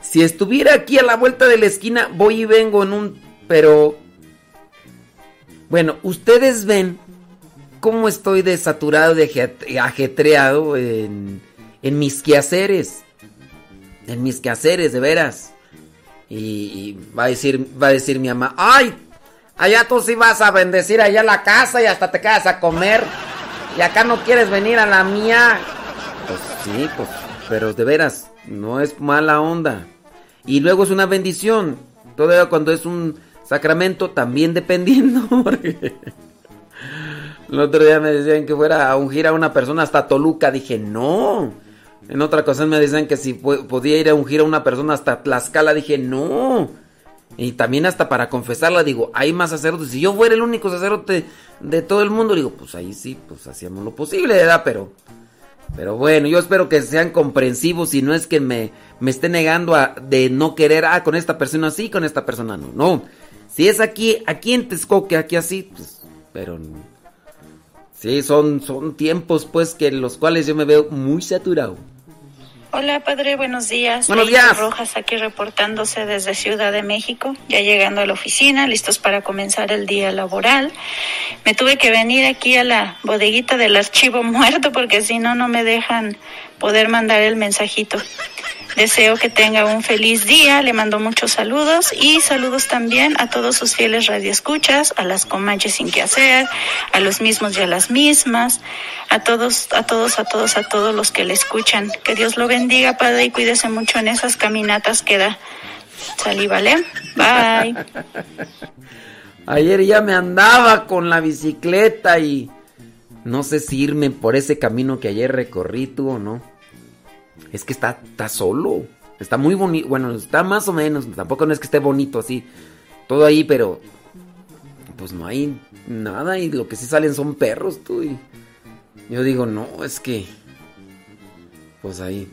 [SPEAKER 1] si estuviera aquí a la vuelta de la esquina, voy y vengo en un... Pero... Bueno, ustedes ven cómo estoy desaturado, de ajet- ajetreado en, en mis quehaceres. En mis quehaceres, de veras. Y, y va a decir, va a decir mi mamá, ay, allá tú sí vas a bendecir allá la casa y hasta te quedas a comer. Y acá no quieres venir a la mía. Pues sí, pues, pero de veras, no es mala onda. Y luego es una bendición. Todavía cuando es un Sacramento también dependiendo. El otro día me decían que fuera a ungir a una persona hasta Toluca. Dije, no. En otra ocasión me decían que si po- podía ir a ungir a una persona hasta Tlaxcala. Dije, no. Y también hasta para confesarla, digo, hay más sacerdotes. Si yo fuera el único sacerdote de todo el mundo, digo, pues ahí sí, pues hacíamos lo posible, ¿verdad? Pero, pero bueno, yo espero que sean comprensivos y no es que me, me esté negando a, de no querer, ah, con esta persona sí, con esta persona no. No, si es aquí, aquí en Texcoque, aquí así, pues, pero... Sí, son, son tiempos pues que los cuales yo me veo muy saturado.
[SPEAKER 31] Hola, padre, buenos días.
[SPEAKER 1] Buenos días.
[SPEAKER 31] Rojas aquí reportándose desde Ciudad de México, ya llegando a la oficina, listos para comenzar el día laboral. Me tuve que venir aquí a la bodeguita del archivo muerto porque si no, no me dejan poder mandar el mensajito. Deseo que tenga un feliz día, le mando muchos saludos y saludos también a todos sus fieles radioescuchas, a las comanches sin que hacer, a los mismos y a las mismas, a todos, a todos, a todos, a todos los que le escuchan. Que Dios lo bendiga, Padre, y cuídese mucho en esas caminatas que da. Salí, ¿vale? Bye.
[SPEAKER 1] Ayer ya me andaba con la bicicleta y no sé si irme por ese camino que ayer recorrí tú o no. Es que está, está solo. Está muy bonito. Bueno, está más o menos. Tampoco no es que esté bonito así. Todo ahí, pero. Pues no hay nada. Y lo que sí salen son perros, tú. Y yo digo, no, es que. Pues ahí.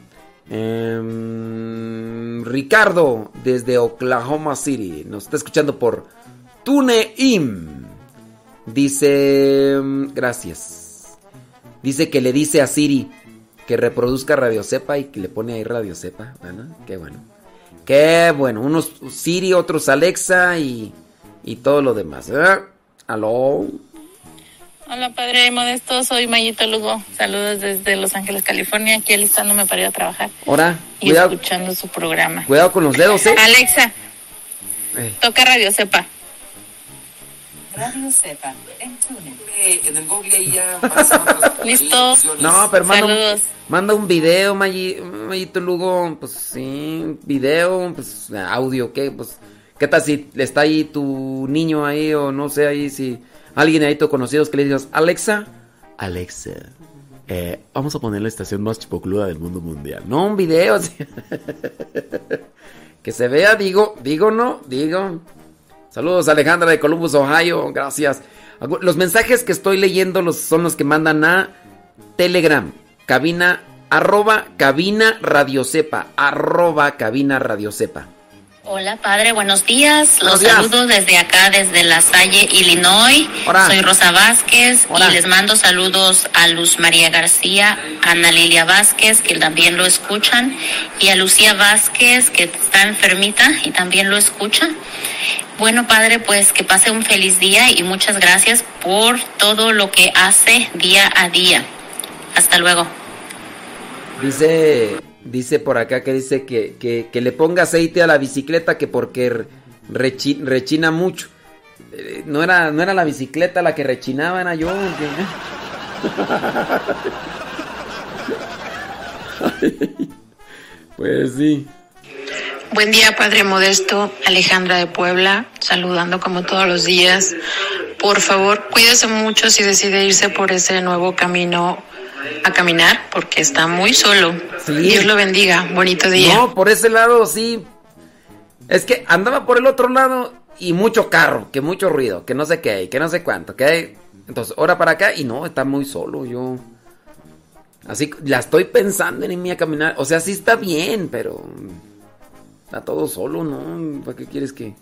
[SPEAKER 1] Em, Ricardo, desde Oklahoma City. Nos está escuchando por TuneIn. Dice. Gracias. Dice que le dice a Siri que reproduzca Radio Cepa y que le pone ahí Radio Cepa. Bueno, qué bueno. Qué bueno. Unos Siri, otros Alexa y, y todo lo demás. ¿eh? Aló.
[SPEAKER 31] Hola, Padre Modesto, soy Mayito Lugo. Saludos desde Los Ángeles, California, aquí alistándome para ir a trabajar
[SPEAKER 1] Ahora,
[SPEAKER 31] y
[SPEAKER 1] cuidado,
[SPEAKER 31] escuchando su programa.
[SPEAKER 1] cuidado con los dedos, ¿eh?
[SPEAKER 31] Alexa,
[SPEAKER 1] Eh.
[SPEAKER 31] toca Radio Cepa.
[SPEAKER 32] Radio Cepa en TuneIn. En el Google ya
[SPEAKER 31] Listo.
[SPEAKER 1] No, pero manda un,
[SPEAKER 31] Saludos.
[SPEAKER 1] manda un video, Mayi- Mayito Lugo. Pues sí, video, pues audio, ¿qué? Pues, ¿qué tal si está ahí tu niño ahí o no sé ahí si alguien ahí tu conocidos que le digas, Alexa, Alexa, eh, vamos a poner la estación más chipocluda del mundo mundial. No, un video, así. que se vea, digo, digo no, digo. Saludos Alejandra de Columbus, Ohio, gracias. Los mensajes que estoy leyendo los, son los que mandan a Telegram, cabina, arroba, cabina radiocepa, arroba, cabina radiocepa.
[SPEAKER 33] Hola, padre, buenos días.
[SPEAKER 1] Buenos
[SPEAKER 33] Los
[SPEAKER 1] días.
[SPEAKER 33] saludo desde acá, desde La Salle, Illinois.
[SPEAKER 1] Hola.
[SPEAKER 33] Soy Rosa Vázquez
[SPEAKER 1] Hola.
[SPEAKER 33] y les mando saludos a Luz María García, a Ana Lilia Vázquez, que también lo escuchan, y a Lucía Vázquez, que está enfermita y también lo escucha. Bueno, padre, pues que pase un feliz día y muchas gracias por todo lo que hace día a día. Hasta luego.
[SPEAKER 1] Dice, dice por acá que dice que, que, le ponga aceite a la bicicleta que porque rechi- rechina mucho. Eh, No era, no era la bicicleta la que rechinaba, era yo. ¿qué? pues sí.
[SPEAKER 16] Buen día, Padre Modesto, Alejandra de Puebla, saludando como todos los días. Por favor, cuídese mucho si decide irse por ese nuevo camino a caminar, porque está muy solo. Dios lo bendiga, bonito día.
[SPEAKER 1] No, por ese lado sí. Es que andaba por el otro lado y mucho carro, que mucho ruido, que no sé qué, que no sé cuánto, que. Entonces, ahora para acá y no, está muy solo yo. Así la estoy pensando en irme a caminar. O sea, sí está bien, pero está todo solo, ¿no? ¿Para qué quieres que?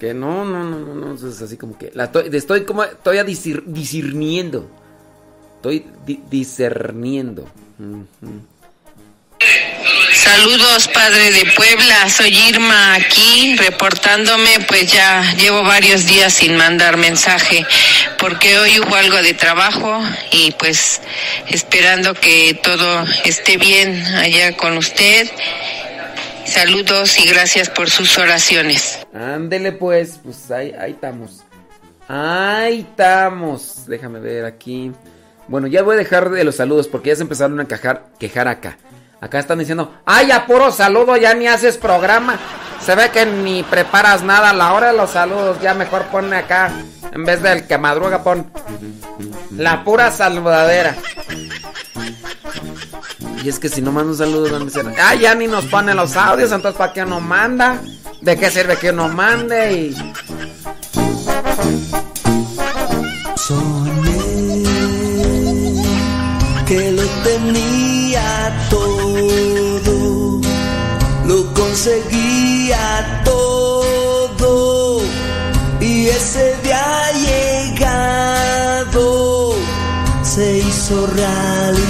[SPEAKER 1] Que no, no, no, no, no. Es así como que la estoy, estoy como, estoy discir- discerniendo. Estoy di- discerniendo.
[SPEAKER 16] Saludos, Padre de Puebla, soy Irma aquí reportándome, pues ya llevo varios días sin mandar mensaje porque hoy hubo algo de trabajo y pues esperando que todo esté bien allá con usted. Saludos y gracias por sus oraciones.
[SPEAKER 1] Ándele pues, pues ahí, ahí estamos. Ahí estamos. Déjame ver aquí. Bueno, ya voy a dejar de los saludos porque ya se empezaron a quejar, quejar acá. Acá están diciendo, ay, a puro saludo, ya ni haces programa. Se ve que ni preparas nada a la hora de los saludos. Ya mejor ponme acá. En vez del que madruga, pon la pura saludadera. Y es que si no manda un saludo, van a ah, ya ni nos pone los audios, entonces ¿para qué uno manda? ¿De qué sirve que uno mande? Y...
[SPEAKER 24] que lo tenía todo, lo conseguía todo y ese día llegado se hizo realidad.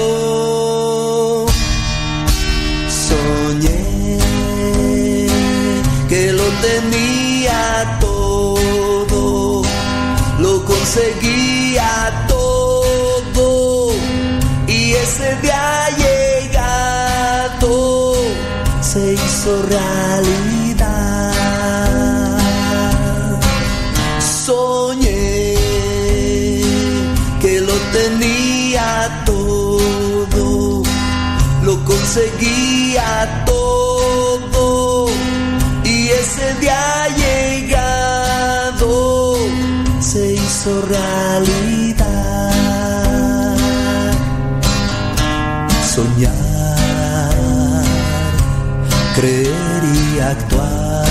[SPEAKER 24] Conseguía todo y ese día llegado se hizo realidad. Soñé que lo tenía todo, lo conseguía todo y ese día hizo realidad. Soñar, creer y actuar.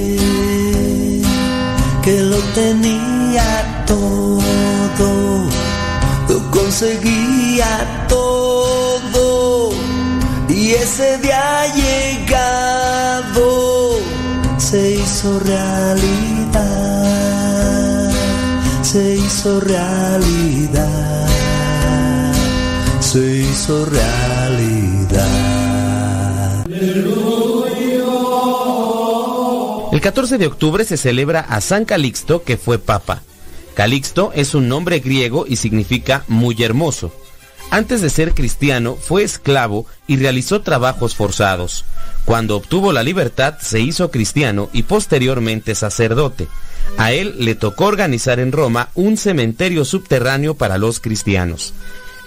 [SPEAKER 24] conseguía todo y ese día llegado se hizo realidad, se hizo realidad, se hizo realidad.
[SPEAKER 4] El 14 de octubre se celebra a San Calixto, que fue papa. Calixto es un nombre griego y significa muy hermoso. Antes de ser cristiano fue esclavo y realizó trabajos forzados. Cuando obtuvo la libertad se hizo cristiano y posteriormente sacerdote. A él le tocó organizar en Roma un cementerio subterráneo para los cristianos.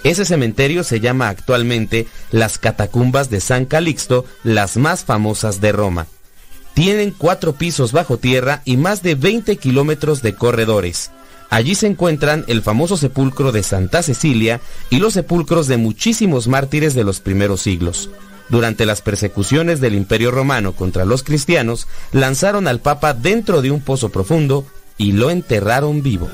[SPEAKER 4] Ese cementerio se llama actualmente las Catacumbas de San Calixto, las más famosas de Roma. Tienen cuatro pisos bajo tierra y más de 20 kilómetros de corredores. Allí se encuentran el famoso sepulcro de Santa Cecilia y los sepulcros de muchísimos mártires de los primeros siglos. Durante las persecuciones del Imperio Romano contra los cristianos, lanzaron al Papa dentro de un pozo profundo y lo enterraron vivo.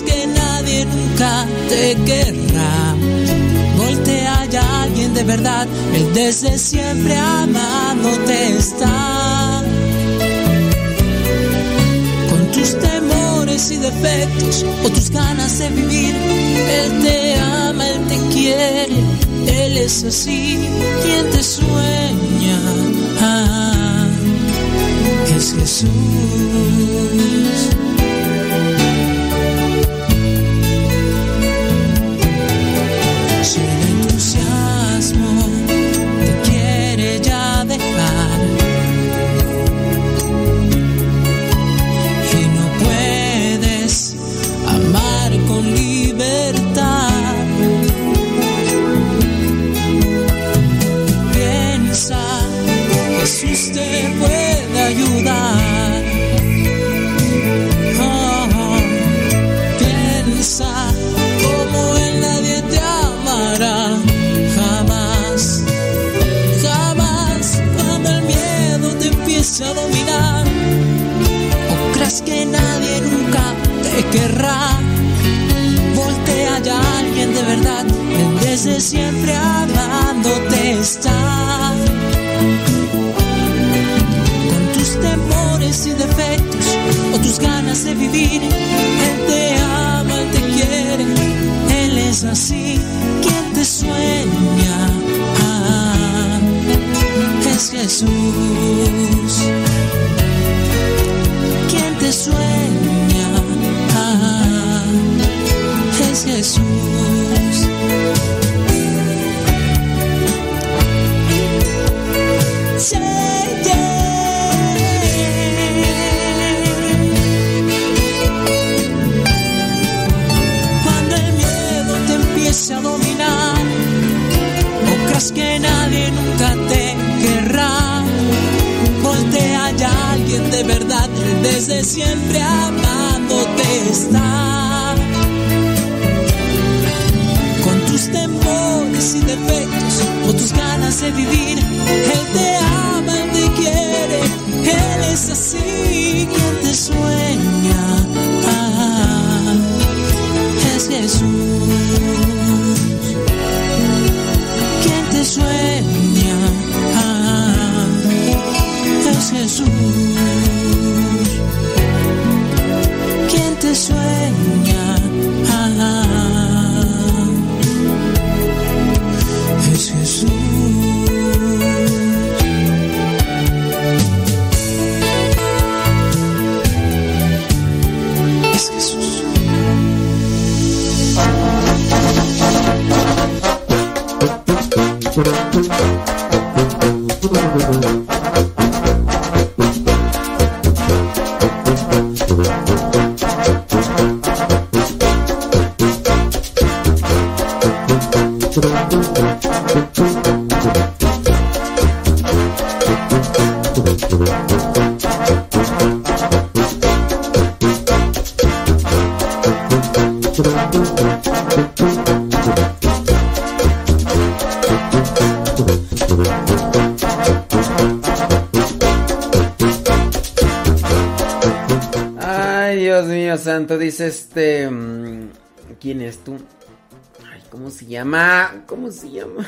[SPEAKER 34] que
[SPEAKER 35] nadie nunca te querrá. Voltea ya alguien de verdad, él desde siempre amándote está. Con tus temores y defectos o tus ganas de vivir, él te ama, él te quiere, él es así quien te sueña. Ah, es Jesús. Desde siempre amándote está. Con tus temores y defectos o tus ganas de vivir, Él te ama, Él te quiere, Él es así, quien te sueña. Es Jesús quien te sueña. Es Jesús. Desde siempre amándote está. Con tus temores y defectos o tus ganas de vivir, Él te ama, Él te quiere, Él es así quien te sueña. Ah, es Jesús quien te sueña.
[SPEAKER 1] Música ¿Quién es tú? Ay, ¿cómo se llama? ¿Cómo se llama?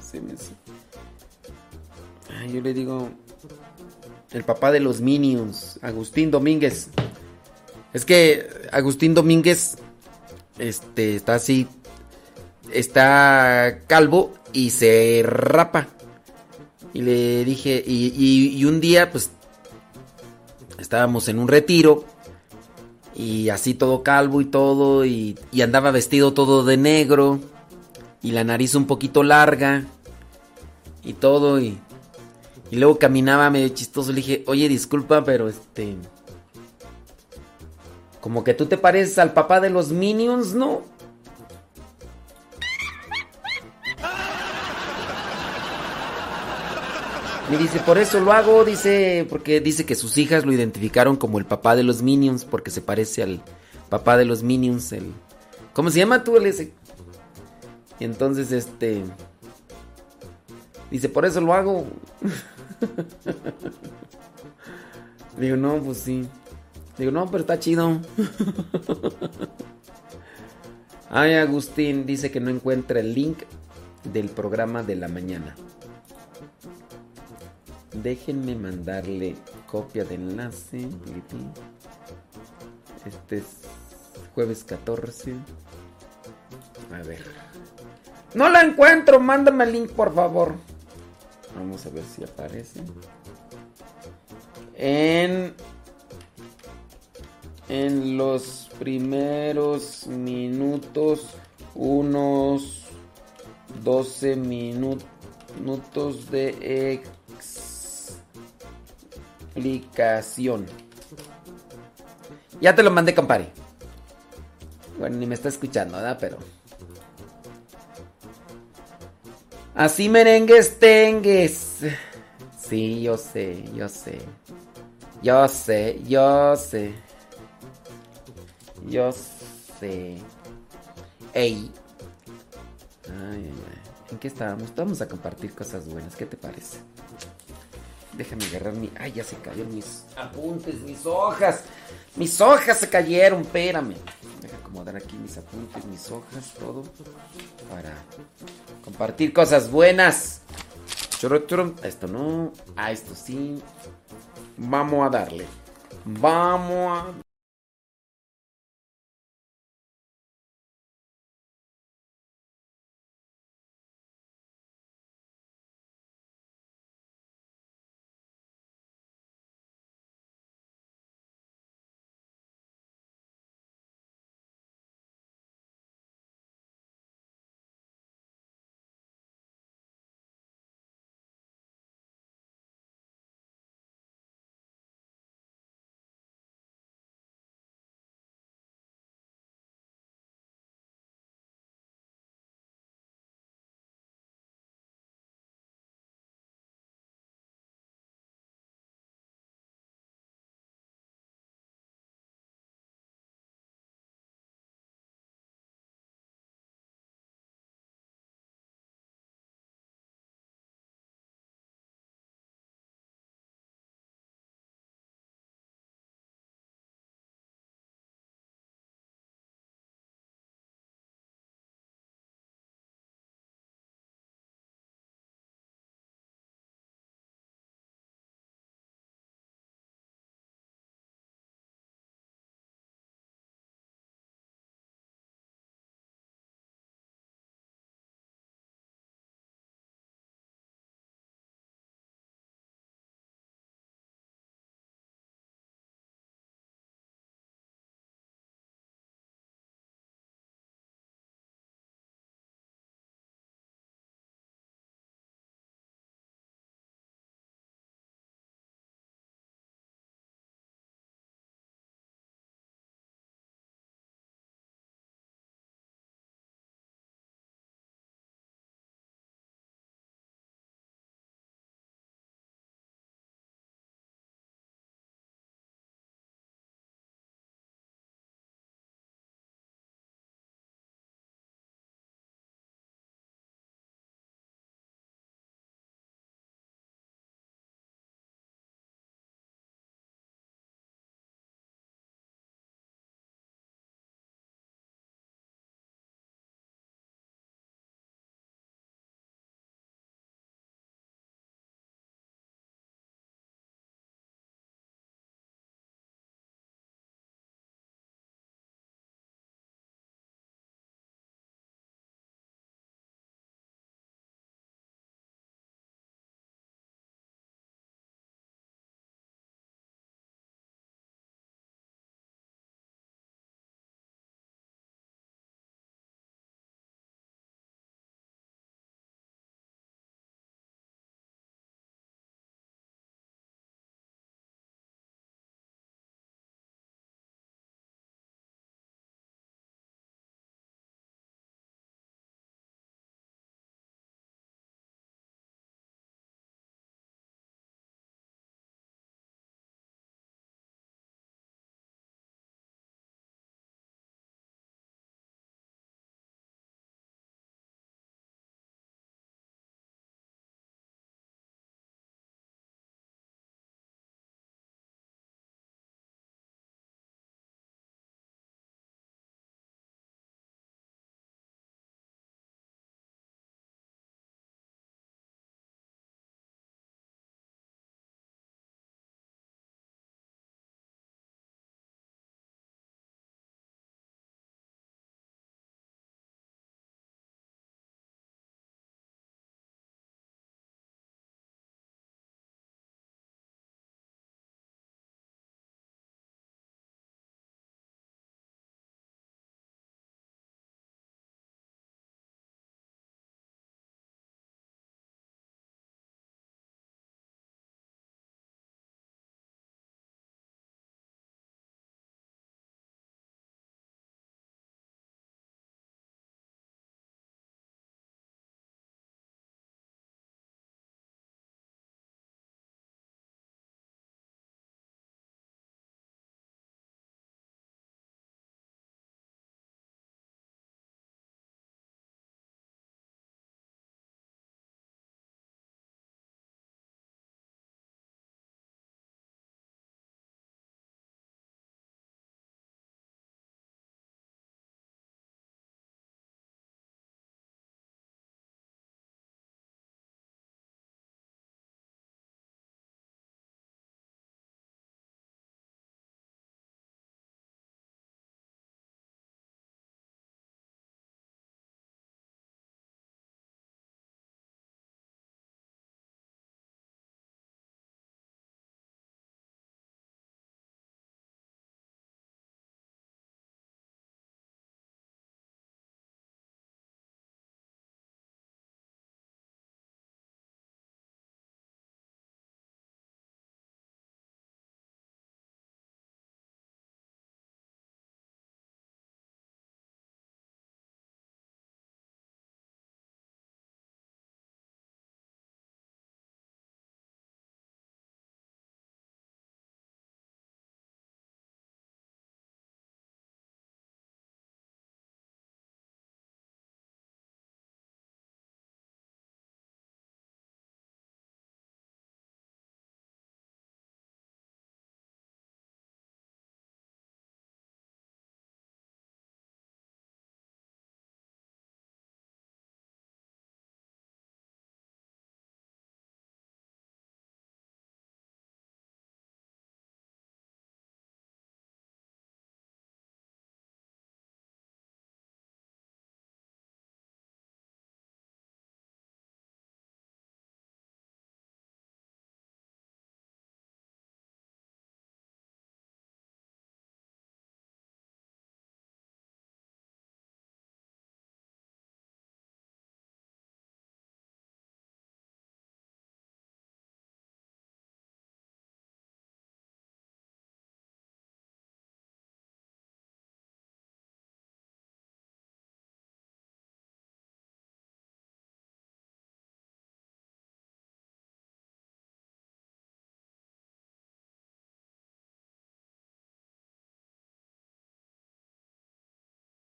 [SPEAKER 1] Se me... Ay, yo le digo... El papá de los Minions, Agustín Domínguez. Es que Agustín Domínguez este está así está calvo y se rapa. Y le dije y un día pues estábamos en un retiro y así todo calvo y todo y, y andaba vestido todo de negro y la nariz un poquito larga y todo y, y luego caminaba medio chistoso. Le dije, oye, disculpa, pero este... Como que tú te pareces al papá de los Minions, ¿no? Me dice, por eso lo hago, dice, porque dice que sus hijas lo identificaron como el papá de los Minions, porque se parece al papá de los Minions, el... ¿Cómo se llama tú, el ese? Entonces, este... Dice, por eso lo hago. Digo, no, pues sí. Digo, no, pero está chido. Ay, Agustín dice que no encuentra el link del programa de la mañana. Déjenme mandarle copia de enlace. Este es jueves 14. A ver. No la encuentro, mándame el link por favor. Vamos a ver si aparece. En en los primeros minutos unos 12 minutos de Ya te lo mandé, compadre. Bueno, ni me está escuchando, ¿verdad? Pero. Así merengues tengues. Sí, yo sé, yo sé. Yo sé, yo sé. Yo sé. Ey. Ay, ay, ay. ¿En qué estábamos? Vamos a compartir cosas buenas. ¿Qué te parece? Déjame agarrar mi. Ay, ya se cayeron mis apuntes, mis hojas. Mis hojas se cayeron, espérame. Deja acomodar aquí mis apuntes, mis hojas, todo. Para compartir cosas buenas. Esto no. Ah, esto sí. Vamos a darle. Vamos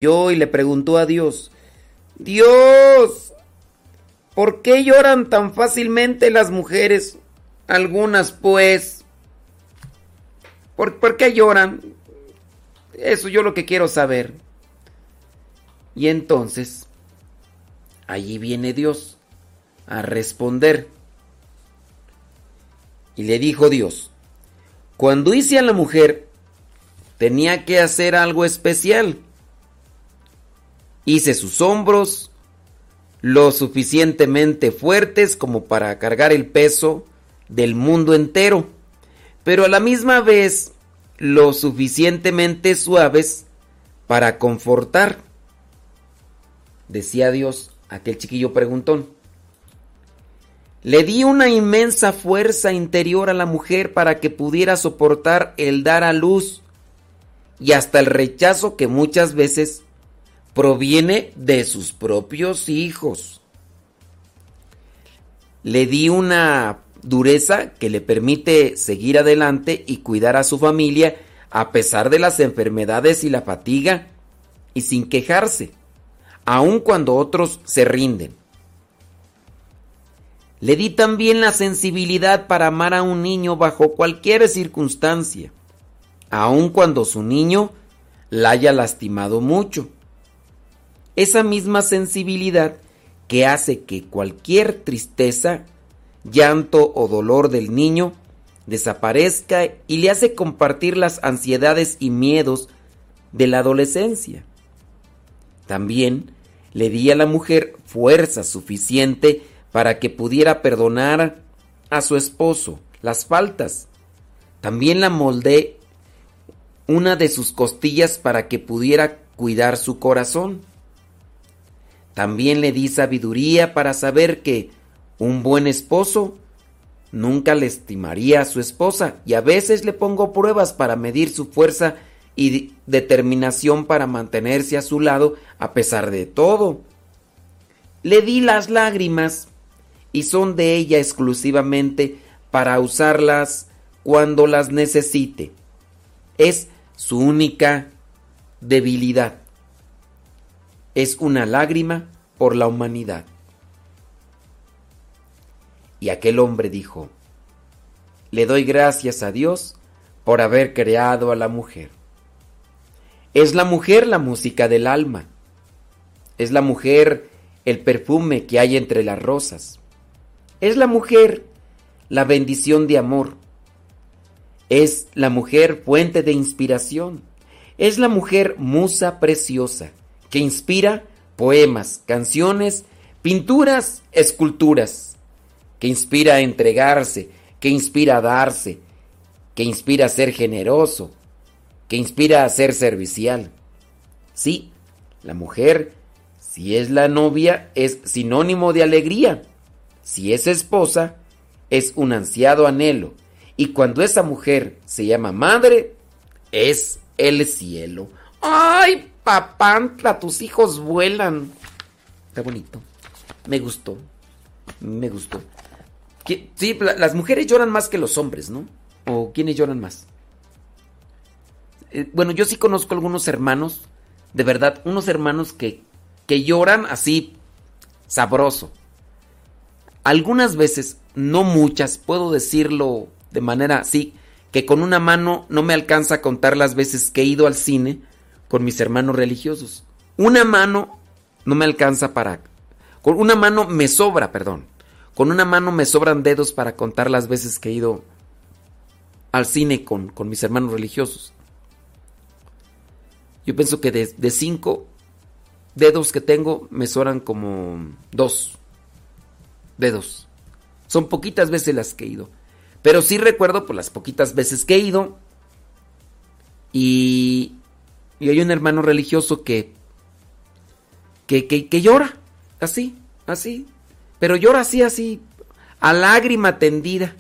[SPEAKER 1] y le preguntó a Dios, Dios, ¿por qué lloran tan fácilmente las mujeres? Algunas pues. ¿Por, ¿Por, qué lloran? Eso yo lo que quiero saber. Y entonces, allí viene Dios a responder. Y le dijo Dios, cuando hice a la mujer, tenía que hacer algo especial. Hice sus hombros lo suficientemente fuertes como para cargar el peso del mundo entero, pero a la misma vez lo suficientemente suaves para confortar. Decía Dios aquel chiquillo preguntón. Le di una inmensa fuerza interior a la mujer para que pudiera soportar el dar a luz y hasta el rechazo que muchas veces proviene de sus propios hijos. Le di una dureza que le permite seguir adelante y cuidar a su familia a pesar de las enfermedades y la fatiga y sin quejarse, aun cuando otros se rinden. Le di también la sensibilidad para amar a un niño bajo cualquier circunstancia, aun cuando su niño la haya lastimado mucho. Esa misma sensibilidad que hace que cualquier tristeza, llanto o dolor del niño desaparezca y le hace compartir las ansiedades y miedos de la adolescencia. También le di a la mujer fuerza suficiente para que pudiera perdonar a su esposo las faltas. También la moldé una de sus costillas para que pudiera cuidar su corazón. También le di sabiduría para saber que un buen esposo nunca le estimaría a su esposa y a veces le pongo pruebas para medir su fuerza y determinación para mantenerse a su lado a pesar de todo. Le di las lágrimas y son de ella exclusivamente para usarlas cuando las necesite. Es su única debilidad. Es una lágrima por la humanidad. Y aquel hombre dijo, le doy gracias a Dios por haber creado a la mujer. Es la mujer la música del alma. Es la mujer el perfume que hay entre las rosas. Es la mujer la bendición de amor. Es la mujer fuente de inspiración. Es la mujer musa preciosa que inspira poemas, canciones, pinturas, esculturas. Que inspira a entregarse, que inspira a darse, que inspira a ser generoso, que inspira a ser servicial. Sí, la mujer, si es la novia, es sinónimo de alegría si es esposa, es un ansiado anhelo. Y cuando esa mujer se llama madre, es el cielo. ¡Ay, papantla! Tus hijos vuelan. Está bonito. Me gustó. Me gustó. Sí, las mujeres lloran más que los hombres, ¿no? ¿O quiénes lloran más? Eh, bueno, yo sí conozco algunos hermanos, de verdad, unos hermanos que, que lloran así sabroso. Algunas veces, no muchas, puedo decirlo de manera así, que con una mano no me alcanza a contar las veces que he ido al cine con mis hermanos religiosos. Una mano no me alcanza para... Con una mano me sobra, perdón. Con una mano me sobran dedos para contar las veces que he ido al cine con, con mis hermanos religiosos. Yo pienso que de, de cinco dedos que tengo me sobran como dos dedos. Son poquitas veces las que he ido. Pero sí recuerdo por las poquitas veces que he ido. Y, y hay un hermano religioso que, que, que, llora. Así, así. Pero llora así, así. A lágrima tendida.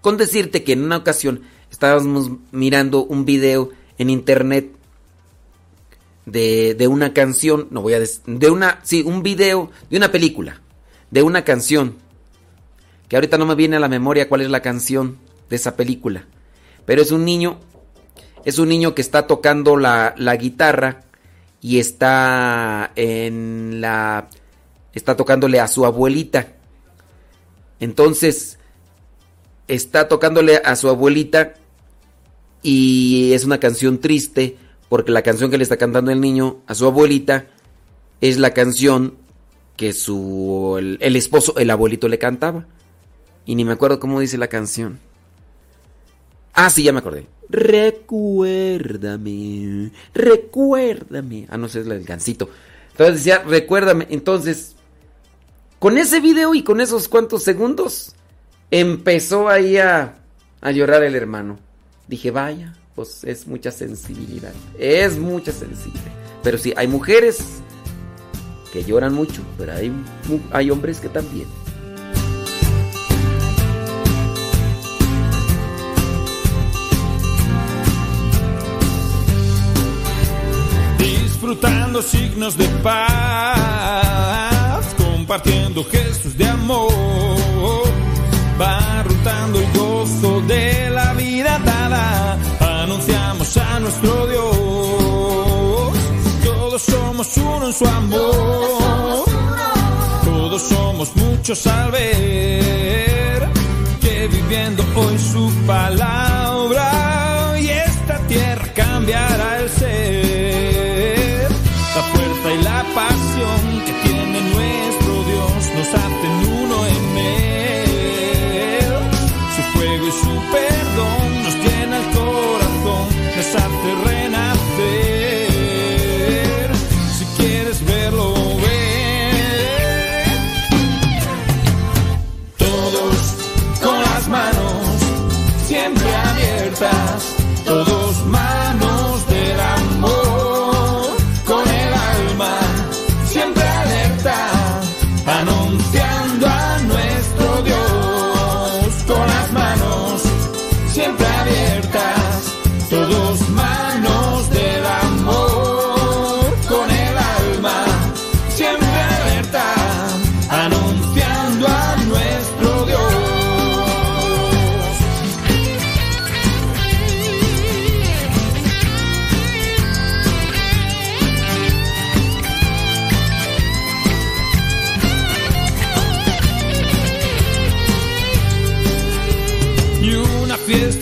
[SPEAKER 1] Con decirte que en una ocasión estábamos mirando un video en internet de, de, una canción, no voy a decir, de una, sí, un video de una película de una canción, que ahorita no me viene a la memoria cuál es la canción de esa película, pero es un niño Es un niño que está tocando la, la guitarra y está en la... está tocándole a su abuelita. Entonces, está tocándole a su abuelita y es una canción triste porque la canción que le está cantando el niño a su abuelita es la canción que su el, el esposo, el abuelito le cantaba. Y ni me acuerdo cómo dice la canción. Ah, sí, ya me acordé. Recuérdame, recuérdame. Ah, no sé, es el gancito. Entonces decía, recuérdame. Entonces, con ese video y con esos cuantos segundos, empezó ahí a, a llorar el hermano. Dije, vaya, pues es mucha sensibilidad. Es mucha sensibilidad. Pero sí, hay mujeres que lloran mucho, pero hay, hay hombres que también.
[SPEAKER 2] Disfrutando signos de paz, compartiendo gestos de amor, va rotando el gozo de la vida dada, anunciamos a nuestro Dios, todos somos uno en su amor, todos somos muchos al ver que viviendo hoy su palabra y esta tierra cambiará y la pasión que tiene nuestro Dios nos hacen uno en él, su fuego y su perdón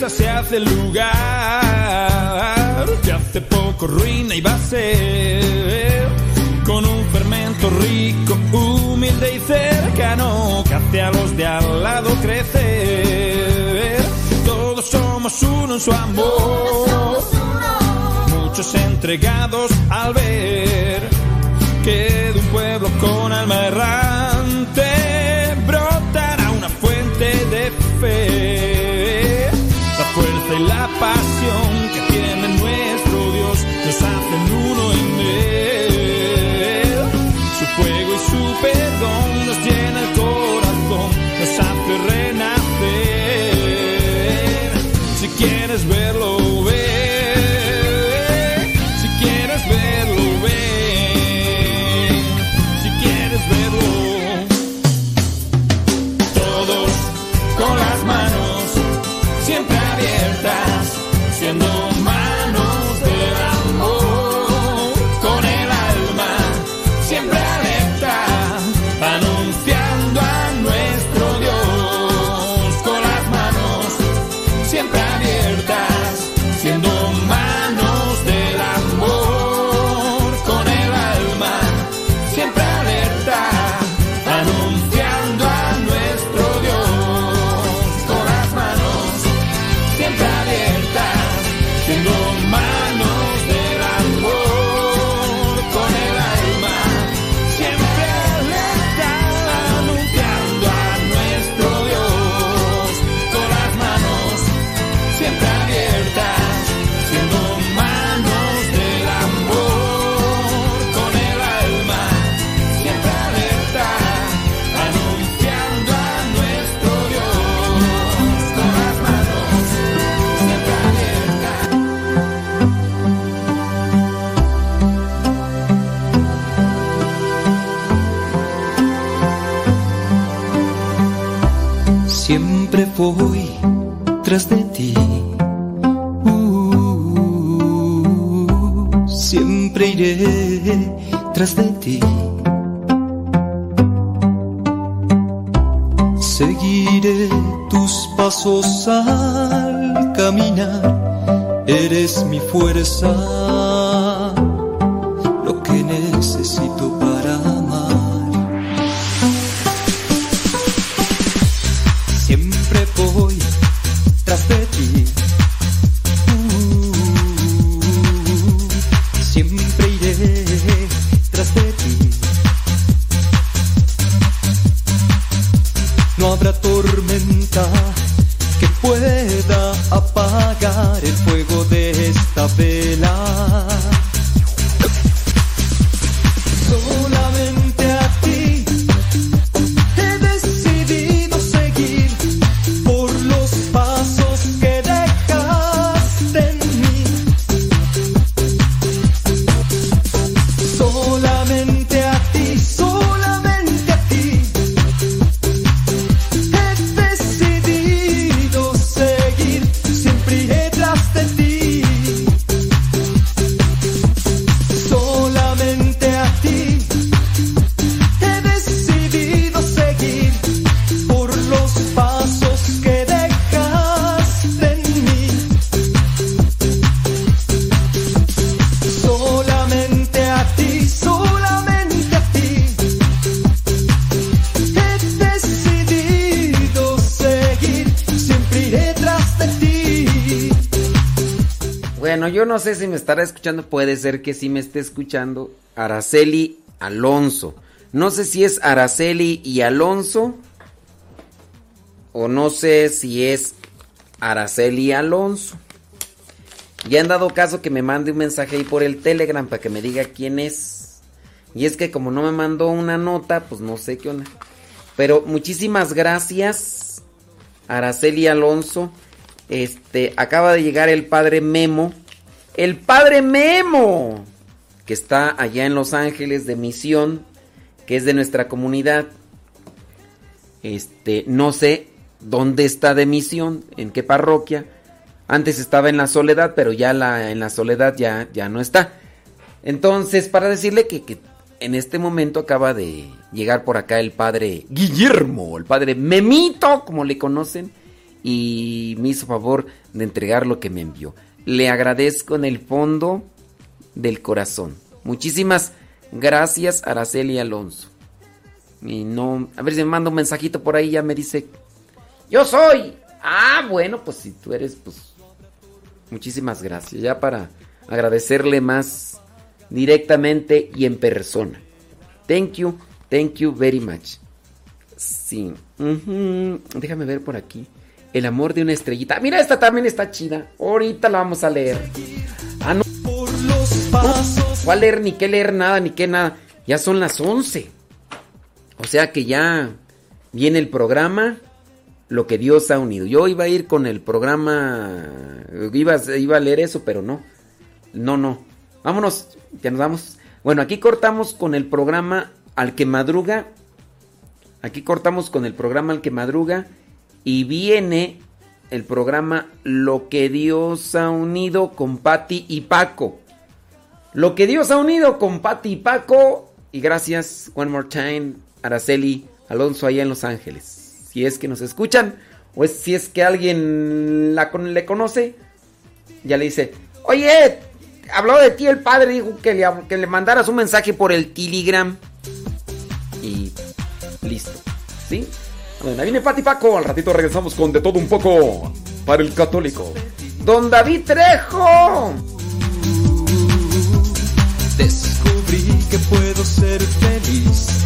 [SPEAKER 2] se hace lugar. Que hace poco ruina y va a ser con un fermento rico, humilde y cercano que hace a los de al lado crecer. Todos somos uno en su amor, muchos entregados al ver que de un pueblo con alma errante la pasión que tiene nuestro Dios nos hacen uno en él. Su fuego y su perdón Siempre
[SPEAKER 1] estará escuchando, puede ser que sí me esté escuchando Araceli Alonso. No sé si es Araceli y Alonso o no sé si es Araceli Alonso. Ya han dado caso que me mande un mensaje ahí por el Telegram para que me diga quién es. Y es que como no me mandó una nota, pues no sé qué onda. Pero muchísimas gracias, Araceli Alonso. Este, acaba de llegar el padre Memo. El padre Memo, que está allá en Los Ángeles de Misión, que es de nuestra comunidad. Este, no sé dónde está de misión, en qué parroquia. Antes estaba en la soledad, pero ya la, en la soledad ya, ya no está. Entonces, para decirle que, que en este momento acaba de llegar por acá el padre Guillermo, el padre Memito, como le conocen, y me hizo favor de entregar lo que me envió. Le agradezco en el fondo del corazón. Muchísimas gracias, Araceli Alonso. Y no, a ver si me manda un mensajito por ahí, ya me dice, yo soy. Ah, bueno, pues si tú eres, pues muchísimas gracias. Ya para agradecerle más directamente y en persona. Thank you, thank you very much. Sí. Déjame ver por aquí. El amor de una estrellita. Mira, esta también está chida. Ahorita la vamos a leer. Ah, no. ¿Cuál leer? Ni qué leer nada, ni qué nada. Ya son las 11. O sea que ya viene el programa Lo que Dios ha unido. Yo iba a ir con el programa. Iba, iba a leer eso, pero no. No, no. Vámonos. Ya nos vamos. Bueno, aquí cortamos con el programa Al que madruga. Aquí cortamos con el programa Al que madruga. Y viene el programa Lo que Dios ha unido con Patti y Paco. Lo que Dios ha unido con Patti y Paco. Y gracias, one more time, Araceli Alonso allá en Los Ángeles. Si es que nos escuchan, o es, si es que alguien le conoce, ya le dice, oye, habló de ti el padre, dijo que le, que le mandaras un mensaje por el Telegram. Y listo. ¿Sí? Bueno, viene Pati Paco. Al ratito regresamos con de todo un poco para el católico. Don David Trejo.
[SPEAKER 36] Descubrí que puedo ser feliz.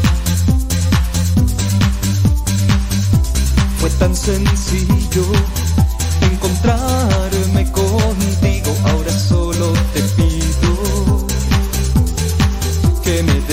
[SPEAKER 36] Fue tan sencillo encontrarme contigo. Ahora solo te pido que me